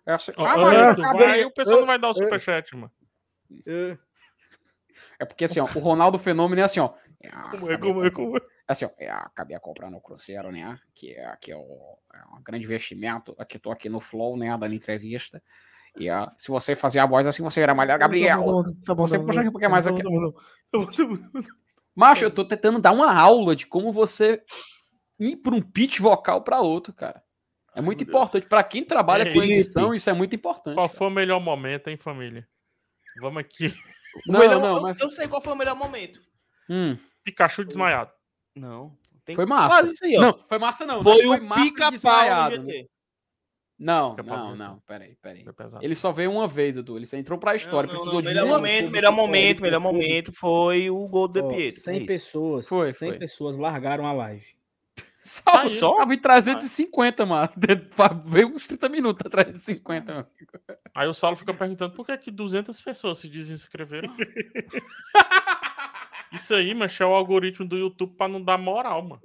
É assim, ah, Gabriela- vai, aí o pessoal não vai dar o superchat, mano. É. É porque assim, ó, o Ronaldo Fenômeno é assim, ó. É, Como é, como é, como é? Assim, ó, é, acabei comprando o Cruzeiro, né? Que é, que é, o, é um grande investimento. Aqui tô aqui no Flow, né? Dando entrevista. E ó, se você fazer a voz assim, você era Marília Gabriel. Tá bom, Você tá bom, puxa aqui um pouquinho mais tá aqui. tá bom, tá bom, tá bom. Macho, eu tô tentando dar uma aula de como você ir para um pitch vocal para outro, cara. É muito Deus. importante. Para quem trabalha com Felipe. edição, isso é muito importante. Qual cara. foi o melhor momento, hein, família? Vamos aqui. Não, melhor- não, eu, mas- eu sei qual foi o melhor momento. Hum, Pikachu desmaiado. Não. tem foi massa. Quase isso aí, ó. Não, foi massa não. foi não o massa pica-pau desmaiado, do né? GT. Não, não, não. Peraí, peraí. Foi pesado. Ele só veio uma vez, Dudu. Ele só entrou pra história. Não, não, precisou não, de melhor uma- momento, melhor momento, melhor momento foi o gol do De Pietro. 100 é isso. pessoas, Foi, 100 foi. pessoas largaram a live. Só, Aí. só tava em 350, mano. Veio uns 30 minutos atrás de 50, mano. Aí o Saulo fica perguntando por que, que 200 pessoas se desinscreveram. Isso aí, mas é o algoritmo do YouTube pra não dar moral, mano.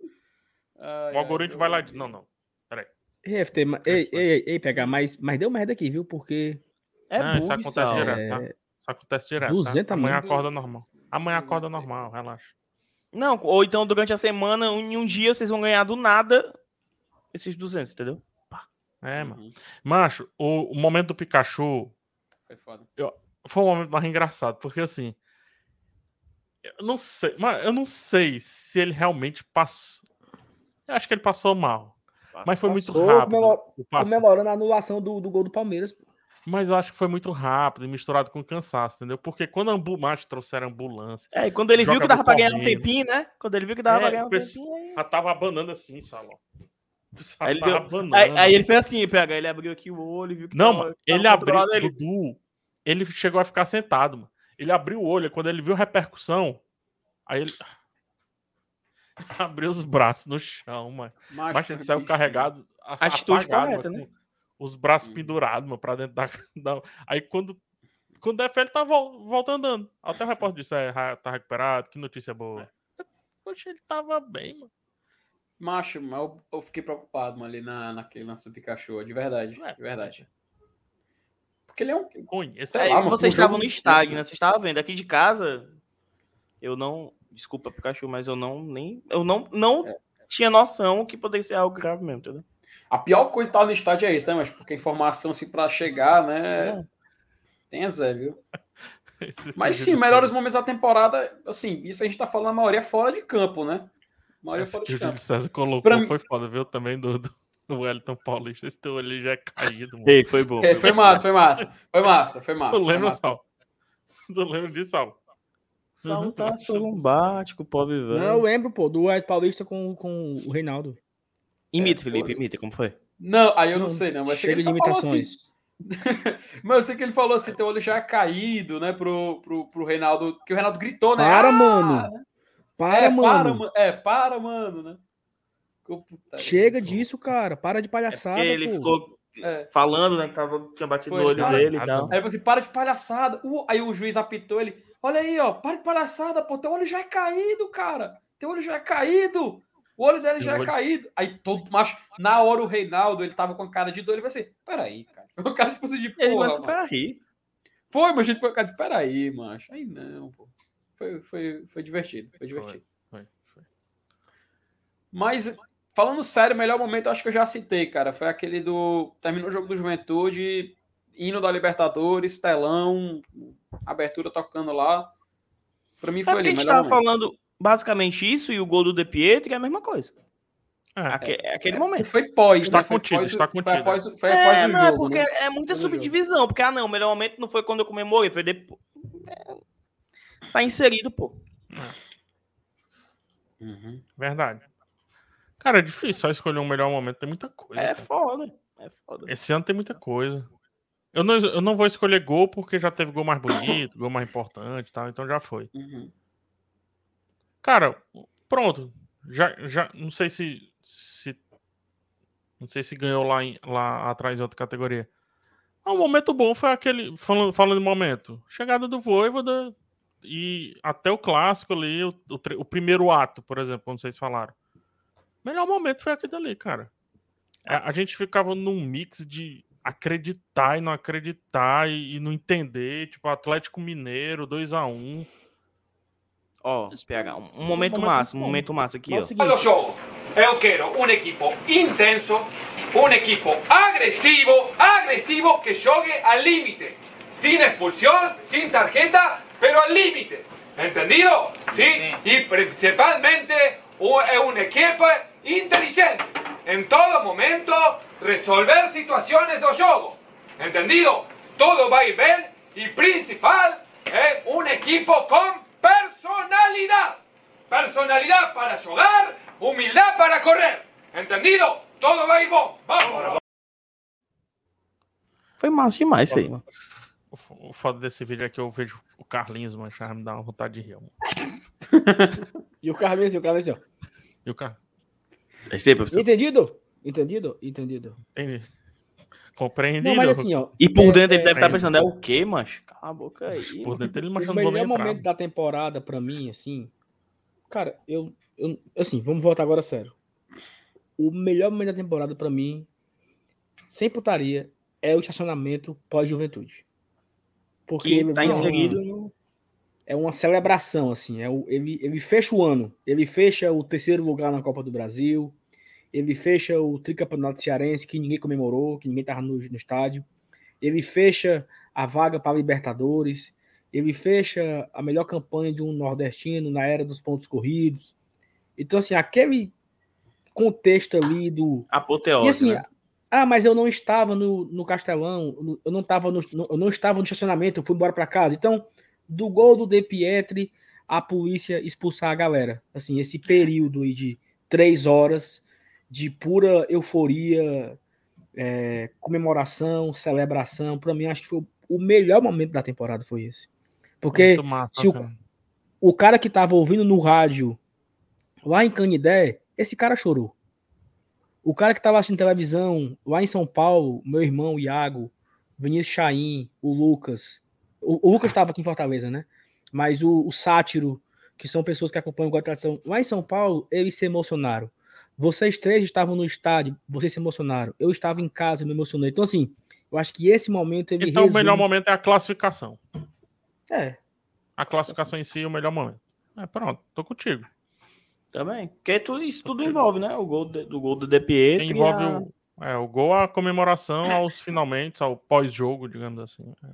Ai, O algoritmo ai, vai lá e diz: Não, não. RFT, ma- ei, Cresce, ei, ei, ei, pegar, mas, mas deu merda aqui, viu? Porque É Não, isso bug, acontece Saulo. direto. tá? é, Isso acontece direto. 200 Tá? Amanhã acorda normal. Amanhã acorda normal, relaxa. Não, ou então durante a semana, em um dia, vocês vão ganhar do nada esses 200, entendeu? É, mano. Uhum. Macho, o, o momento do Pikachu Foi foda. foi um momento mais engraçado, porque assim. Eu não sei, mas eu não sei se ele realmente passou. Eu acho que ele passou mal. Mas foi muito Passou rápido. comemorando a anulação do, do gol do Palmeiras. Mas eu acho que foi muito rápido e misturado com cansaço, entendeu? Porque quando a ambu... macho trouxeram ambulância, É, e quando ele viu que dava pra ganhar um tempinho, né? Quando ele viu que dava É, pra ganhar um tempinho, aí... já tava abanando assim, Salão. Aí ele, tava deu- abanando. aí, aí ele fez assim, pega, ele abriu aqui o olho, viu que Não, tava- mano, tava ele abriu. ele- Dudu, ele chegou a ficar sentado, mano. Ele abriu o olho, quando ele viu a repercussão, aí ele. abriu os braços no chão, mano. Mas ele saiu bicho, carregado. a- Atitude apagado, correta, mano, né? Os braços Hum. pendurados, mano, pra dentro da. da- Aí quando. Quando der fé, ele tá vol- voltando andando. Até o repórter disse: é, tá recuperado, que notícia boa. Poxa, ele tava bem, mano. Macho, mas eu, eu fiquei preocupado mano, ali na, naquele lance do Pikachu, de verdade. É. De verdade. Porque ele é um. Sei É, lá, vocês estavam no estádio, né? Vocês estavam vendo. Aqui de casa, eu não. Desculpa, Pikachu, mas eu não nem. Eu não, não É. tinha noção que poderia ser algo grave mesmo, entendeu? A pior coisa de estar no estádio é isso, né? Mas porque a informação assim pra chegar, né? Tem a Zé, viu? Mas sim, melhores momentos da temporada, assim, isso a gente tá falando a maioria fora de campo, né? A maioria Esse fora que de o campo. César colocou Pra mim- foi foda, viu? Também do, do, do Wellington Paulista. Esse teu olho já é caído, mano. Ei, foi bom. É, foi massa, foi massa. Foi massa, foi massa. Tu lembra. Sal? Tu lembra disso, Sal? Saulo tá sorumbático, pobre velho. Não, eu lembro, pô, do Ed Paulista com, com o Reinaldo. Imita, É, Felipe, imita, como foi? Não, aí eu não, sei, não. Mas Chega ele de só falou assim. imitações. Mas eu sei que ele falou assim, teu olho já é caído, né, pro, pro, pro Reinaldo, que o Reinaldo gritou, né? Para, "Ah!" mano. Para, é, mano. para, é, para, mano, né? Ficou putaria. Chega disso, cara. Para de É palhaçada. porque ele pô. ficou É. falando, né? Que tava, tinha batido Pois, no olho cara, dele e ah, tal. não. Aí ele falou assim, para de palhaçada. Uh, aí o juiz apitou ele. Olha aí, ó, para de palhaçada, pô. Teu olho já é caído, cara. Teu olho já é caído. O olho dele já é caído. Aí todo macho, na hora o Reinaldo, ele tava com a cara de dor, ele vai assim, peraí, cara. O cara, tipo assim, de Ele porra, começou mano. a rir. Foi, mas a gente foi, cara, peraí, macho. Aí não, pô. Foi, foi, foi divertido, foi divertido. Foi, foi. Mas, falando sério, o melhor momento eu acho que eu já citei, cara. Foi aquele do. Terminou o jogo do Juventude, hino da Libertadores, telão, abertura tocando lá. Pra mim É foi porque ali. a gente tava momento. falando basicamente isso e o gol do De Pietro é a mesma coisa. É, Aque- É aquele E momento. Foi pós, Está né? Foi contido, pós- está Foi contido. após, foi após É, o não, é jogo, porque né? é muita Após jogo. subdivisão. Porque, ah, não, o melhor momento não foi quando eu comemorei, foi depois. É, Tá inserido, pô. Uhum. verdade. Cara, é difícil só escolher um melhor momento. Tem muita coisa. É cara. foda. É foda. Esse ano tem muita coisa. Eu não, eu não vou escolher gol porque já teve gol mais bonito, gol mais importante e tal, então já foi. Uhum. Cara, pronto. Já, já não sei se, se não sei se ganhou lá, em- lá atrás em outra categoria. Ah, um momento bom foi aquele falando, falando de momento, chegada do Voivoda e até o clássico ali, o, o, o primeiro ato, por exemplo, como vocês falaram. Melhor momento foi aquele dali, cara. É, A, gente ficava num mix de acreditar e não acreditar e, e não entender, tipo Atlético Mineiro 2 a 1 Ó, PH, um, um momento massa, um momento massa aqui, ó. Allo gioco. Eu quero un equipo intenso, un equipo agresivo, agresivo que jogue al límite. Sin expulsión, sin tarjeta, pero al límite. ¿Entendido? Sí. Y principalmente u- es un equipo inteligente. En todo momento, resolver situaciones de juego. ¿Entendido? Todo va a ir bien y principal es un equipo con personalidad. Personalidad para jugar, humildad para correr. ¿Entendido? Todo va ir bom. Vamos. Foi massa demais isso aí, mano. O foda desse vídeo é que eu vejo o Carlinhos manchar, me dá uma vontade de rir. mano. E o Carlinhos, e o Carlinhos, ó. E o cara, É isso aí, professor. Entendido? Entendido? Entendido. entendi. Compreendido? Não, mas assim, ó. E por É, dentro ele é, deve estar é. pensando, é o quê, macho? Cala a boca aí. Por dentro ele O vou nem melhor entrar. momento da temporada pra mim, assim. Cara, eu, eu. Assim, vamos voltar agora a sério. O melhor momento da temporada pra mim, sem putaria, é o estacionamento pós-juventude. Porque Que ele tá inserido. É uma celebração, assim. É o, ele, ele fecha o ano. Ele fecha o terceiro lugar na Copa do Brasil. Ele fecha o tricampeonato cearense, que ninguém comemorou, que ninguém estava no, no estádio. Ele fecha a vaga para a Libertadores. Ele fecha a melhor campanha de um nordestino na era dos pontos corridos. Então, assim, aquele contexto ali do. Apoteose, E assim, né? ah, mas eu não estava no, no Castelão, no- eu não estava no, no- eu não estava no estacionamento, eu fui embora para casa. Então, do gol do De Pietri, a polícia expulsar a galera. Assim, esse período aí de três horas de pura euforia, é, comemoração, celebração, para mim acho que foi o- melhor momento da temporada foi esse. Porque massa, se o- cara. o cara que tava ouvindo no rádio lá em Canidé, esse cara chorou. O cara que tava assistindo televisão lá em São Paulo, meu irmão o Iago, Vinícius Chaim, o Lucas. O, o Lucas estava aqui em Fortaleza, né? Mas o, o Sátiro, que são pessoas que acompanham o God Tradição, lá em São Paulo, eles se emocionaram. Vocês três estavam no estádio, vocês se emocionaram. Eu estava em casa, me emocionei. Então, assim, eu acho que esse momento ele Então o melhor resume- momento é a classificação. É, A classificação em si é o melhor momento. É, pronto, tô contigo. Também. Porque tudo, isso tudo envolve, né? O gol de- do gol do De Pietro. e Envolve a- o, é, o gol, a comemoração aos finalmente, ao pós-jogo, digamos assim. É,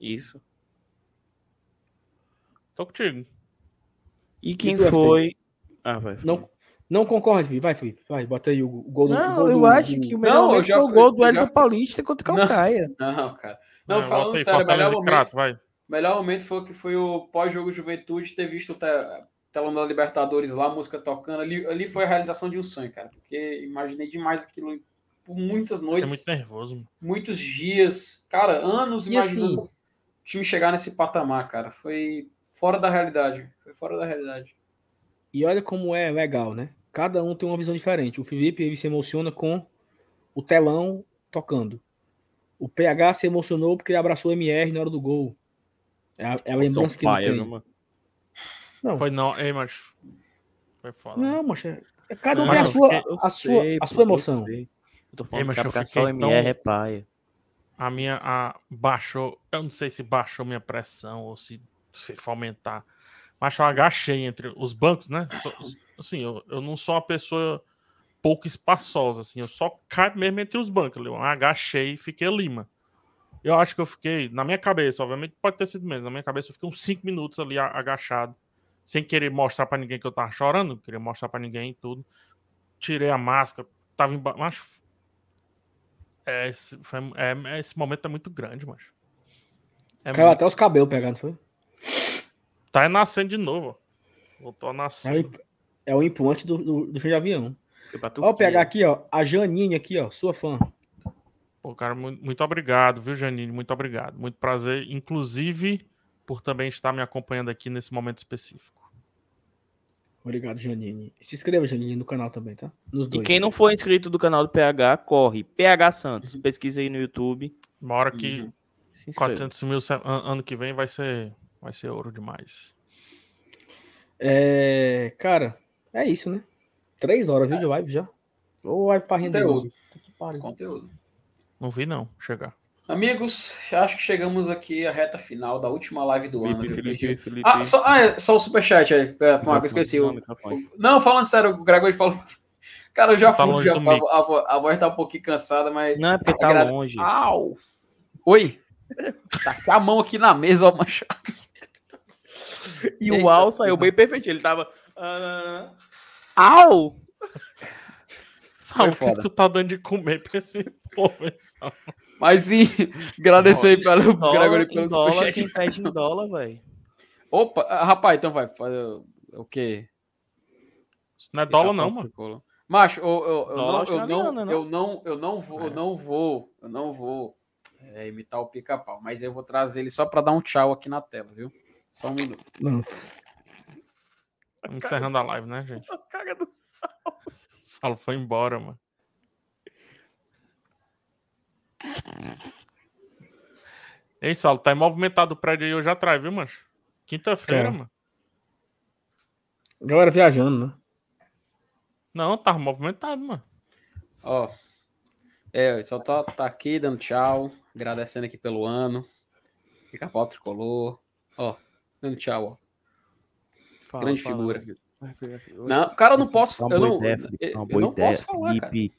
Isso. Tô contigo. E quem tu, FT? foi. Ah, vai. não, não concordo, vai, Felipe, vai, bota aí o, o gol do Não, gol eu do- acho do- que o Não, melhor já foi o fui- gol do Hélio já- Paulista contra o Não. Calcaia. Não, cara. Não, É, falando aí, sério, o melhor momento, Crato, vai. melhor momento foi que foi o pós-jogo Juventude ter visto o te- telão da Libertadores lá, a música tocando. Ali, ali foi a realização de um sonho, cara. Porque imaginei demais aquilo por muitas É noites, muito nervoso. mano. muitos dias, cara, anos E imaginando assim- o time chegar nesse patamar, cara. Foi fora da realidade. Foi fora da realidade. E olha como é legal, né? Cada um tem uma visão diferente. O Felipe ele se emociona com o telão tocando. O PH se emocionou porque abraçou o MR na hora do gol. É a, é a lembrança que ele tem. mano? Não, Foi não, ei, mas. Foi foda. não mas é- cada um tem a eu sua, fiquei- Eu a sei, sua, a sua eu emoção. sei. Eu tô Ei, falando mas que eu abraçar o fiquei tão- MR é paia. A minha. A, baixou. Eu não sei se baixou minha pressão ou se fez fomentar. Mas eu agachei entre os bancos, né? Assim, eu, eu não sou uma pessoa pouco espaçosa, assim. Eu só caio mesmo entre os bancos. Eu agachei e fiquei ali, mano. Eu acho que eu fiquei, na minha cabeça, obviamente pode ter sido mesmo. Na minha cabeça eu fiquei uns 5 minutos ali agachado, sem querer mostrar pra ninguém que eu tava chorando, não queria mostrar pra ninguém e tudo. Tirei a máscara, tava embaixo. É, esse, foi, é, esse momento é muito grande, mas. É Caiu muito- até os cabelos pegando, foi? Tá nascendo de novo. ó. Voltou a nascer. É o implante do, do, do filme de avião. Ó. PH aqui, ó. A Janine aqui, ó. Sua fã. Pô, cara, muito, obrigado, viu, Janine? Muito obrigado. Muito prazer, inclusive, por também estar me acompanhando aqui nesse momento específico. Obrigado, Janine. Se inscreva, Janine, no canal também, tá? Nos E dois. quem não for inscrito do canal do PH, corre. PH Santos. Pesquisa aí no YouTube. Uma hora que Uhum. Se inscreve. 400 mil se- an- ano que vem vai ser, vai ser ouro demais. É, cara, é isso, né? Três horas, viu, de live já. Ou live pra render. Conteúdo. Conteúdo. Não vi, não, chegar. Amigos, acho que chegamos aqui à reta final da última live do ano. Felipe? Felipe, Felipe. Ah, só, ah, é, só o superchat aí. É, Marco, esqueci. Não, O, não, falando sério, o Gregor falou. Cara, eu já Tá fui, já, a, a, a voz tá um pouquinho cansada, mas. Não, é porque tá Agrada- longe. Au! Oi! Tá com a mão aqui na mesa, ó, mancha. E Eita, o Al saiu bem perfeito. Ele tava. Ah, Au! Saulo, o que, tu tá dando de comer pra esse povo, Saulo? Mas sim, agradecer aí pelo Dólar, Gregor em pelo dólar, superchat. quem pede em dólar, velho. Opa, ah, rapaz, então vai. fazer o- quê? Isso não é dólar, não, mano. Macho, eu, eu, eu, não, eu, australiano, não, eu não, eu não vou, eu É. não vou, eu não vou é, imitar o pica-pau, mas eu vou trazer ele só para dar um tchau aqui na tela, viu? Só um minuto. Não. Encerrando a live, né, gente? A cara do Sal. Saulo foi embora, mano. Ei, Saulo, tá movimentado o prédio aí hoje atrás, viu, mancho? Quinta-feira, É. mano. Galera viajando, né? Não, tava movimentado, mano. Ó, é, só tô tá aqui dando tchau, agradecendo aqui pelo ano. Pica-pau tricolor. Ó, dando tchau, ó. Fala, Grande fala, figura. Não, cara, eu não posso, É uma eu não, ideia, Felipe, eu, não ideia. posso falar, cara. Felipe,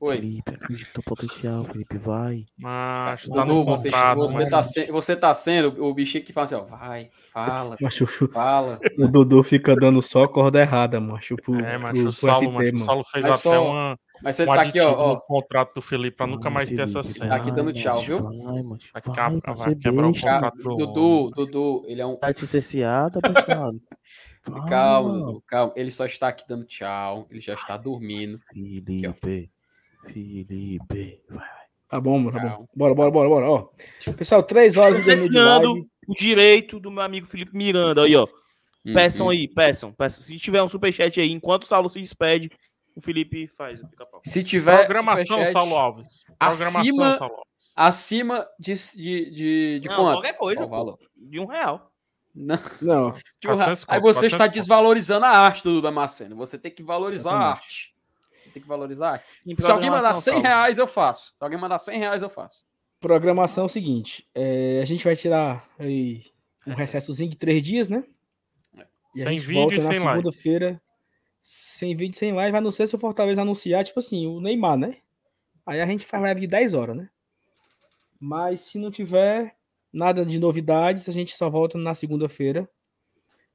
Oi. Felipe, acredita no potencial, Felipe, vai. Mas tá Dudu, no você, você, mas- tá se- você tá sendo o bichinho que fala assim, ó, vai, fala, Macho, fala. o Dudu fica dando só corda errada, macho. Pro, É, mas pro- o Saulo, FT, mas o mano. Saulo fez Mas até só- uma, Mas você um tá aqui, ó, ó, no contrato do Felipe pra nunca Vai, mais ter essa cena. Tá aqui dando tchau, viu? Vai, macho, Vai, vai, vai ser quebrar o contrato do Dudu. Dudu, ele é um. Tá de cerceada, bastardo. Calma, Dudu, calma. Ele só está aqui dando tchau. Ele já está dormindo. Felipe, Felipe. Vai. Tá bom, mano, tá bom. Bora, bora, bora, bora. Ó, pessoal, três horas e meia de live. o direito do meu amigo Felipe Miranda. Aí, ó. Peçam Uhum. aí, peçam, peçam. Se tiver um superchat aí, enquanto o Saulo se despede, o Felipe faz o pica-pau. Se tiver Programação, Saulo Alves. Programação, acima- Saulo Alves. acima de, de, de, de Não, quanto? qualquer coisa, Qual? De um real. Não, Não, um 400 Aí você está 400 conto. desvalorizando a arte do Damasceno. Você tem que valorizar a Exatamente. arte. Você tem que valorizar a arte. Sim, Se alguém mandar programação, 100 Saulo. reais, eu faço. Se alguém mandar 100 reais, eu faço. programação é o seguinte. é, a gente vai tirar aí um Recesso. recessozinho de três dias, né? E a Sem gente vídeo volta e na sem live. segunda-feira. Sem vídeo, sem live. A não ser se o Fortaleza anunciar, tipo assim, o Neymar, né? Aí a gente faz live de 10 horas, né? Mas se não tiver nada de novidades, a gente só volta na segunda-feira.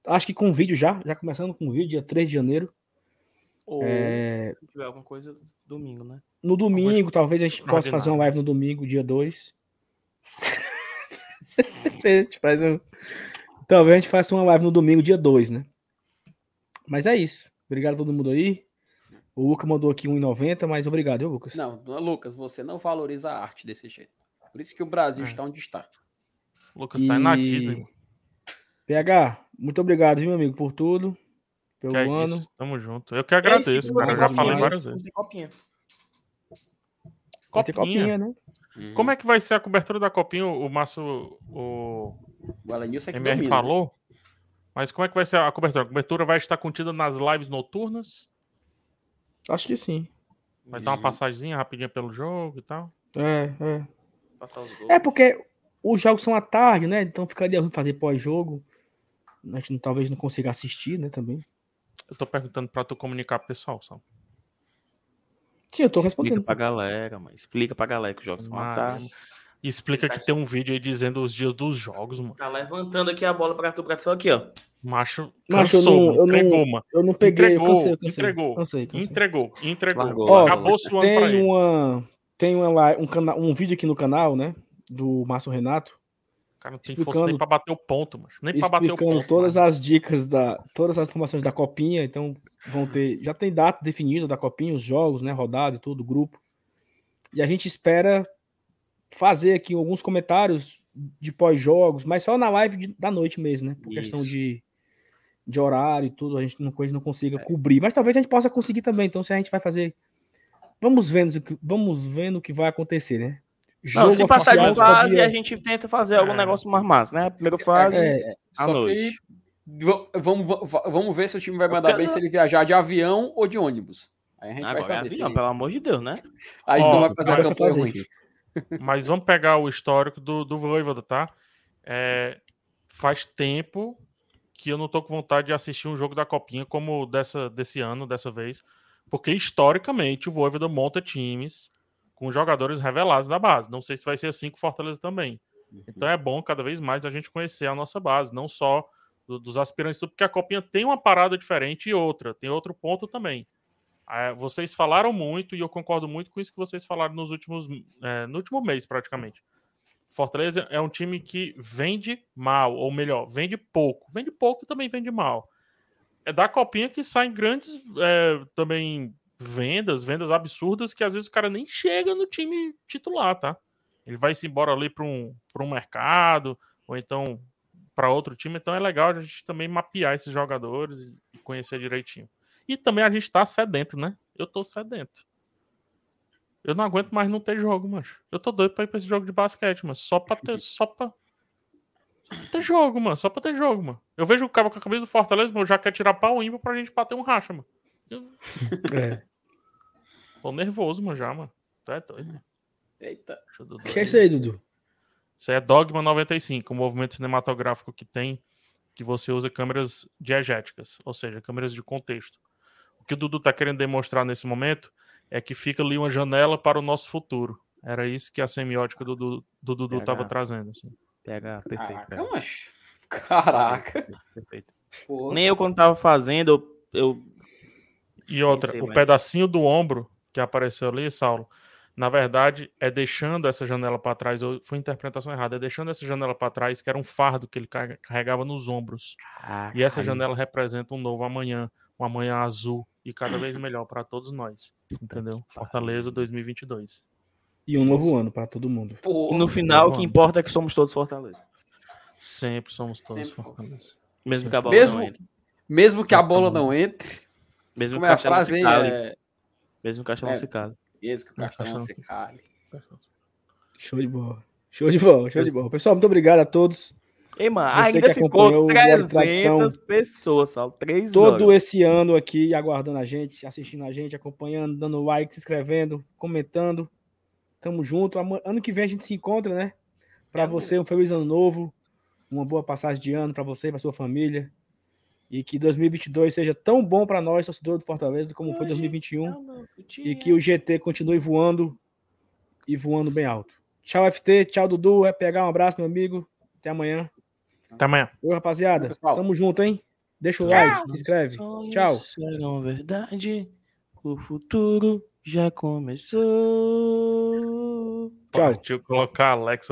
Acho que com vídeo já, já começando com vídeo, dia 3 de janeiro. Ou É, se tiver alguma coisa, domingo, né? no domingo, talvez a gente possa extraordinário. fazer uma live no domingo, dia 2. a gente faz um... Talvez a gente faça uma live no domingo, dia 2, né? Mas é isso. Obrigado a todo mundo aí. O Lucas mandou aqui 1,90, mas obrigado, viu, Lucas? Não, Lucas, você não valoriza a arte desse jeito. Por isso que o Brasil É. está onde está. O Lucas tá aí na Disney. PH, muito obrigado, viu, meu amigo, por tudo. pelo Que é ano. isso, tamo junto. Eu que agradeço, cara. Eu já falei várias vezes. Copinha. Vai ter copinha, né? Como é que vai ser a cobertura da copinha? O Márcio, o O Alanilson é que MR domina, falou. Mas como é que vai ser a cobertura? A cobertura vai estar contida nas lives noturnas? Acho que sim. Vai dar uma passagemzinha rapidinha pelo jogo e tal? É, é. Passar os gols. É porque os jogos são à tarde, né? Então ficaria ruim fazer pós-jogo. A gente talvez não consiga assistir, né? Também. Eu tô perguntando pra tu comunicar pro pessoal, só. Sim, eu tô Explica respondendo. pra galera, mano. Explica pra galera que os jogos são à tarde. E explica que tem um vídeo aí dizendo os dias dos jogos, mano. Tá levantando aqui a bola pra tu, pra tu, aqui, ó. Macho, Macho, eu cansou, não- mano. eu não- entregou, mano. Eu não peguei, eu Entregou, cansei, eu cansei. entregou. Cansei, cansei. Entregou, entregou. Largou, Ó, Acabou-se o ano pra Tem ele. uma, tem uma, um, cana, um vídeo aqui no canal, né? Do Márcio Renato, cara não tem força nem explicando- pra bater o ponto, mano. Nem pra bater o explicando ponto. todas mano. as dicas da, todas as informações da copinha. Então vão ter, já tem data definida da copinha, os jogos, né? Rodado e tudo, grupo. E a gente espera fazer aqui alguns comentários de pós-jogos, mas só na live de- da noite mesmo, né? Por questão Isso. de, de horário e tudo, a gente não, coisa não consiga cobrir. Mas talvez a gente possa conseguir também. Então, se a gente vai fazer. Vamos vendo, o que- vamos vendo o que vai acontecer, né? Não, se passar de fase, podia- a gente tenta fazer algum É. negócio mais massa, né? A primeira fase, É, à Só noite. vamos, va- vamos ver se o time vai mandar bem se ele viajar de avião ou de ônibus. Aí a gente vai Agora, saber. é se... avião, pelo amor de Deus, né? Aí tu vai fazer a campanha ruim. isso. Mas vamos pegar o histórico do, do Voivoda, tá? É, faz tempo que eu não tô com vontade de assistir um jogo da Copinha como dessa, desse ano, dessa vez. Porque historicamente o Voivoda monta times com jogadores revelados da base. Não sei se vai ser assim com o Fortaleza também. Então é bom cada vez mais a gente conhecer a nossa base, não só do- dos aspirantes, tudo, porque a Copinha tem uma parada diferente e outra, tem outro ponto também. É, vocês falaram muito e eu concordo muito com isso que vocês falaram nos últimos, é, no último mês praticamente. Fortaleza é um time que vende mal, ou melhor, vende pouco. Vende pouco e também vende mal. É da copinha que saem grandes é, também vendas, vendas absurdas que às vezes o cara nem chega no time titular, tá? Ele vai se embora ali para um, pra um mercado, ou então para outro time. Então é legal a gente também mapear esses jogadores e conhecer direitinho. E também a gente tá sedento, né? Eu tô sedento. Eu não aguento mais não ter jogo, macho. Eu tô doido pra ir pra esse jogo de basquete, mas só pra ter. Só pra. Só pra ter jogo, mano. Só pra ter jogo, mano. Eu vejo o cara com a camisa do Fortaleza, mano, já quer tirar pau ímpar pra gente bater um racha, mano. Eu É. tô nervoso, mano, já, mano. Tu é doido, mano. Eita. Deixa eu Dudu O que é isso aí, Dudu? Isso aí é Dogma 95, um movimento cinematográfico que tem que você usa câmeras diegéticas, ou seja, câmeras de contexto. O que o Dudu tá querendo demonstrar nesse momento é que fica ali uma janela para o nosso futuro. Era isso que a semiótica do, Dudu- do Dudu tava Legal. trazendo. Assim. PH, perfeito. Caraca, PH. macho. Caraca. perfeito. Porra. Nem eu, quando tava fazendo, eu. eu- E outra, Pensei o mais. pedacinho do ombro que apareceu ali, Saulo, na verdade, é deixando essa janela para trás, ou foi interpretação errada, é deixando essa janela para trás, que era um fardo que ele carrega- carregava nos ombros. E essa janela representa um novo amanhã, um amanhã azul e cada vez melhor para todos nós. Entendeu? Fortaleza 2022. E um novo ano para todo mundo. E Porra. no final, o que Vamos. importa é que somos todos Fortaleza. Sempre somos todos Sempre. Fortaleza. Mesmo que a bola Mesmo- não entre. Mesmo que a bola não entre. Mesmo que o a frase. É... Mesmo que o Castelo É. se cale. Mesmo que o Não, Castelão Castelão. se cale. Show de bola. Show de bola, show de bola. Pessoal, muito obrigado a todos. Ei, mano, Você ainda ficou acompanhou o Glória e 300 Tradição. pessoas, Saulo. Três Todo horas. esse ano aqui aguardando a gente, assistindo a gente, acompanhando, dando like, se inscrevendo, comentando. Tamo junto. Ano que vem a gente se encontra, né? Para É, você, um feliz ano novo. Uma boa passagem de ano para você e para sua família. E que 2022 seja tão bom para nós, torcedores do Fortaleza, como foi 2021. E que o GT continue voando e voando bem alto. Tchau, FT. Tchau, Dudu. É pegar um abraço, meu amigo. Até amanhã. Até amanhã. Oi, rapaziada. Tamo junto, hein? Deixa o like, se inscreve. Tchau. Serão verdade. O futuro já começou. Tchau. Partiu colocar a Alexa